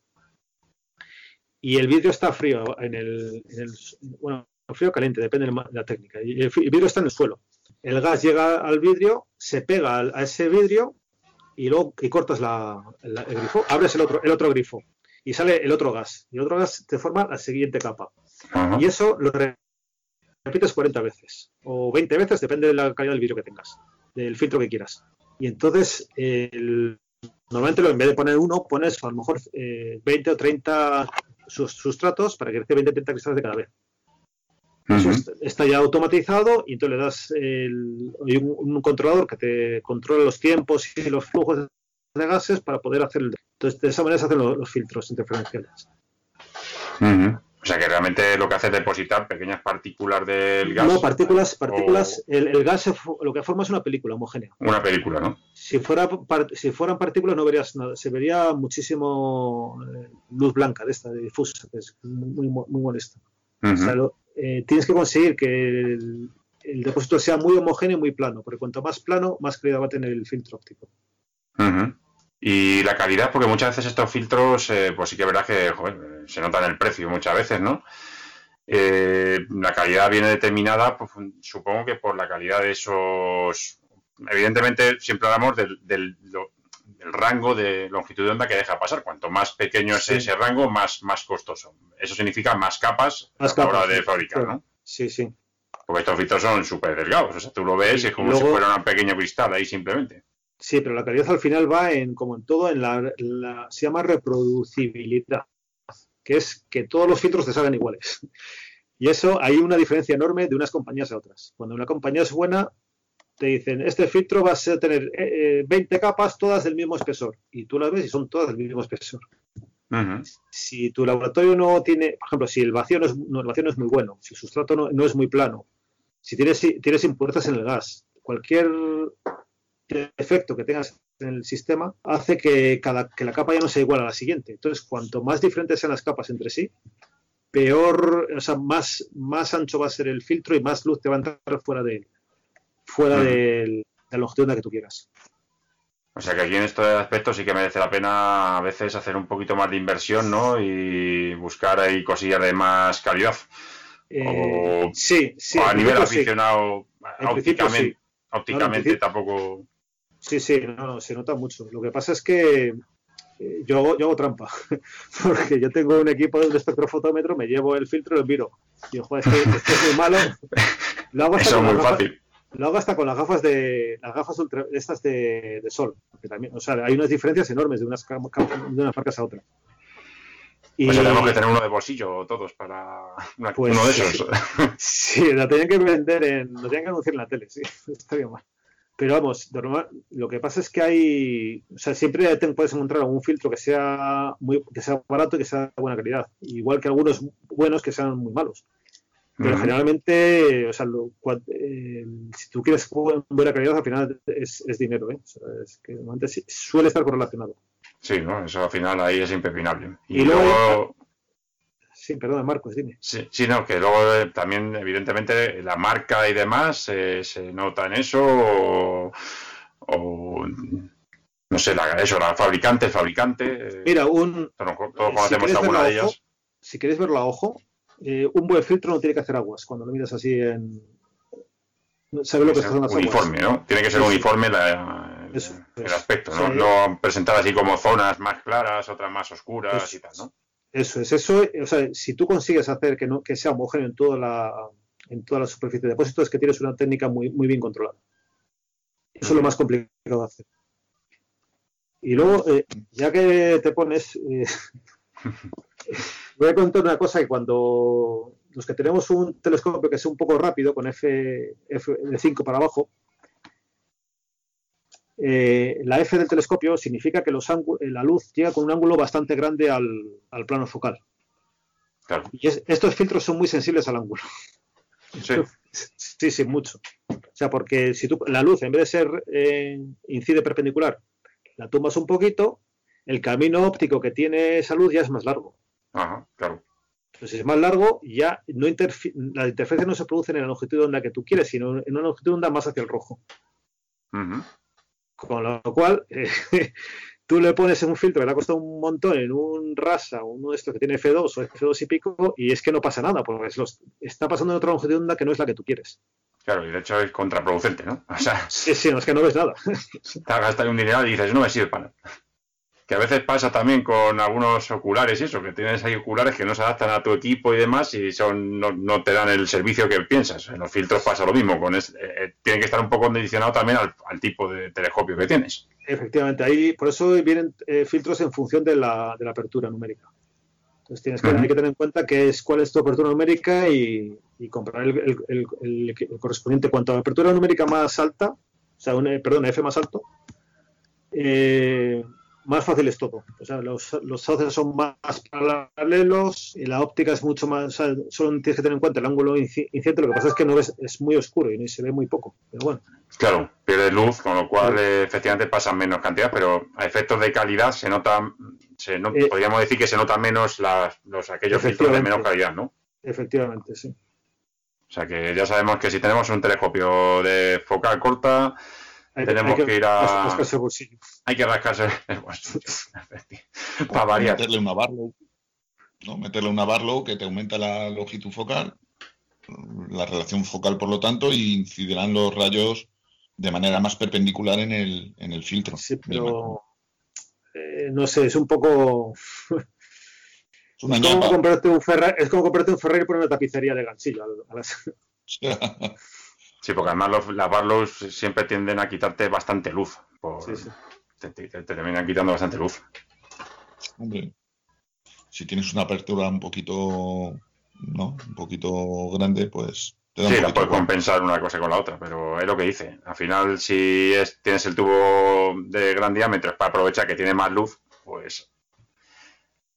y el vidrio está frío en el, en el- bueno, frío o caliente, depende de la, técnica. Y el, vidrio está en el suelo. El gas llega al vidrio, se pega a ese vidrio y luego y cortas la- la- el grifo, abres el otro, el otro grifo y sale el otro gas. Y el otro gas te forma la siguiente capa. Ajá. Y eso lo re- repites 40 veces o 20 veces, depende de la calidad del vidrio que tengas, del filtro que quieras. Y entonces, el- normalmente en vez de poner uno, pones a lo mejor eh, 20 o 30 sus- sustratos para que crezca 20 o 30 cristales de cada vez. Eso Ujú. est- está ya automatizado y entonces le das el- un, un controlador que te controla los tiempos y los flujos de gases para poder hacer el. Entonces, de esa manera se hacen los, los filtros interferenciales. O sea que realmente lo que hace es depositar pequeñas partículas del gas. No, partículas, o partículas. El, el gas lo que forma es una película homogénea. Una película, ¿no? Si, fuera, par- si fueran partículas no verías nada, se vería muchísimo eh, luz blanca de esta, de difusa, que es muy, molesta. O sea, lo- eh, tienes que conseguir que el, depósito sea muy homogéneo y muy plano, porque cuanto más plano, más calidad va a tener el filtro óptico. Y la calidad, porque muchas veces estos filtros, eh, pues sí que es que se nota en el precio muchas veces, ¿no? Eh, la calidad viene determinada, pues, supongo que por la calidad de esos. Evidentemente, siempre hablamos del, del rango de longitud de onda que deja pasar. Cuanto más pequeño es Sí. ese rango, más, más costoso. Eso significa más capas Más a la hora capas, de sí, fabricar, claro. ¿no? Sí, sí. Porque estos filtros son súper delgados. O sea, tú lo ves Y es como si fuera un pequeño cristal ahí simplemente. Sí, pero la calidad al final va en, como en todo, en la, la- se llama reproducibilidad, que es que todos los filtros te salgan iguales. Y eso hay una diferencia enorme de unas compañías a otras. Cuando una compañía es buena, te dicen, este filtro va a tener eh, eh, 20 capas, todas del mismo espesor. Y tú las ves y son todas del mismo espesor. Si tu laboratorio no tiene, por ejemplo, si el vacío no es, no, el vacío no es muy bueno, si el sustrato no, no es muy plano, si tienes, si tienes impurezas en el gas, cualquier defecto que tengas en el sistema hace que, cada, que la capa ya no sea igual a la siguiente. Entonces, cuanto más diferentes sean las capas entre sí, peor, o sea, más, más ancho va a ser el filtro y más luz te va a entrar fuera de él. Fuera de la longitud de onda que tú quieras. O sea que aquí en este aspecto sí que merece la pena a veces hacer un poquito más de inversión, ¿no? Y buscar ahí cosillas de más calidad. Eh, O- sí, sí. o a nivel sí. aficionado, ópticamente, tampoco. Sí, sí, no, no, se nota mucho. Lo que pasa es que eh, yo, hago, yo hago trampa, porque yo tengo un equipo de un espectrofotómetro, me llevo el filtro y lo miro. Y yo, joder, es que esto es muy malo. Lo hago Eso es muy fácil. Lo hago hasta con las gafas de las gafas ultra, estas de, de sol, porque también, o sea, hay unas diferencias enormes de unas de unas marcas a otras. Y Pues tenemos que tener uno de bolsillo todos para una- Pues uno de esos. sí, la tenían que vender en, lo tenían que anunciar en la tele, sí, estaría mal. Pero vamos, normal, lo que pasa es que hay, o sea, siempre te puedes encontrar un filtro que sea muy, que sea barato y que sea de buena calidad, igual que algunos buenos que sean muy malos. Pero generalmente, o sea, lo- eh, si tú quieres bu- buena calidad, al final es, es dinero, ¿eh? O sea, es que suele estar correlacionado. Sí, ¿no? Eso al final ahí es impepinable. Y, Y luego- luego, Sí, perdona, Marcos, dime. sí, sí, no, que luego eh, también, evidentemente, la marca y demás eh, se nota en eso o, o, no sé, la, eso, la fabricante, el fabricante. eh, Mira, un, todos, si conocemos quieres alguna de ellas. si queréis verlo a ojo, eh, un buen filtro no tiene que hacer aguas cuando lo miras así en. ¿Sabes lo que son ser las uniforme, aguas? ¿no? Tiene que ser Sí, uniforme la- el, Eso, el eso. aspecto. ¿no? No presentar así como zonas más claras, otras más oscuras Eso. y tal, ¿no? Eso es, eso, o sea, si tú consigues hacer que no que sea homogéneo en toda la en toda la superficie de depósito es que tienes una técnica muy, muy bien controlada. Eso es lo más complicado de hacer. Y luego, eh, ya que te pones, eh, voy a contar una cosa que cuando los que tenemos un telescopio que es un poco rápido, con F, F de 5 para abajo, eh, la F del telescopio significa que los la luz llega con un ángulo bastante grande al, al plano focal. Claro. Y es- estos filtros son muy sensibles al ángulo. Sí. Sí, sí, mucho. O sea, porque si tú, la luz, en vez de ser eh, incide perpendicular, la tumbas un poquito, el camino óptico que tiene esa luz ya es más largo. Ajá, claro. Entonces, si es más largo, ya no interfi- las interferencias no se producen en la longitud de onda que tú quieres, sino en una longitud de onda más hacia el rojo. Con lo cual, eh, tú le pones un filtro que le ha costado un montón en un rasa, uno de estos que tiene F2 o F2 y pico, y es que no pasa nada, porque es los- está pasando en otra longitud de onda que no es la que tú quieres. Claro, y de hecho es contraproducente, ¿no? O sea, Sí, sí, no, es que no ves nada. te has gastado un dinero y dices, no me sirve para nada. Que a veces pasa también con algunos oculares y eso, que tienes ahí oculares que no se adaptan a tu equipo y demás y son no, no te dan el servicio que piensas. En los filtros pasa lo mismo, con es- eh, eh, tiene que estar un poco condicionado también al, al tipo de telescopio que tienes. Efectivamente, ahí por eso vienen eh, filtros en función de la, de la apertura numérica. Entonces tienes que, hay que tener en cuenta qué es, cuál es tu apertura numérica y, y comprar el, el- el- el- el correspondiente. Cuanto a apertura numérica más alta, o sea, un, perdón, F más alto, eh, más fácil es todo. O sea, los, los sauces son más paralelos y la óptica es mucho más. O sea, solo tienes que tener en cuenta el ángulo inci- incidente. Lo que pasa es que no ves, es muy oscuro y se ve muy poco. Pero bueno, Claro, pierde luz, con lo cual eh, efectivamente pasan menos cantidad, pero a efectos de calidad se nota, se no- Eh, podríamos decir que se nota menos las, los aquellos filtros de menor calidad, ¿no? efectivamente, sí. O sea que ya sabemos que si tenemos un telescopio de focal corta, Hay, Tenemos hay que ir a- rascarse el bolsillo. hay que rascarse el bolsillo, O para variar. Meterle una Barlow, ¿no? Meterle una Barlow que te aumenta la longitud focal, la relación focal, por lo tanto, y incidirán los rayos de manera más perpendicular en el, en el filtro. Sí, pero eh, no sé, es un poco. Es una Es como comprarte un Ferrari, es como comprarte un Ferrari y poner una tapicería de ganchillo. a las- Sí, porque además los, las Barlows siempre tienden a quitarte bastante luz. por- Sí, sí. Te, te- te terminan quitando bastante luz. Hombre, si tienes una apertura un poquito, ¿no? Un poquito grande, pues te da un Sí, la poquito puedes compensar una cosa con la otra, pero es lo que dice. Al final, si es, tienes el tubo de gran diámetro es para aprovechar que tiene más luz, pues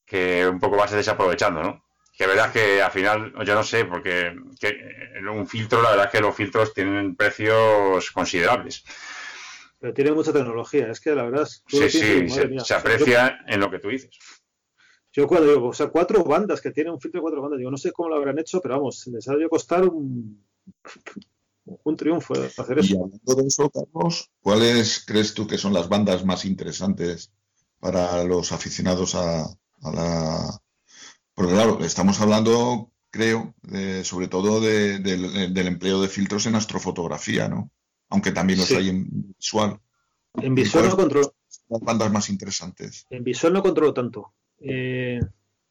que un poco vas desaprovechando, ¿no? Que verdad es que al final, yo no sé, porque que en un filtro, la verdad es que los filtros tienen precios considerables. Pero tiene mucha tecnología. Es que la verdad tú Sí, y, sí, se, aprecia en lo que tú dices. Yo, yo cuando digo, o sea, cuatro bandas que tiene un filtro de cuatro bandas, digo, no sé cómo lo habrán hecho, pero vamos, les ha debido costar un, un triunfo hacer Y eso. hablando de eso, Carlos, ¿cuáles crees tú que son las bandas más interesantes para los aficionados a, a la... Porque claro, estamos hablando, creo, de- sobre todo de- del, del empleo de filtros en astrofotografía, ¿no? Aunque también los Sí. hay en visual. En visual no ¿Cuáles controlo, las bandas más interesantes? en visual no controlo tanto. Eh,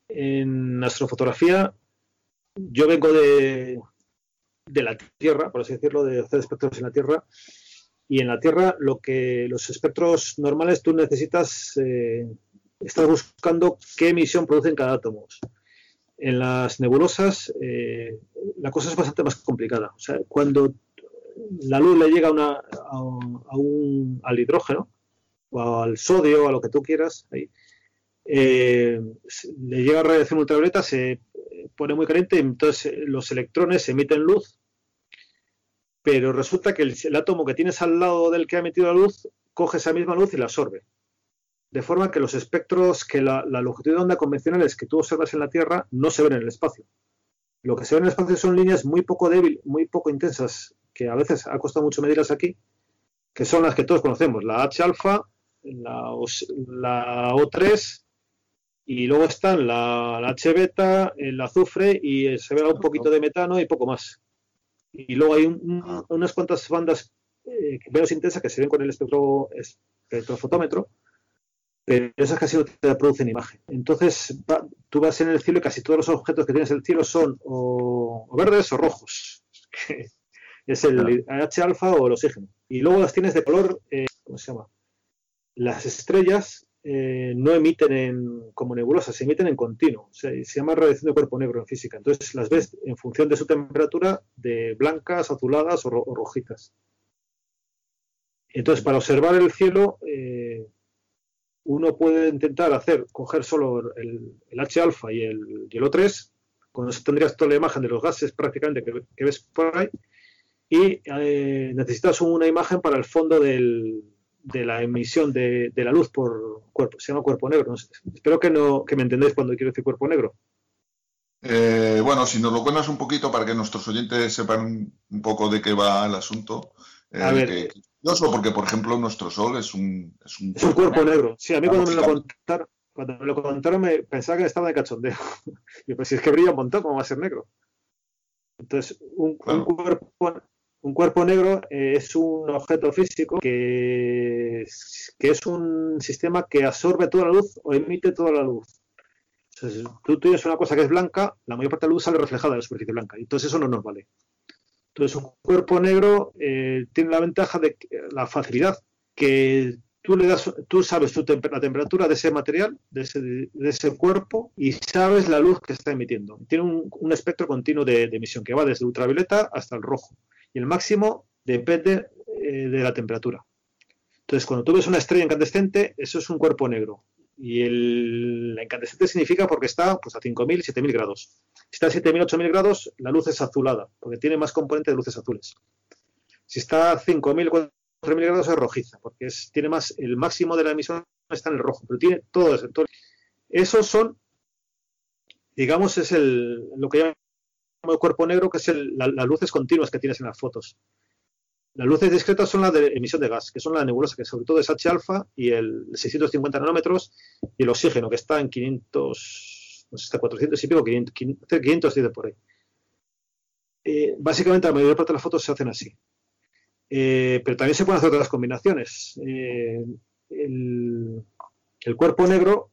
en astrofotografía, yo vengo de, de la Tierra, por así decirlo, de hacer espectros en la Tierra. Y en la Tierra, lo que los espectros normales tú necesitas, eh, estás buscando qué emisión producen cada átomo. En las nebulosas, eh, la cosa es bastante más complicada. O sea, cuando la luz le llega a un- al hidrógeno, o al sodio, a lo que tú quieras, eh, le llega radiación ultravioleta, se pone muy caliente entonces eh, los electrones emiten luz, pero resulta que el, el átomo que tienes al lado del que ha emitido la luz coge esa misma luz y la absorbe. De forma que los espectros, que la, la longitud de onda convencionales que tú observas en la Tierra no se ven en el espacio. Lo que se ve en el espacio son líneas muy poco débiles, muy poco intensas, que a veces ha costado mucho medirlas aquí, que son las que todos conocemos, la H alfa, la, os- la O3 y luego están la, la H beta, el azufre y se ve un poquito de metano y poco más. Y luego hay un- un- unas cuantas bandas eh, menos intensas que se ven con el espectro, espectrofotómetro, pero esas casi no te producen imagen. Entonces va- tú vas en el cielo y casi todos los objetos que tienes en el cielo son o, o verdes o rojos. es el H alfa o el oxígeno. Y luego las tienes de color, eh, ¿cómo se llama? Las estrellas eh, no emiten en, como nebulosas, se emiten en continuo. O sea, se llama radiación de cuerpo negro en física. Entonces las ves en función de su temperatura de blancas, azuladas o, ro- o rojitas. Entonces, para observar el cielo, eh, uno puede intentar hacer, coger solo el, el H alfa y el, y el O3, con eso tendrías toda la imagen de los gases prácticamente que, que ves por ahí, y eh, necesitas una imagen para el fondo del- de la emisión de, de la luz por cuerpo, se llama cuerpo negro. no sé. Espero que, no, que me entendáis cuando quiero decir cuerpo negro. Eh, bueno, si nos lo cuentas un poquito para que nuestros oyentes sepan un poco de qué va el asunto. eh, A ver, que- curioso, porque por ejemplo nuestro Sol es un, es un Es un cuerpo negro. Sí, a mí cuando me lo contaron, cuando me lo contaron me pensaba que estaba de cachondeo. Y pues si es que brilla un montón, ¿cómo va a ser negro? Entonces, un, un cuerpo, un cuerpo negro eh, es un objeto físico que es, que es un sistema que absorbe toda la luz o emite toda la luz. Si tú tienes una cosa que es blanca, la mayor parte de la luz sale reflejada de la superficie blanca. Y entonces eso no nos vale. Entonces, un cuerpo negro eh, tiene la ventaja de que- la facilidad que tú le das, tú sabes la temperatura de ese material, de ese, cuerpo, y sabes la luz que está emitiendo. Tiene un, espectro continuo de, emisión que va desde ultravioleta hasta el rojo. Y el máximo depende eh, de la temperatura. Entonces, cuando tú ves una estrella incandescente, eso es un cuerpo negro. Y el, la incandescente significa porque está pues, a 5.000, 7.000 grados. Si está a 7.000, 8.000 grados, la luz es azulada, porque tiene más componente de luces azules. Si está a 5.000, 4.000 grados es rojiza, porque es, tiene más, el máximo de la emisión está en el rojo, pero tiene todo eso. todo- esos son, digamos, es el, lo que llamo el cuerpo negro, que es el- la- las luces continuas que tienes en las fotos. Las luces discretas son las de emisión de gas, que son la nebulosa, que sobre todo es H alfa y el 650 nanómetros, y el oxígeno, que está en 500, no sé, está 400 y pico, 500, 500, 510 por ahí. Eh, básicamente la mayor parte de las fotos se hacen así. Eh, pero también se pueden hacer otras combinaciones. Eh, el, cuerpo negro,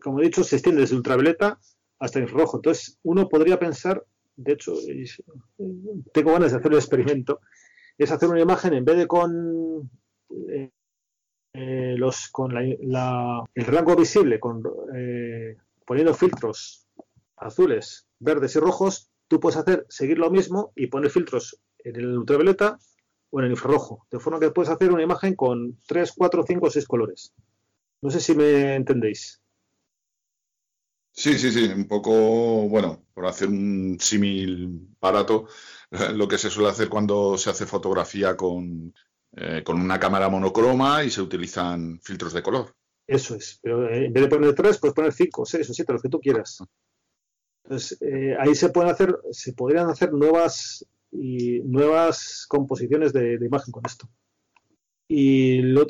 como he dicho, se extiende desde ultravioleta hasta infrarrojo. Entonces, uno podría pensar, de hecho, tengo ganas de hacer el experimento, es hacer una imagen en vez de con eh, eh, los con la- el rango visible, con, eh, poniendo filtros azules, verdes y rojos, tú puedes hacer seguir lo mismo y poner filtros en el ultravioleta o en el infrarrojo, de forma que puedes hacer una imagen con 3, 4, 5 o 6 colores. No sé si me entendéis. Sí, sí, sí, un poco, bueno, por hacer un símil barato, lo que se suele hacer cuando se hace fotografía con, eh, con una cámara monocroma y se utilizan filtros de color. Eso es, pero eh, en vez de poner 3, puedes poner 5, 6 o 7, los que tú quieras. Entonces, eh, ahí se pueden hacer, se podrían hacer nuevas y nuevas composiciones de, de imagen con esto. Y lo-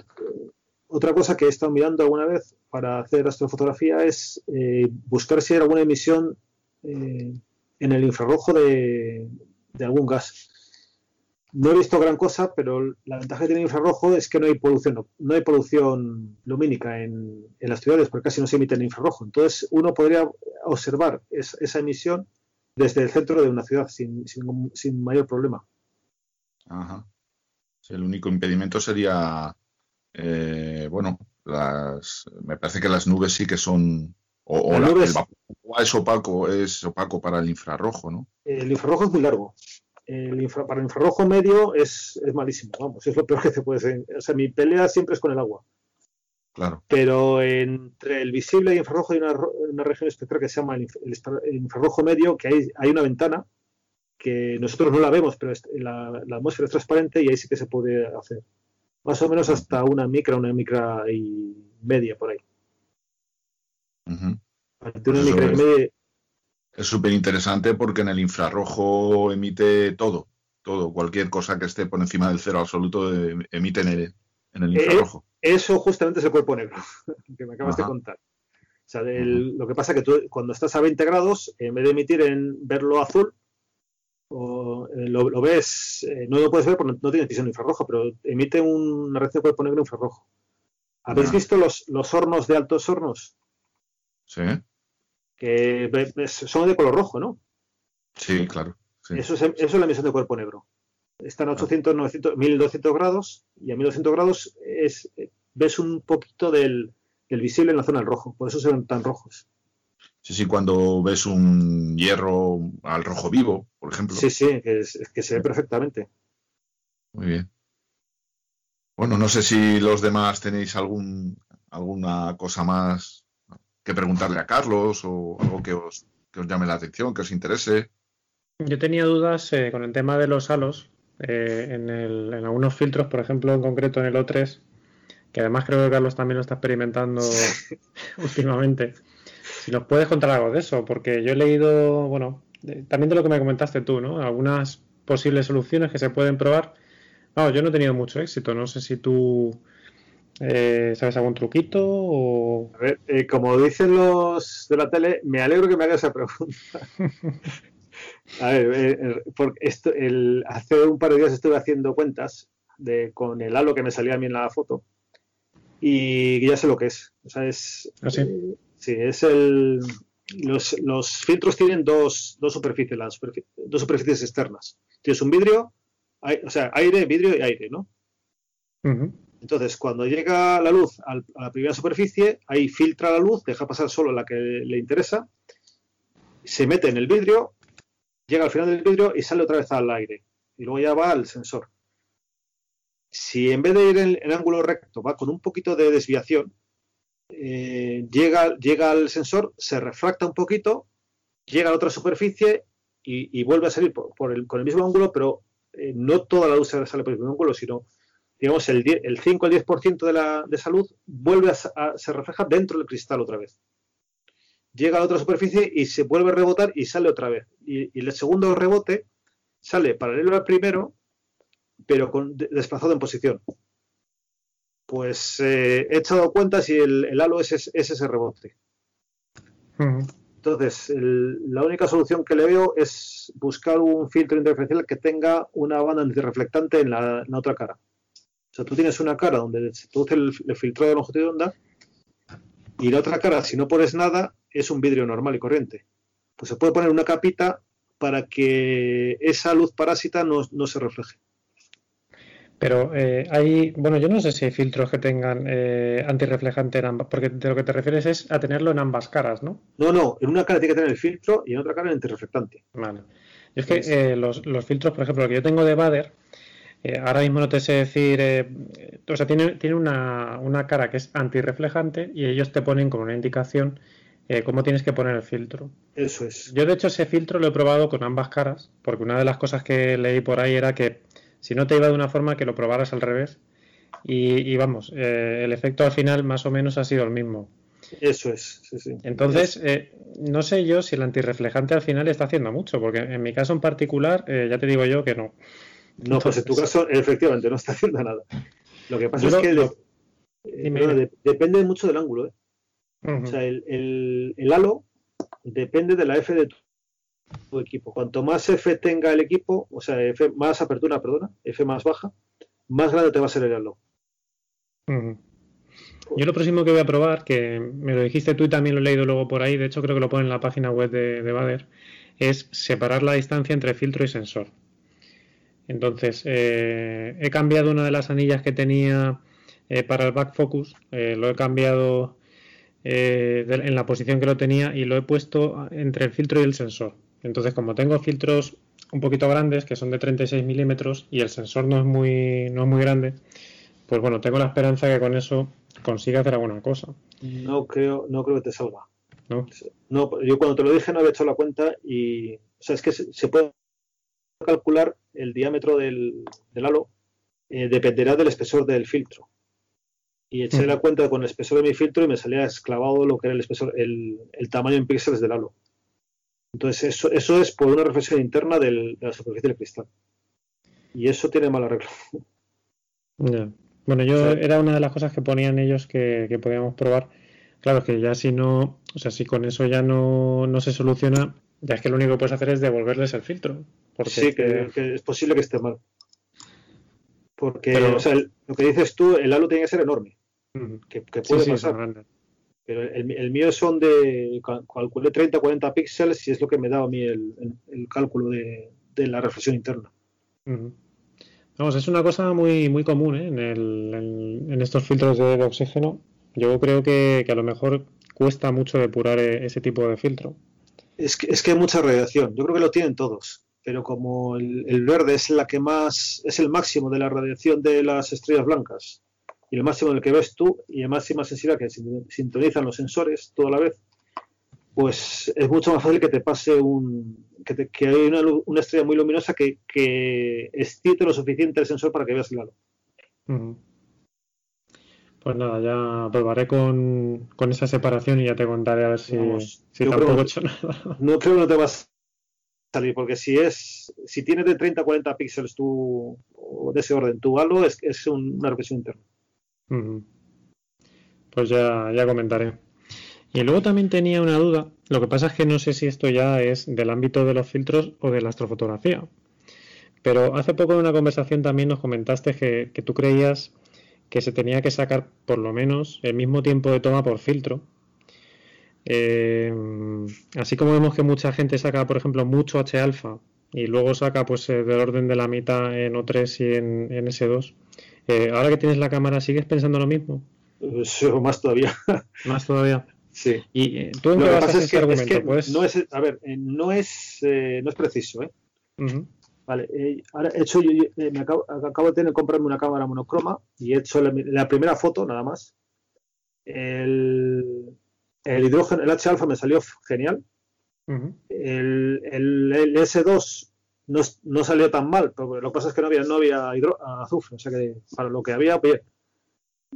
otra cosa que he estado mirando alguna vez para hacer astrofotografía es eh, buscar si hay alguna emisión eh, en el infrarrojo de, de algún gas. No he visto gran cosa, pero la ventaja que tiene el infrarrojo es que no hay polución, no hay polución lumínica en, en las ciudades, porque casi no se emite en infrarrojo. Entonces, uno podría observar es- esa emisión desde el centro de una ciudad sin, sin- sin mayor problema. Ajá. El único impedimento sería, eh, bueno, las, me parece que las nubes sí que son, o, la- el vapor es opaco, es opaco para el infrarrojo, ¿no? El infrarrojo es muy largo. El infra- para el infrarrojo medio es, es malísimo, vamos, es lo peor que te puede ser. O sea, mi pelea siempre es con el agua. Claro. Pero entre el visible y infrarrojo hay una, región espectral que se llama el, el el infrarrojo medio, que hay, hay una ventana que nosotros no la vemos, pero la, la atmósfera es transparente y ahí sí que se puede hacer. Más o menos hasta una micra, una micra y media por ahí. Eso es. súper interesante porque en el infrarrojo emite todo, todo, cualquier cosa que esté por encima del cero absoluto eh, emite en el, en el Eh, infrarrojo. Eso justamente es el cuerpo negro, que me acabas de contar. O sea, del- lo que pasa es que tú cuando estás a 20 grados, en vez de emitir en verlo azul, o, eh, lo, lo ves, eh, no lo puedes ver porque no, no tienes visión infrarrojo, pero emite una red de cuerpo negro infrarrojo. ¿Habéis visto los, los hornos de altos hornos? Sí, Que son de color rojo, ¿no? sí, claro. sí. Eso, es, eso es la emisión de cuerpo negro. Están a 800, 900, 1200 grados y a 1200 grados es, ves un poquito del, del visible en la zona del rojo. Por eso se ven tan rojos. Sí, sí, cuando ves un hierro al rojo vivo, por ejemplo. Sí, sí, que, es- que se ve perfectamente. Muy bien. Bueno, no sé si los demás tenéis algún, alguna cosa más que preguntarle a Carlos o algo que os, que os llame la atención, que os interese. Yo tenía dudas eh, con el tema de los halos eh, en, el- en algunos filtros, por ejemplo, en concreto en el O3, que además creo que Carlos también lo está experimentando últimamente. Si nos puedes contar algo de eso, porque yo he leído, bueno, también de lo que me comentaste tú, ¿no? Algunas posibles soluciones que se pueden probar. Vamos, yo no he tenido mucho éxito, no sé si tú eh, sabes algún truquito o... A ver, eh, como dicen los de la tele, me alegro que me hagas esa pregunta. A ver, eh, eh, porque esto, el, hace un par de días estuve haciendo cuentas de, con el halo que me salía a mí en la foto y ya sé lo que es. O sea, es. ¿Ah, sí? eh, sí, es el. Los, los filtros tienen dos, dos superficies, las dos superficies externas. Tienes un vidrio, o sea, aire, vidrio y aire, ¿no? Entonces, cuando llega la luz a la primera superficie, ahí filtra la luz, deja pasar solo la que le interesa, se mete en el vidrio, llega al final del vidrio y sale otra vez al aire. Y luego ya va al sensor. Si en vez de ir en, en ángulo recto va con un poquito de desviación, eh, llega, llega al sensor, se refracta un poquito, llega a otra superficie y, vuelve a salir por, con el mismo ángulo, pero eh, no toda la luz sale por el mismo ángulo, sino digamos, el, 10 el 5 al 10% de, la, de esa luz vuelve a, a- se refleja dentro del cristal otra vez. Llega a la otra superficie y se vuelve a rebotar y sale otra vez. Y, y el segundo rebote sale paralelo al primero, pero con, de- desplazado en posición. Pues eh, he echado cuentas y el, el halo es, es- es ese rebote. Entonces, el- la única solución que le veo es buscar un filtro interferencial que tenga una banda antirreflectante en la, en la otra cara. O sea, tú tienes una cara donde se produce el, el filtrado de longitud de onda y la otra cara, si no pones nada, es un vidrio normal y corriente. Pues se puede poner una capita para que esa luz parásita no, no se refleje. Pero eh, hay, bueno, yo no sé si hay filtros que tengan eh, antirreflejante en ambas, porque de lo que te refieres es a tenerlo en ambas caras, ¿no? No, no, en una cara tiene que tener el filtro y en otra cara el antirreflectante. Vale. Yo es que eh, los, los filtros, por ejemplo, el que yo tengo de Bader, eh, ahora mismo no te sé decir, eh, o sea, tiene, tiene una, una cara que es antirreflejante y ellos te ponen como una indicación eh, cómo tienes que poner el filtro. Eso es. Yo, de hecho, ese filtro lo he probado con ambas caras, porque una de las cosas que leí por ahí era que si no te iba de una forma, que lo probaras al revés. Y, y vamos, el efecto al final más o menos ha sido el mismo. Eso es, sí, sí. Entonces, eh, no sé yo si el antirreflejante al final está haciendo mucho, porque en mi caso en particular, eh, ya te digo yo que no. No, pues en tu caso, efectivamente, no está haciendo nada. Lo que pasa es que eh, depende mucho del ángulo. O sea, el, el, halo depende de la F de tu, equipo. Cuanto más F tenga el equipo, o sea, F más apertura, perdona, F más baja, más grande te va a ser el halo. Yo lo próximo que voy a probar, que me lo dijiste tú y también lo he leído luego por ahí, de hecho creo que lo pone en la página web de, de Bader, es separar la distancia entre filtro y sensor. Entonces, eh, he cambiado una de las anillas que tenía eh, para el back focus, eh, lo he cambiado en la posición que lo tenía y lo he puesto entre el filtro y el sensor. Entonces, como tengo filtros un poquito grandes, que son de 36 milímetros, y el sensor no es muy, no es muy grande, pues bueno, tengo la esperanza que con eso consiga hacer alguna cosa. No creo, no creo que te salga. ¿No? yo cuando te lo dije no había hecho la cuenta y, o sea, es que se, puede calcular el diámetro del, halo, eh, dependerá del espesor del filtro. Y eché la cuenta con el espesor de mi filtro y me salía esclavado lo que era el espesor, el, tamaño en píxeles del halo. Entonces, eso, eso es por una reflexión interna de la superficie del cristal. Y eso tiene mala regla. Bueno, yo era una de las cosas que ponían ellos que, podíamos probar. Claro, que ya si no, o sea, si con eso ya no, se soluciona, ya es que lo único que puedes hacer es devolverles el filtro. Porque sí, que, es posible que esté mal. Porque, o sea, lo que dices tú, el halo tiene que ser enorme. que, puede pasar. Pero el, mío son de, calculé 30 40 píxeles y es lo que me daba a mí el, cálculo de, la reflexión interna. Vamos, es una cosa muy, muy común ¿eh? en, estos filtros de, oxígeno. Yo creo que, a lo mejor cuesta mucho depurar e, ese tipo de filtro. Es que, es que hay mucha radiación. Yo creo que lo tienen todos. Pero como el, verde es la que más es el máximo de la radiación de las estrellas blancas y el máximo del que ves tú y el máxima sensibilidad que sintonizan los sensores toda la vez, pues es mucho más fácil que te pase un, que, hay una, estrella muy luminosa que, que excite lo suficiente el sensor para que veas el halo. Pues nada, ya probaré con, esa separación y ya te contaré a ver si, tampoco he hecho nada. No creo que no te vas porque si es si tienes de 30 a 40 píxeles tu, de ese orden tu halo, es, es una represión interna. Pues ya, ya comentaré. Y luego también tenía una duda, lo que pasa es que no sé si esto ya es del ámbito de los filtros o de la astrofotografía. Pero hace poco en una conversación también nos comentaste que, tú creías que se tenía que sacar por lo menos el mismo tiempo de toma por filtro. Eh, así como vemos que mucha gente saca, por ejemplo, mucho H alfa y luego saca pues eh, del orden de la mitad en O3 y en, S2. Eh, ahora que tienes la cámara, ¿sigues pensando lo mismo? más todavía. Más todavía. Sí. ¿Y tú en qué basas ese argumento? pues... no es, a ver, no es, eh, no es preciso, ¿eh? Vale, ahora he hecho, yo, me acabo, acabo, de tener comprarme una cámara monocroma y he hecho la, primera foto, nada más. El, el hidrógeno, el H alfa me salió genial. el, el, S2 no, no, salió tan mal, pero lo que pasa es que no había, no había azufre, o sea que para lo que había, bien.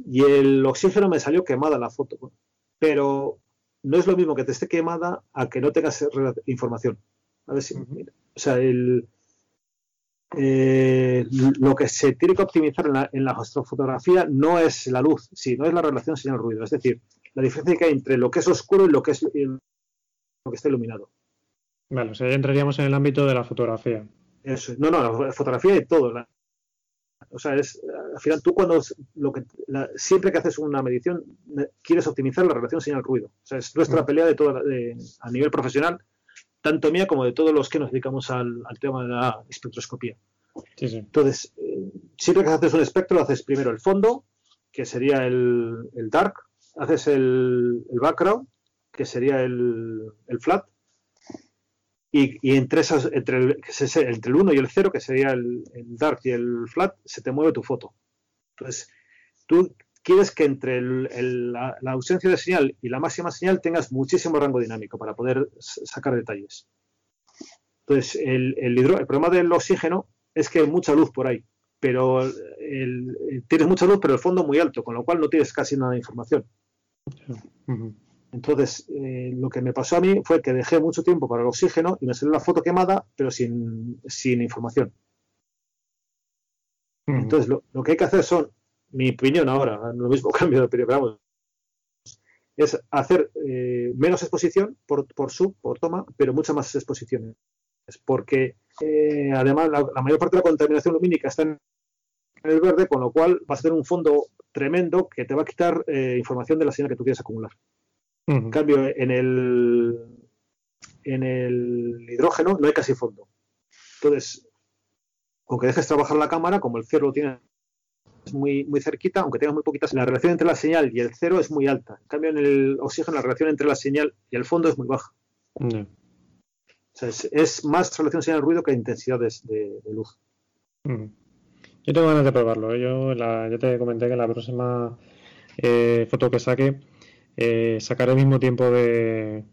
Y el oxígeno me salió quemada la foto pero no es lo mismo que te esté quemada a que no tengas información. A ver si, o sea, el, eh, lo que se tiene que optimizar en la, en la, astrofotografía no es la luz, sino es la relación señal-ruido. Es decir, la diferencia que hay entre lo que es oscuro y lo que, es, lo que está iluminado. Vale, o sea, ya entraríamos en el ámbito de la fotografía. Eso, no, no, la fotografía y todo. La, o sea, es, al final tú cuando lo que, siempre que haces una medición quieres optimizar la relación señal-ruido. O sea, es nuestra mm. pelea de toda, a nivel profesional, tanto mía como de todos los que nos dedicamos al, tema de la espectroscopía. Entonces, eh, siempre que haces un espectro, haces primero el fondo, que sería el, dark, haces el, background, que sería el, el flat, y, entre, esas, entre, el, entre el 1 y el 0, que sería el, dark y el flat, se te mueve tu foto. Entonces, tú quieres que entre la, ausencia de señal y la máxima señal tengas muchísimo rango dinámico para poder sacar detalles. Entonces, el, el, el problema del oxígeno es que hay mucha luz por ahí, pero tienes mucha luz, pero el fondo muy alto, con lo cual no tienes casi nada de información. Entonces, eh, lo que me pasó a mí fue que dejé mucho tiempo para el oxígeno y me salió la foto quemada, pero sin, sin información. Entonces, lo, lo, que hay que hacer son, mi opinión ahora, lo mismo cambio de opinión, pero vamos, es hacer eh, menos exposición por, por sub, por toma, pero muchas más exposiciones. Porque eh, además la, mayor parte de la contaminación lumínica está en el verde, con lo cual vas a tener un fondo tremendo que te va a quitar eh, información de la señal que tú quieres acumular. En cambio, en el, en el hidrógeno no hay casi fondo. Entonces, aunque dejes trabajar la cámara, como el cero lo tiene muy, muy cerquita, aunque tengas muy poquitas, la relación entre la señal y el cero es muy alta. En cambio, en el oxígeno la relación entre la señal y el fondo es muy baja. O sea, es, más relación señal-ruido que intensidad de, luz. Yo tengo ganas de probarlo. ¿eh? Yo ya te comenté que la próxima eh, foto que saque eh, sacaré el mismo tiempo de,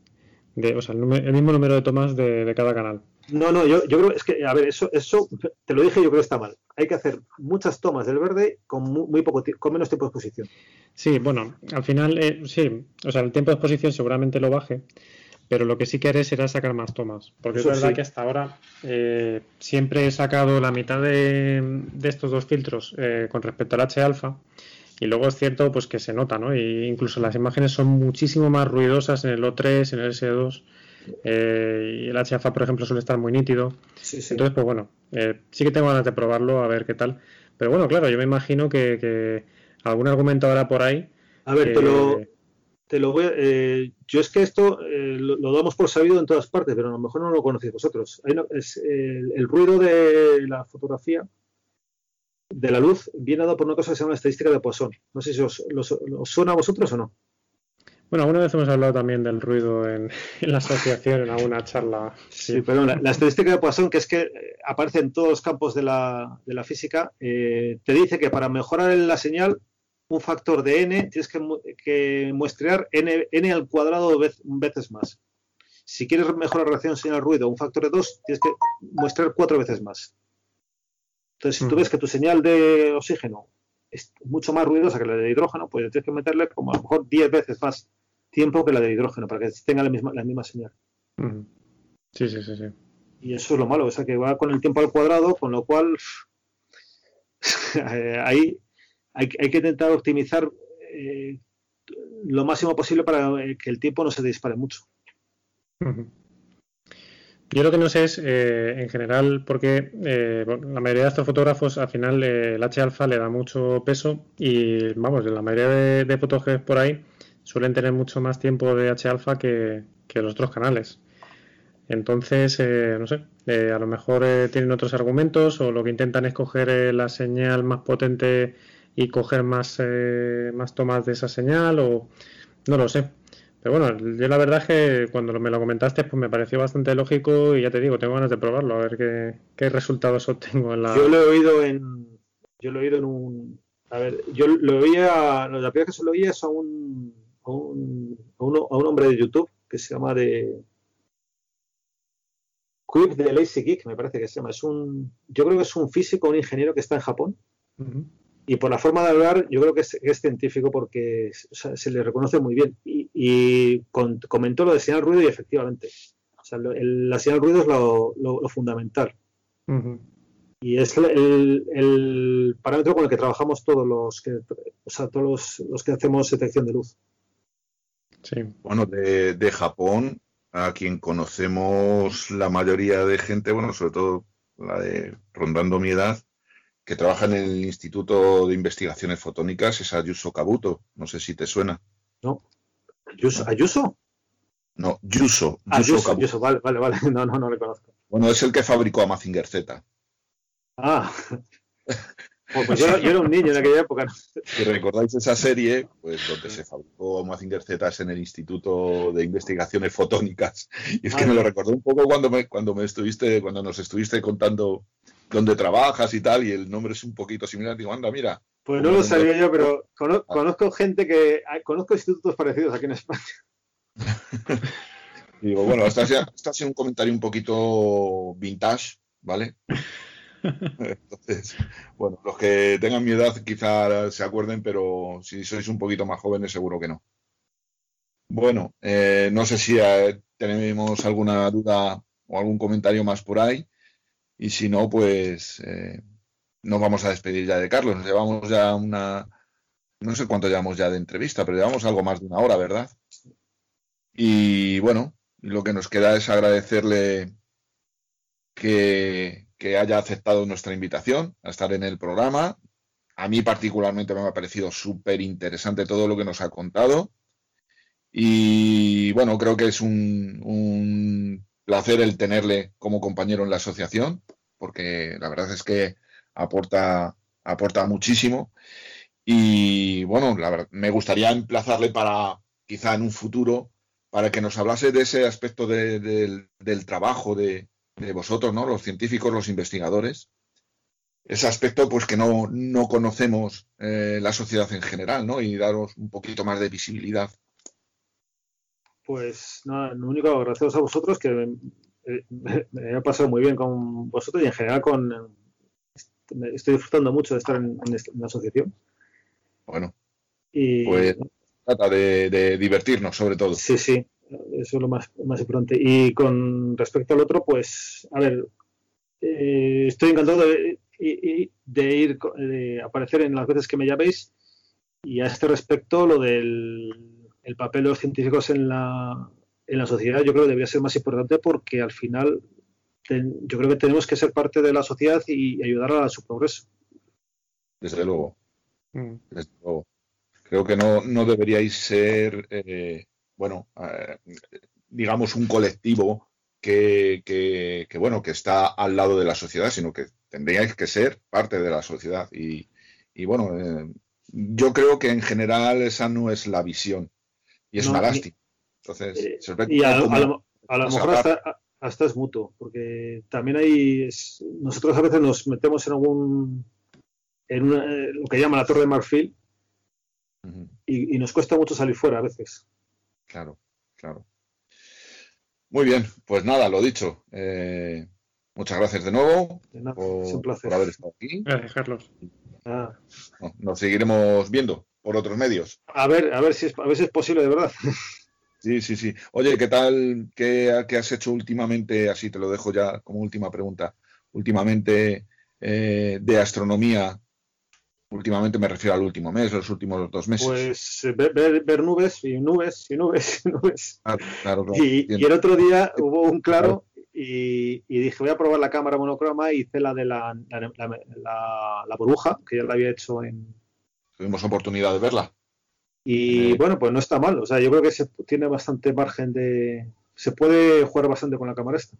o sea, el, mismo número de tomas de, cada canal. No, no, yo, yo creo es que, a ver, eso, eso te lo dije, yo creo que está mal. Hay que hacer muchas tomas del verde con muy, poco con menos tiempo de exposición. Sí, bueno, al final, sí, o sea, el tiempo de exposición seguramente lo baje, pero lo que sí que haré será sacar más tomas. Porque es verdad que hasta ahora eh, siempre he sacado la mitad de, estos dos filtros eh, con respecto al H-alfa. Y luego es cierto pues que se nota, ¿no? Y incluso las imágenes son muchísimo más ruidosas en el O3, en el S2. Eh, y el HFA, por ejemplo, suele estar muy nítido. Entonces, pues bueno, sí que tengo ganas de probarlo, a ver qué tal. Pero bueno, claro, yo me imagino que, algún argumento habrá por ahí. A ver, pero te lo voy eh, yo es que esto eh, lo, damos por sabido en todas partes, pero a lo mejor no lo conocéis vosotros. es, el, ruido de la fotografía de la luz viene dado por una cosa que se llama estadística de Poisson. No sé si os, suena a vosotros o no. Bueno, alguna vez hemos hablado también del ruido en, la asociación, en alguna charla. Sí, pero la, estadística de Poisson, que es que eh, aparece en todos los campos de la, de la física, te dice que para mejorar la señal un factor de n, tienes que, muestrear n, n, al cuadrado veces más. Si quieres mejorar la relación señal-ruido, un factor de 2, tienes que muestrear cuatro veces más. Entonces, si tú ves que tu señal de oxígeno es mucho más ruidosa que la de hidrógeno, pues tienes que meterle como a lo mejor 10 veces más tiempo que la de hidrógeno para que tenga la misma, la misma señal. Sí, sí, sí, sí. Y eso es lo malo, o sea que va con el tiempo al cuadrado, con lo cual ahí hay, que intentar optimizar eh, lo máximo posible para que el tiempo no se dispare mucho. Yo lo que no sé es, eh, en general, porque eh, la mayoría de estos fotógrafos, al final, el H-alfa le da mucho peso y, vamos, la mayoría de, fotógrafos por ahí suelen tener mucho más tiempo de H-alfa que, los otros canales. Entonces, no sé, a lo mejor tienen otros argumentos o lo que intentan es coger la señal más potente y coger más, eh, más tomas de esa señal o no lo sé. Pero bueno, yo la verdad es que cuando me lo comentaste pues me pareció bastante lógico y ya te digo, tengo ganas de probarlo, a ver qué, qué resultados obtengo en la... Yo lo he oído en... Yo lo he oído en un... A ver, yo lo oía... La primera que se lo oía es a un, a un, a un, a un hombre de YouTube que se llama de... Quick de Lazy Geek, me parece que se llama. Es un, yo creo que es un físico, un ingeniero que está en Japón. Y por la forma de hablar, yo creo que es, científico porque se le reconoce muy bien. Y, comentó lo de señal ruido y efectivamente. la señal ruido es lo, fundamental. Y es el, parámetro con el que trabajamos todos los que, o sea, todos los, que hacemos detección de luz. Sí. Bueno, de, de Japón, a quien conocemos la mayoría de gente, bueno, sobre todo la de rondando mi edad, que trabaja en el Instituto de Investigaciones Fotónicas, es Ayuso Kabuto. No sé si te suena. No. ¿Ayuso? No, Yuso. Ayuso, Ayuso, vale, vale, vale. No, no, no le conozco. Bueno, es el que fabricó a Mazinger Z. Ah. Pues yo, era un niño en aquella época. Si recordáis esa serie, pues donde se fabricó Mazinger Z en el Instituto de Investigaciones Fotónicas. Y es que me lo recordó un poco cuando me, cuando me estuviste, cuando nos estuviste contando dónde trabajas y tal, y el nombre es un poquito similar. Digo, anda, mira. Pues no lo sabía yo, pero ah. conozco, gente que. Conozco institutos parecidos aquí en España. Digo, bueno, está ha un comentario un poquito vintage, ¿vale? Entonces, bueno, los que tengan mi edad quizás se acuerden, pero si sois un poquito más jóvenes, seguro que no. Bueno, eh, no sé si eh, tenemos alguna duda o algún comentario más por ahí. Y si no, pues eh, nos vamos a despedir ya de Carlos. Nos llevamos ya una, no sé cuánto llevamos ya de entrevista, pero llevamos algo más de una hora, ¿verdad? Y bueno, lo que nos queda es agradecerle que, que haya aceptado nuestra invitación a estar en el programa. A mí particularmente me ha parecido súper interesante todo lo que nos ha contado. Y bueno, creo que es un, placer el tenerle como compañero en la asociación, porque la verdad es que aporta, aporta muchísimo. Y bueno, me gustaría emplazarle para quizá en un futuro, para que nos hablase de ese aspecto del trabajo de, vosotros, ¿no? Los científicos, los investigadores. Ese aspecto, pues que no, no conocemos eh, la sociedad en general, ¿no? Y daros un poquito más de visibilidad pues nada, lo único, gracias a vosotros, que me, me, ha pasado muy bien con vosotros y en general con. Estoy disfrutando mucho de estar en, la asociación. Bueno. Y, pues trata de, divertirnos, sobre todo. Sí, sí, eso es lo más, más importante. Y con respecto al otro, pues, a ver, eh, estoy encantado de, de ir, de aparecer en las veces que me llaméis. Y a este respecto, lo del el papel de los científicos en la, en la sociedad yo creo que debería ser más importante porque al final yo creo que tenemos que ser parte de la sociedad y ayudar a su progreso. Desde luego. Mm. Desde luego. Creo que no, no deberíais ser, eh, bueno, eh, digamos un colectivo que, que, bueno, que está al lado de la sociedad, sino que tendríais que ser parte de la sociedad. Y, y bueno, eh, yo creo que en general esa no es la visión y es una lástima. Entonces, eh, y a, lo, mejor hasta, es mutuo, porque también hay. nosotros a veces nos metemos en algún. en eh, lo que llama la Torre de Marfil y, nos cuesta mucho salir fuera a veces. Claro, claro. Muy bien, pues nada, lo dicho. Eh, muchas gracias de nuevo por, haber estado aquí. Gracias, Carlos. Ah. nos seguiremos viendo por otros medios. A ver, a ver si es, a ver si es posible de verdad. Sí, sí, sí. Oye, ¿qué tal? ¿Qué, has hecho últimamente? Así te lo dejo ya como última pregunta. Últimamente eh, de astronomía. Últimamente me refiero al último mes, los últimos dos meses. Pues eh, ver, nubes y nubes y nubes y nubes. Claro, claro, y, el otro día hubo un claro y, dije voy a probar la cámara monocroma y hice la de la, la, la burbuja, que ya la había hecho en, tuvimos oportunidad de verla. Y eh, bueno, pues no está mal. O sea, yo creo que se tiene bastante margen de. Se puede jugar bastante con la cámara esta.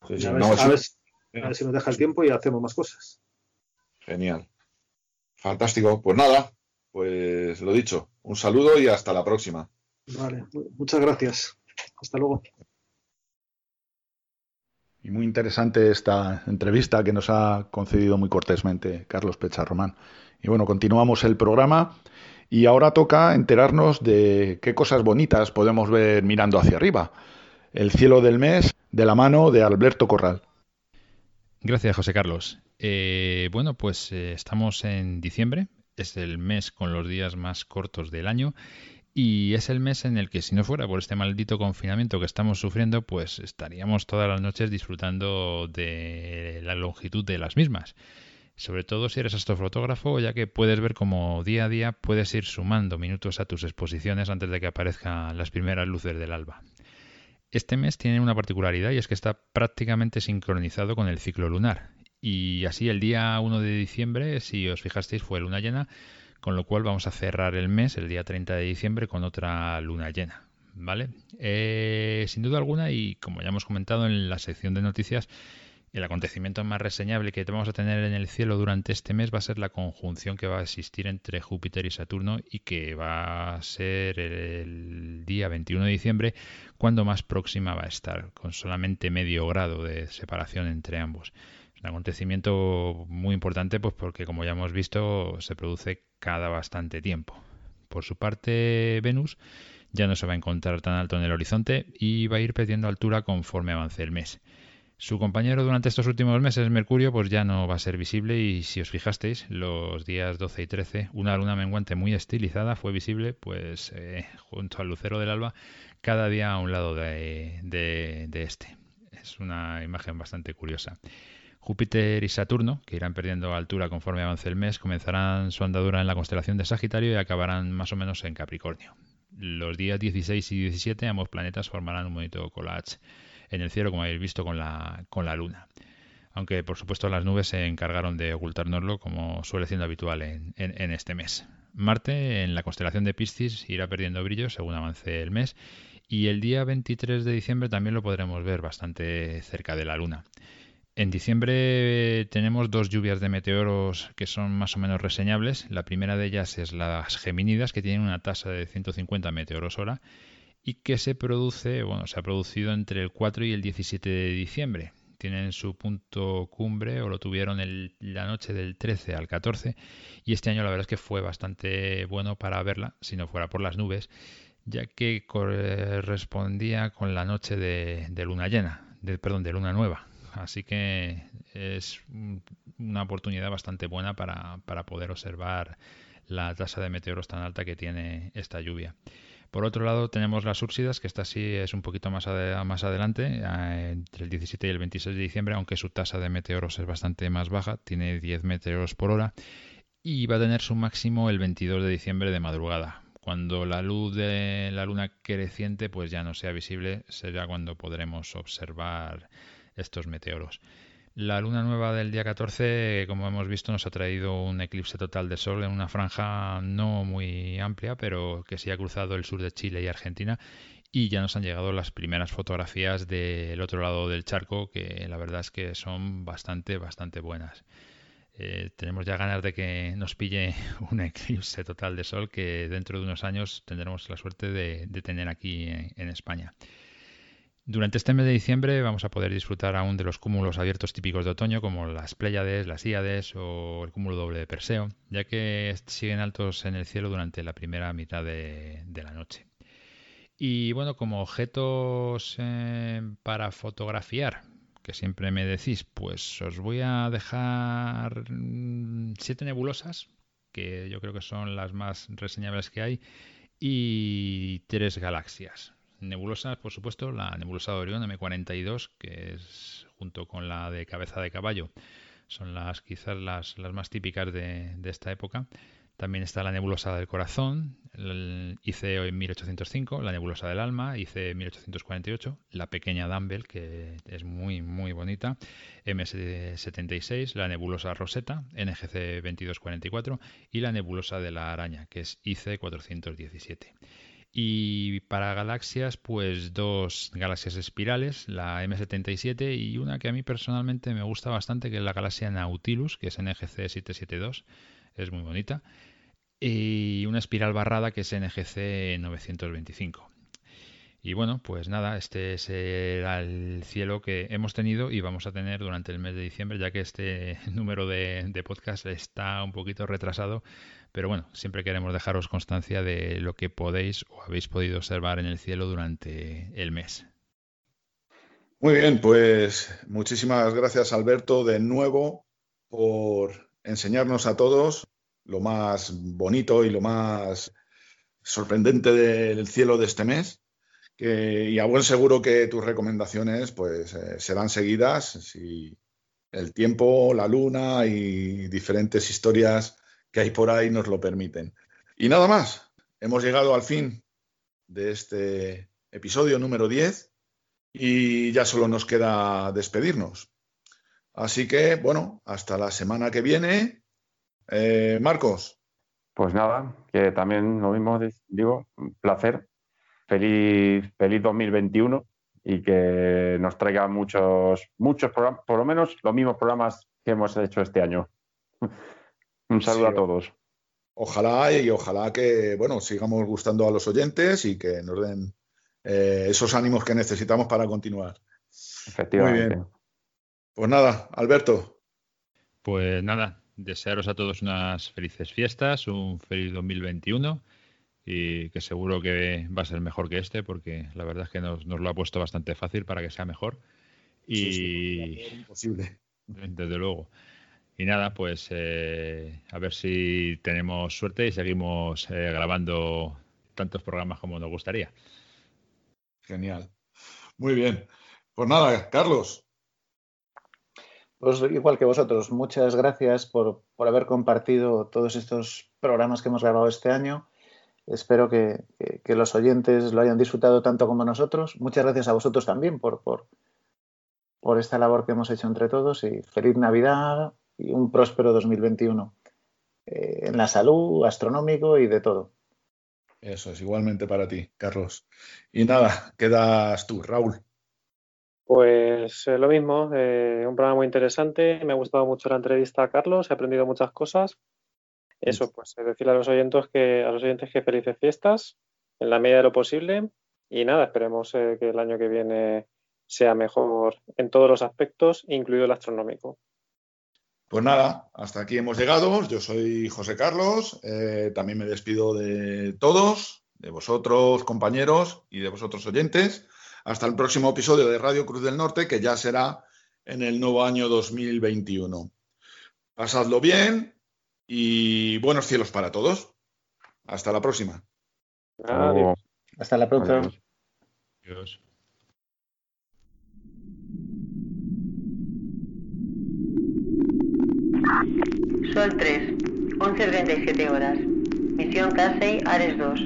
a, ver, si nos deja el tiempo y hacemos más cosas. Genial. Fantástico. Pues nada, pues lo dicho. Un saludo y hasta la próxima. Vale, muchas gracias. Hasta luego. Y muy interesante esta entrevista que nos ha concedido muy cortésmente Carlos Pecha Román. Y bueno, continuamos el programa y ahora toca enterarnos de qué cosas bonitas podemos ver mirando hacia arriba. El cielo del mes de la mano de Alberto Corral. Gracias, José Carlos. Eh, bueno, pues eh, estamos en diciembre, es el mes con los días más cortos del año y es el mes en el que si no fuera por este maldito confinamiento que estamos sufriendo, pues estaríamos todas las noches disfrutando de la longitud de las mismas sobre todo si eres astrofotógrafo, ya que puedes ver cómo día a día puedes ir sumando minutos a tus exposiciones antes de que aparezcan las primeras luces del alba. Este mes tiene una particularidad y es que está prácticamente sincronizado con el ciclo lunar. Y así el día 1 de diciembre, si os fijasteis, fue luna llena, con lo cual vamos a cerrar el mes, el día 30 de diciembre, con otra luna llena. ¿Vale? Eh, sin duda alguna, y como ya hemos comentado en la sección de noticias, el acontecimiento más reseñable que vamos a tener en el cielo durante este mes va a ser la conjunción que va a existir entre Júpiter y Saturno y que va a ser el día 21 de diciembre cuando más próxima va a estar, con solamente medio grado de separación entre ambos. Es un acontecimiento muy importante pues porque como ya hemos visto se produce cada bastante tiempo. Por su parte, Venus ya no se va a encontrar tan alto en el horizonte y va a ir perdiendo altura conforme avance el mes. Su compañero durante estos últimos meses, Mercurio, pues ya no va a ser visible y si os fijasteis, los días 12 y 13, una luna menguante muy estilizada fue visible pues eh, junto al lucero del alba cada día a un lado de, de este. Es una imagen bastante curiosa. Júpiter y Saturno, que irán perdiendo altura conforme avance el mes, comenzarán su andadura en la constelación de Sagitario y acabarán más o menos en Capricornio. Los días 16 y 17 ambos planetas formarán un bonito collage en el cielo, como habéis visto con la, con la Luna. Aunque, por supuesto, las nubes se encargaron de ocultárnoslo, como suele siendo habitual en, en, este mes. Marte, en la constelación de Piscis, irá perdiendo brillo según avance el mes, y el día 23 de diciembre también lo podremos ver bastante cerca de la Luna. En diciembre tenemos dos lluvias de meteoros que son más o menos reseñables. La primera de ellas es las Geminidas, que tienen una tasa de 150 meteoros hora y que se produce, bueno, se ha producido entre el 4 y el 17 de diciembre. Tienen su punto cumbre o lo tuvieron la noche del 13 al 14 y este año la verdad es que fue bastante bueno para verla, si no fuera por las nubes, ya que correspondía con la noche de, luna llena, de, perdón, de luna nueva. Así que es una oportunidad bastante buena para, para poder observar la tasa de meteoros tan alta que tiene esta lluvia. Por otro lado, tenemos las Úpsidas, que esta sí es un poquito más, más adelante, entre el 17 y el 26 de diciembre, aunque su tasa de meteoros es bastante más baja, tiene 10 meteoros por hora, y va a tener su máximo el 22 de diciembre de madrugada. Cuando la luz de la luna creciente pues ya no sea visible, será cuando podremos observar estos meteoros. La luna nueva del día 14, como hemos visto, nos ha traído un eclipse total de sol en una franja no muy amplia, pero que sí ha cruzado el sur de Chile y Argentina. Y ya nos han llegado las primeras fotografías del otro lado del charco, que la verdad es que son bastante, bastante buenas. Eh, tenemos ya ganas de que nos pille un eclipse total de sol que dentro de unos años tendremos la suerte de, tener aquí en España. Durante este mes de diciembre vamos a poder disfrutar aún de los cúmulos abiertos típicos de otoño, como las Pléyades, las Íades o el cúmulo doble de Perseo, ya que siguen altos en el cielo durante la primera mitad de, la noche. Y bueno, como objetos eh, para fotografiar, que siempre me decís, pues os voy a dejar mm, siete nebulosas, que yo creo que son las más reseñables que hay, y tres galaxias nebulosas, por supuesto, la nebulosa de Orión M42, que es junto con la de cabeza de caballo, son las quizás las, más típicas de, esta época. También está la nebulosa del corazón, IC 1805, la nebulosa del alma, IC 1848, la pequeña Dumbbell, que es muy, muy bonita, MS76, la nebulosa Rosetta, NGC 2244 y la nebulosa de la araña, que es IC 417. Y para galaxias, pues dos galaxias espirales, la M77 y una que a mí personalmente me gusta bastante, que es la galaxia Nautilus, que es NGC 772, es muy bonita. Y una espiral barrada que es NGC 925. Y bueno, pues nada, este será el cielo que hemos tenido y vamos a tener durante el mes de diciembre, ya que este número de, de podcast está un poquito retrasado pero bueno, siempre queremos dejaros constancia de lo que podéis o habéis podido observar en el cielo durante el mes. Muy bien, pues muchísimas gracias Alberto de nuevo por enseñarnos a todos lo más bonito y lo más sorprendente del cielo de este mes. y a buen seguro que tus recomendaciones pues eh, serán seguidas si el tiempo, la luna y diferentes historias que hay por ahí nos lo permiten. Y nada más, hemos llegado al fin de este episodio número 10 y ya solo nos queda despedirnos. Así que, bueno, hasta la semana que viene. Eh, Marcos. Pues nada, que también lo mismo digo, un placer. Feliz, feliz 2021 y que nos traiga muchos, muchos programas, por lo menos los mismos programas que hemos hecho este año. Un saludo a todos. Ojalá y ojalá que, bueno, sigamos gustando a los oyentes y que nos den eh, esos ánimos que necesitamos para continuar. Efectivamente. Muy bien. Pues nada, Alberto. Pues nada, desearos a todos unas felices fiestas, un feliz 2021 y que seguro que va a ser mejor que este porque la verdad es que nos, nos lo ha puesto bastante fácil para que sea mejor. Y. imposible. Desde luego. Y nada, pues eh, a ver si tenemos suerte y seguimos eh, grabando tantos programas como nos gustaría. Genial. Muy bien. Pues nada, Carlos. Pues igual que vosotros, muchas gracias por, por haber compartido todos estos programas que hemos grabado este año. Espero que, que, los oyentes lo hayan disfrutado tanto como nosotros. Muchas gracias a vosotros también por, por, por esta labor que hemos hecho entre todos y feliz Navidad y un próspero 2021 eh, en la salud, astronómico y de todo. Eso es igualmente para ti, Carlos. Y nada, quedas tú, Raúl. Pues eh, lo mismo, eh, un programa muy interesante. Me ha gustado mucho la entrevista a Carlos, he aprendido muchas cosas. Eso, pues decirle a los oyentes que a los oyentes que felices fiestas en la medida de lo posible y nada, esperemos que el año que viene sea mejor en todos los aspectos, incluido el astronómico. Pues nada, hasta aquí hemos llegado. Yo soy José Carlos. Eh, también me despido de todos, de vosotros compañeros y de vosotros oyentes. Hasta el próximo episodio de Radio Cruz del Norte, que ya será en el nuevo año 2021. Pasadlo bien y buenos cielos para todos. Hasta la próxima. Adiós. Hasta la próxima. Adiós. Sol 3, 11.37 horas. Misión Casey Ares 2.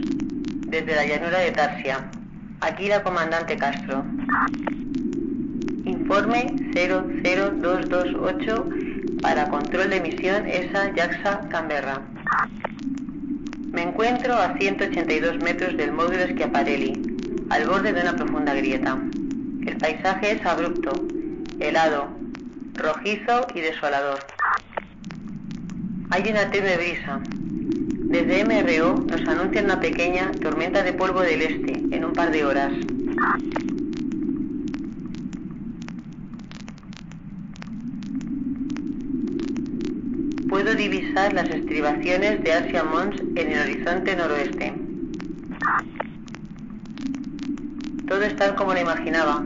Desde la llanura de Tarsia. Aquí la comandante Castro. Informe 00228 para control de misión ESA JAXA Canberra. Me encuentro a 182 metros del módulo Schiaparelli, al borde de una profunda grieta. El paisaje es abrupto, helado, rojizo y desolador. Hay una tenue brisa. Desde MRO nos anuncian una pequeña tormenta de polvo del este en un par de horas. Puedo divisar las estribaciones de Asia Mons en el horizonte noroeste. Todo es tal como lo imaginaba,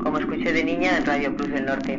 como escuché de niña en Radio Cruz del Norte.